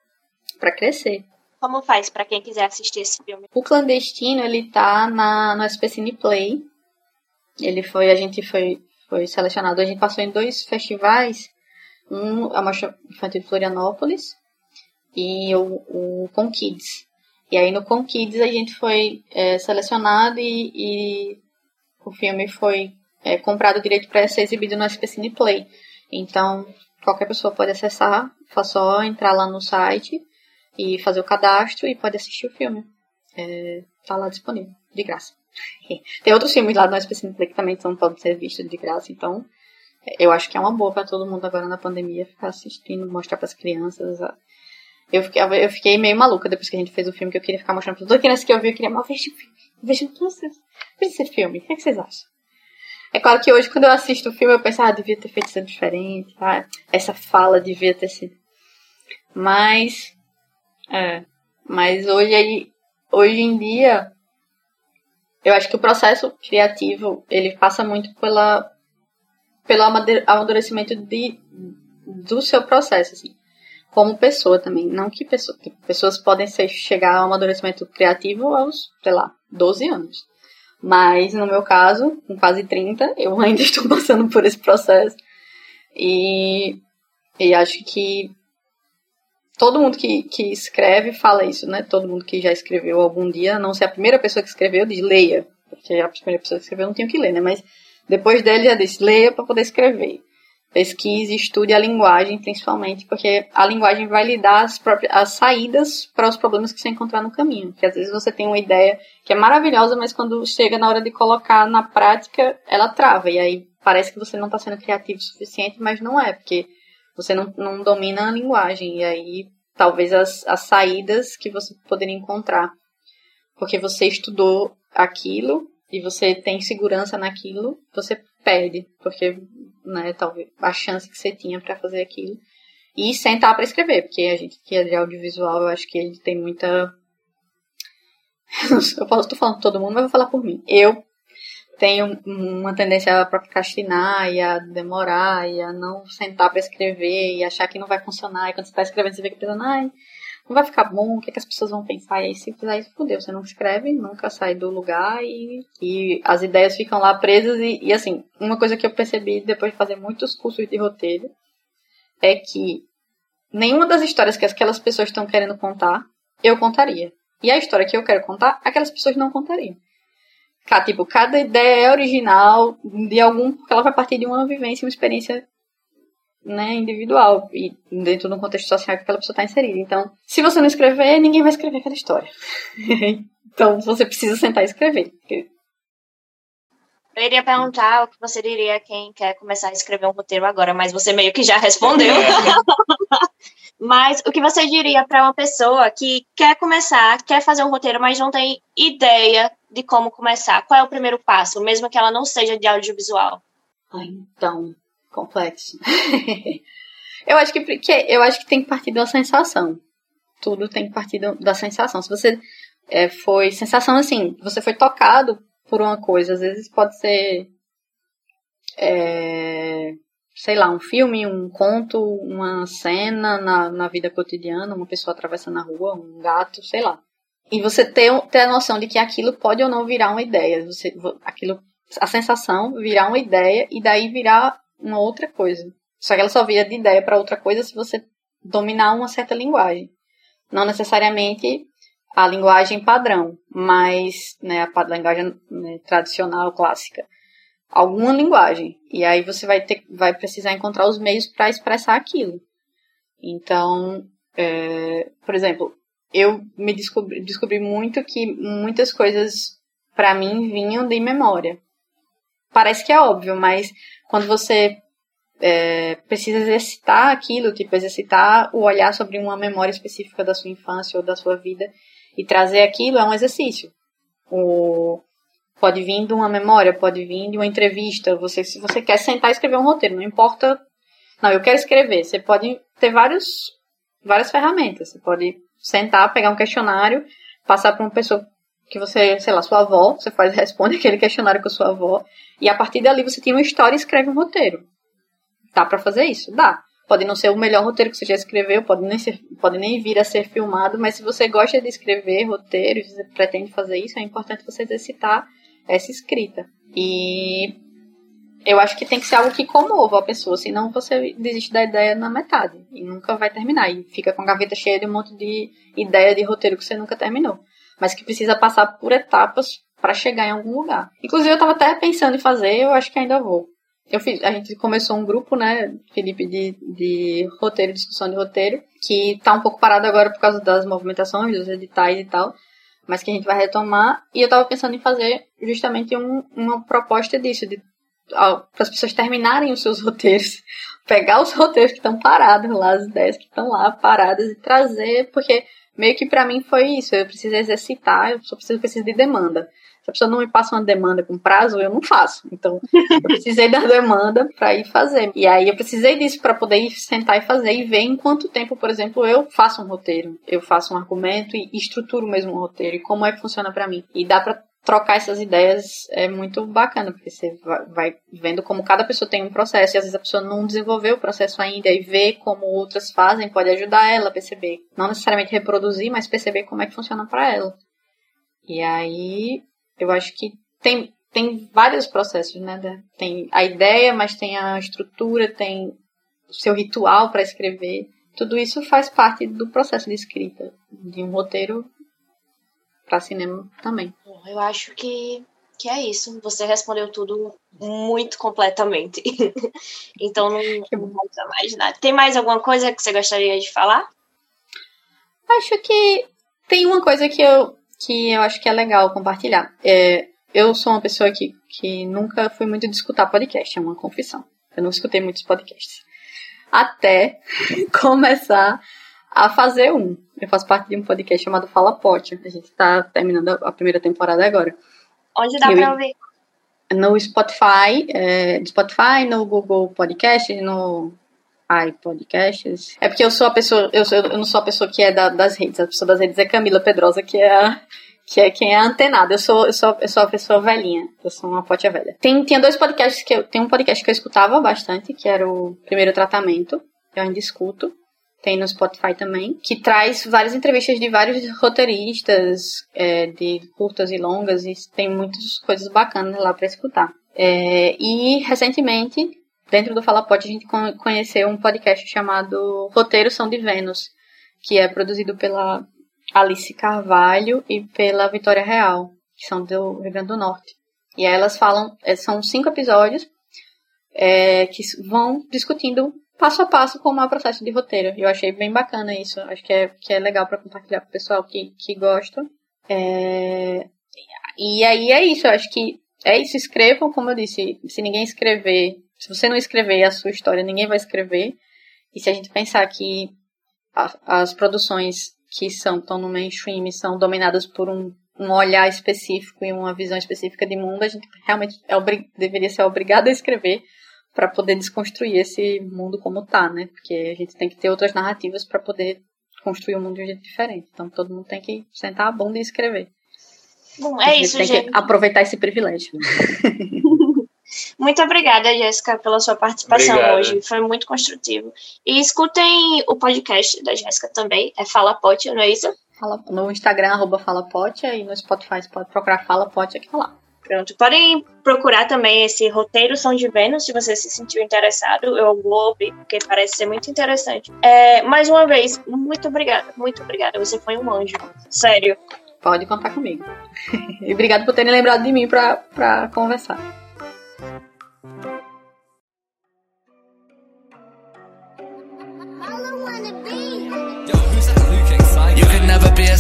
[SPEAKER 16] pra crescer.
[SPEAKER 14] Como faz para quem quiser assistir esse filme?
[SPEAKER 16] O Clandestino, ele tá na, no SPCine Play. Ele foi, a gente foi, foi selecionado, a gente passou em dois festivais um, a Mostra Infantil de Florianópolis e o, o Com Kids. E aí no Com Kids a gente foi é, selecionado e, e, o filme foi é, comprado direito para ser exibido no SPCine Play. Então qualquer pessoa pode acessar, é só entrar lá no site e fazer o cadastro e pode assistir o filme. É, tá lá disponível, de graça. <laughs> Tem outros filmes lá no SPCine Play que também são, podem ser vistos de graça, então eu acho que é uma boa para todo mundo agora na pandemia ficar assistindo, mostrar para as crianças. Eu fiquei, eu fiquei meio maluca depois que a gente fez o filme, que eu queria ficar mostrando para as crianças que eu vi, eu queria, mas veja veja veja esse filme, o que, é que vocês acham? É claro que hoje, quando eu assisto o filme, eu penso, ah, devia ter feito isso diferente, ah, essa fala devia ter sido. Mas, é, mas hoje, hoje em dia, eu acho que o processo criativo, ele passa muito pela, pelo amadurecimento de, do seu processo, assim. Como pessoa também. Não que pessoa, que pessoas podem ser, chegar ao amadurecimento criativo aos, sei lá, 12 anos. Mas no meu caso, com quase 30, eu ainda <laughs> estou passando por esse processo. E, e acho que todo mundo que, que escreve fala isso, né? Todo mundo que já escreveu algum dia, não ser a primeira pessoa que escreveu, diz leia. Porque a primeira pessoa que escreveu não tinha o que ler, né? Mas depois dele já disse leia para poder escrever. Pesquise, estude a linguagem, principalmente, porque a linguagem vai lhe dar as, próprias, as saídas para os problemas que você encontrar no caminho. Porque às vezes você tem uma ideia que é maravilhosa, mas quando chega na hora de colocar na prática, ela trava. E aí parece que você não está sendo criativo o suficiente, mas não é, porque você não, não domina a linguagem. E aí talvez as, as saídas que você poderia encontrar. Porque você estudou aquilo e você tem segurança naquilo, você perde, porque né, talvez a chance que você tinha para fazer aquilo. E sentar para escrever, porque a gente que é de audiovisual, eu acho que ele tem muita. <laughs> eu posso, tô falando todo mundo, mas vou falar por mim. Eu tenho uma tendência a procrastinar e a demorar e a não sentar para escrever e achar que não vai funcionar. E quando você está escrevendo, você fica pensando, ai, não vai ficar bom, o que, é que as pessoas vão pensar? E aí, se fizer isso, fudeu, você não escreve, nunca sai do lugar e, e as ideias ficam lá presas. E, e assim, uma coisa que eu percebi depois de fazer muitos cursos de roteiro é que nenhuma das histórias que aquelas pessoas estão querendo contar, eu contaria. E a história que eu quero contar, aquelas pessoas não contariam. Tipo, cada ideia é original de algum, porque ela vai partir de uma vivência, uma experiência né, individual e dentro do contexto social que aquela pessoa está inserida. Então, se você não escrever, ninguém vai escrever aquela história. <laughs> então, você precisa sentar e escrever.
[SPEAKER 14] Eu iria perguntar o que você diria a quem quer começar a escrever um roteiro agora, mas você meio que já respondeu. É. <laughs> mas o que você diria para uma pessoa que quer começar, quer fazer um roteiro, mas não tem ideia de como começar? Qual é o primeiro passo, mesmo que ela não seja de audiovisual?
[SPEAKER 16] Então, complexo. <laughs> eu acho que, que eu acho que tem que partir da sensação. Tudo tem que partir da sensação. Se você é, foi sensação assim, você foi tocado por uma coisa, às vezes pode ser é, sei lá, um filme, um conto, uma cena na, na vida cotidiana, uma pessoa atravessando a rua, um gato, sei lá. E você ter, ter a noção de que aquilo pode ou não virar uma ideia. Você, aquilo, a sensação virar uma ideia e daí virar uma outra coisa. Só que ela só vira de ideia para outra coisa se você dominar uma certa linguagem. Não necessariamente a linguagem padrão, mas né, a linguagem né, tradicional, clássica. Alguma linguagem. E aí você vai, ter, vai precisar encontrar os meios para expressar aquilo. Então, é, por exemplo, eu me descobri, descobri muito que muitas coisas para mim vinham de memória. Parece que é óbvio, mas quando você é, precisa exercitar aquilo, tipo, exercitar o olhar sobre uma memória específica da sua infância ou da sua vida e trazer aquilo é um exercício. O, pode vir de uma memória, pode vir de uma entrevista. Você, se você quer sentar e escrever um roteiro, não importa. Não, eu quero escrever. Você pode ter vários, várias ferramentas. Você pode sentar, pegar um questionário, passar para uma pessoa que você, sei lá, sua avó, você faz, <laughs> responde aquele questionário com sua avó, e a partir dali você tem uma história e escreve um roteiro. Dá para fazer isso? Dá. Pode não ser o melhor roteiro que você já escreveu, pode nem, ser, pode nem vir a ser filmado, mas se você gosta de escrever roteiros, você pretende fazer isso, é importante você exercitar essa escrita. E eu acho que tem que ser algo que comova a pessoa, senão você desiste da ideia na metade e nunca vai terminar. E fica com a gaveta cheia de um monte de ideia de roteiro que você nunca terminou. Mas que precisa passar por etapas para chegar em algum lugar. Inclusive, eu estava até pensando em fazer, eu acho que ainda vou. Eu fiz, a gente começou um grupo, né, Felipe, de, de roteiro, discussão de roteiro, que está um pouco parado agora por causa das movimentações, dos editais e tal, mas que a gente vai retomar. E eu estava pensando em fazer justamente um, uma proposta disso, de para as pessoas terminarem os seus roteiros, <laughs> pegar os roteiros que estão parados lá, as ideias que estão lá paradas e trazer, porque meio que para mim foi isso, eu preciso exercitar, eu só preciso, preciso de demanda. Se a pessoa não me passa uma demanda com prazo, eu não faço. Então, <laughs> eu precisei da demanda para ir fazer. E aí eu precisei disso para poder ir sentar e fazer e ver em quanto tempo, por exemplo, eu faço um roteiro, eu faço um argumento e estruturo mesmo um roteiro e como é que funciona para mim. E dá para trocar essas ideias é muito bacana, porque você vai vendo como cada pessoa tem um processo, e às vezes a pessoa não desenvolveu o processo ainda, e ver como outras fazem pode ajudar ela a perceber. Não necessariamente reproduzir, mas perceber como é que funciona para ela. E aí, eu acho que tem, tem vários processos, né? Tem a ideia, mas tem a estrutura, tem o seu ritual para escrever, tudo isso faz parte do processo de escrita de um roteiro para cinema também.
[SPEAKER 14] Eu acho que, que é isso. Você respondeu tudo muito completamente. <laughs> então não, não falta mais nada. Tem mais alguma coisa que você gostaria de falar?
[SPEAKER 16] Acho que tem uma coisa que eu, que eu acho que é legal compartilhar. É, eu sou uma pessoa que, que nunca fui muito de escutar podcast, é uma confissão. Eu não escutei muitos podcasts. Até <laughs> começar a fazer um. Eu faço parte de um podcast chamado Fala Pote. A gente está terminando a primeira temporada agora.
[SPEAKER 14] Onde dá para ouvir?
[SPEAKER 16] No Spotify, é, Spotify, no Google Podcast, no iPodcasts. É porque eu sou a pessoa, eu, sou, eu não sou a pessoa que é da, das redes. A pessoa das redes é Camila Pedrosa, que é a, que é quem é antenada. Eu sou, eu sou, eu sou a pessoa velhinha. Eu sou uma pote velha. Tem, tinha dois podcasts que eu. Tem um podcast que eu escutava bastante, que era o Primeiro Tratamento. Eu ainda escuto. Tem no Spotify também. Que traz várias entrevistas de vários roteiristas, é, de curtas e longas, e tem muitas coisas bacanas lá para escutar. É, e recentemente, dentro do Fala Pote, a gente conheceu um podcast chamado Roteiro São de Vênus, que é produzido pela Alice Carvalho e pela Vitória Real, que são do Rio Grande do Norte. E elas falam, é, são cinco episódios é, que vão discutindo passo a passo como é o processo de roteiro. Eu achei bem bacana isso. Acho que é, que é legal para compartilhar com o pessoal que, que gosta. É, e aí é isso. Eu acho que é isso. Escrevam, como eu disse. Se ninguém escrever, se você não escrever a sua história, ninguém vai escrever. E se a gente pensar que a, as produções que são estão no mainstream são dominadas por um, um olhar específico e uma visão específica de mundo, a gente realmente é deveria ser obrigado a escrever para poder desconstruir esse mundo como tá, né? Porque a gente tem que ter outras narrativas para poder construir um mundo de um jeito diferente. Então todo mundo tem que sentar a bunda e escrever.
[SPEAKER 14] Bom, é isso,
[SPEAKER 16] tem
[SPEAKER 14] gente.
[SPEAKER 16] que aproveitar esse privilégio. <laughs>
[SPEAKER 14] Muito obrigada, Jéssica, pela sua participação
[SPEAKER 15] Obrigado.
[SPEAKER 14] hoje. Foi muito construtivo. E escutem o podcast da Jéssica também. É Fala Pote, não é isso?
[SPEAKER 16] Fala, no Instagram, arroba FalaPote, e no Spotify você pode procurar Fala Pote aqui lá.
[SPEAKER 14] Pronto. Podem procurar também esse roteiro São de Vênus, se você se sentiu interessado. Eu vou ouvir, porque parece ser muito interessante. É, mais uma vez, muito obrigada. Muito obrigada. Você foi um anjo. Sério.
[SPEAKER 16] Pode contar comigo. <laughs> e obrigado por terem lembrado de mim pra conversar.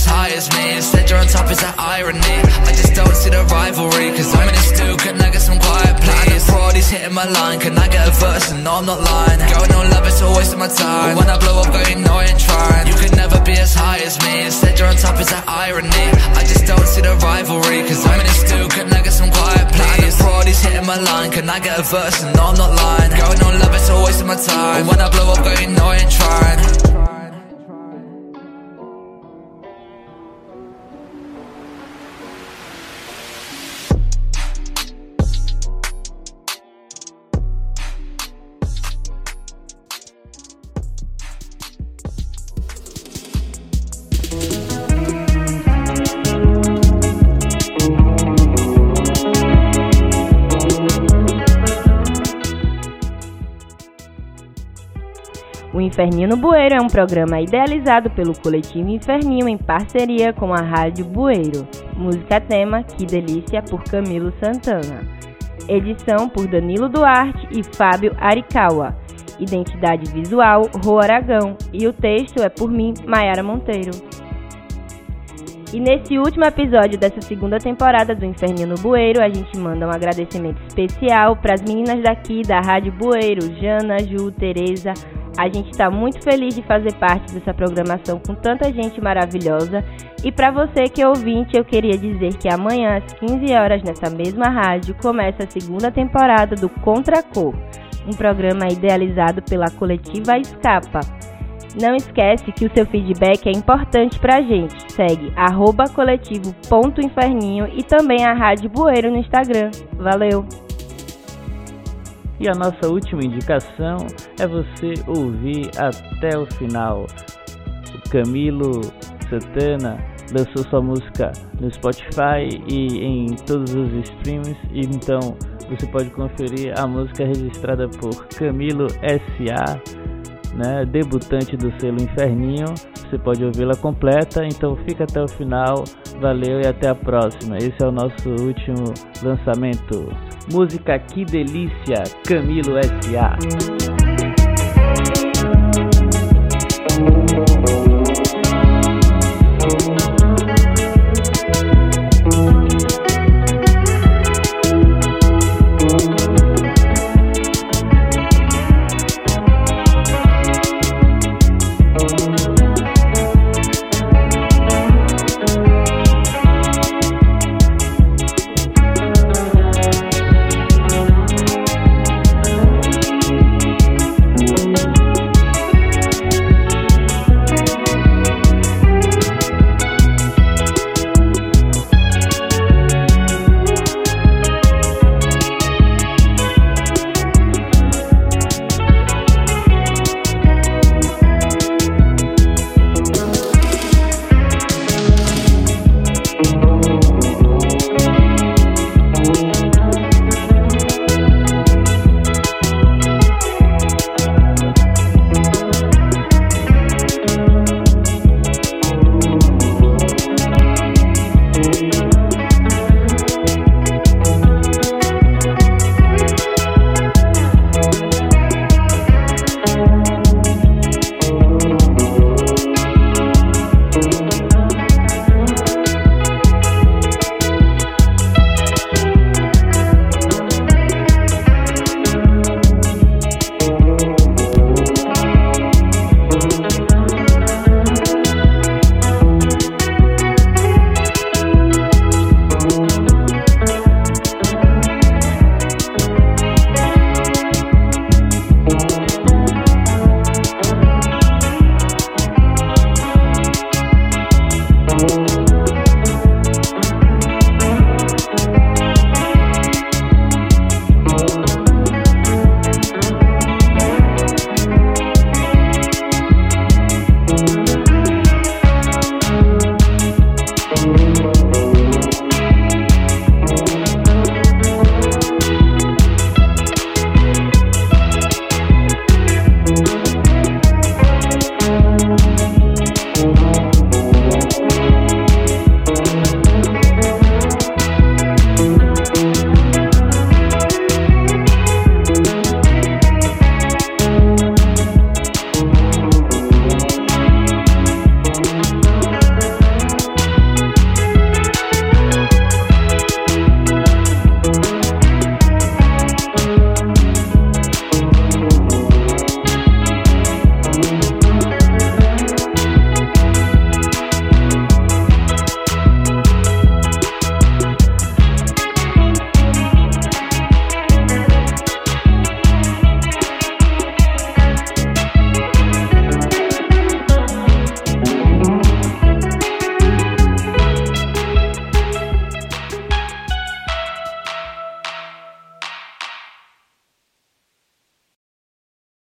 [SPEAKER 17] High as me. Instead, you're on top, is that irony? I just don't see the rivalry. Cause I'm in a stew, can I get some quiet, please? He's hitting my line. Can I get a verse? And no, I'm not lying. Girl, no love, it's a waste of my time. But when I blow up, girl, you know I ain't trying. You can never be as high as me. Instead, you're on top, is that irony? I just don't see the rivalry. Cause I'm in a stew, can I get some quiet, please? The hitting my line. Can I get a verse? And no, I'm not lying. Girl, no love, it's a waste of my time. But when I blow up, girl, you know I ain't trying.
[SPEAKER 1] O Inferninho no Bueiro é um programa idealizado pelo coletivo Inferninho em parceria com a Rádio Bueiro. Música tema Que Delícia por Camilo Santana. Edição por Danilo Duarte e Fábio Arikawa. Identidade visual Rô Aragão e o texto é por mim, Maiara Monteiro. E nesse último episódio dessa segunda temporada do Inferninho no Bueiro, a gente manda um agradecimento especial para as meninas daqui da Rádio Bueiro, Jana, Ju, Tereza. A gente está muito feliz de fazer parte dessa programação com tanta gente maravilhosa. E para você que é ouvinte, eu queria dizer que amanhã às 15 horas nessa mesma rádio começa a segunda temporada do Contra Cor, um programa idealizado pela coletiva Escapa. Não esquece que o seu feedback é importante pra gente. Segue coletivo.inferninho e também a Rádio Bueiro no Instagram. Valeu!
[SPEAKER 2] E a nossa última indicação é você ouvir até o final. O Camilo Santana lançou sua música no Spotify e em todos os streams, então você pode conferir a música registrada por Camilo SA né, debutante do selo Inferninho. Você pode ouvi-la completa, então fica até o final. Valeu e até a próxima. Esse é o nosso último lançamento. Música Que Delícia, Camilo S.A.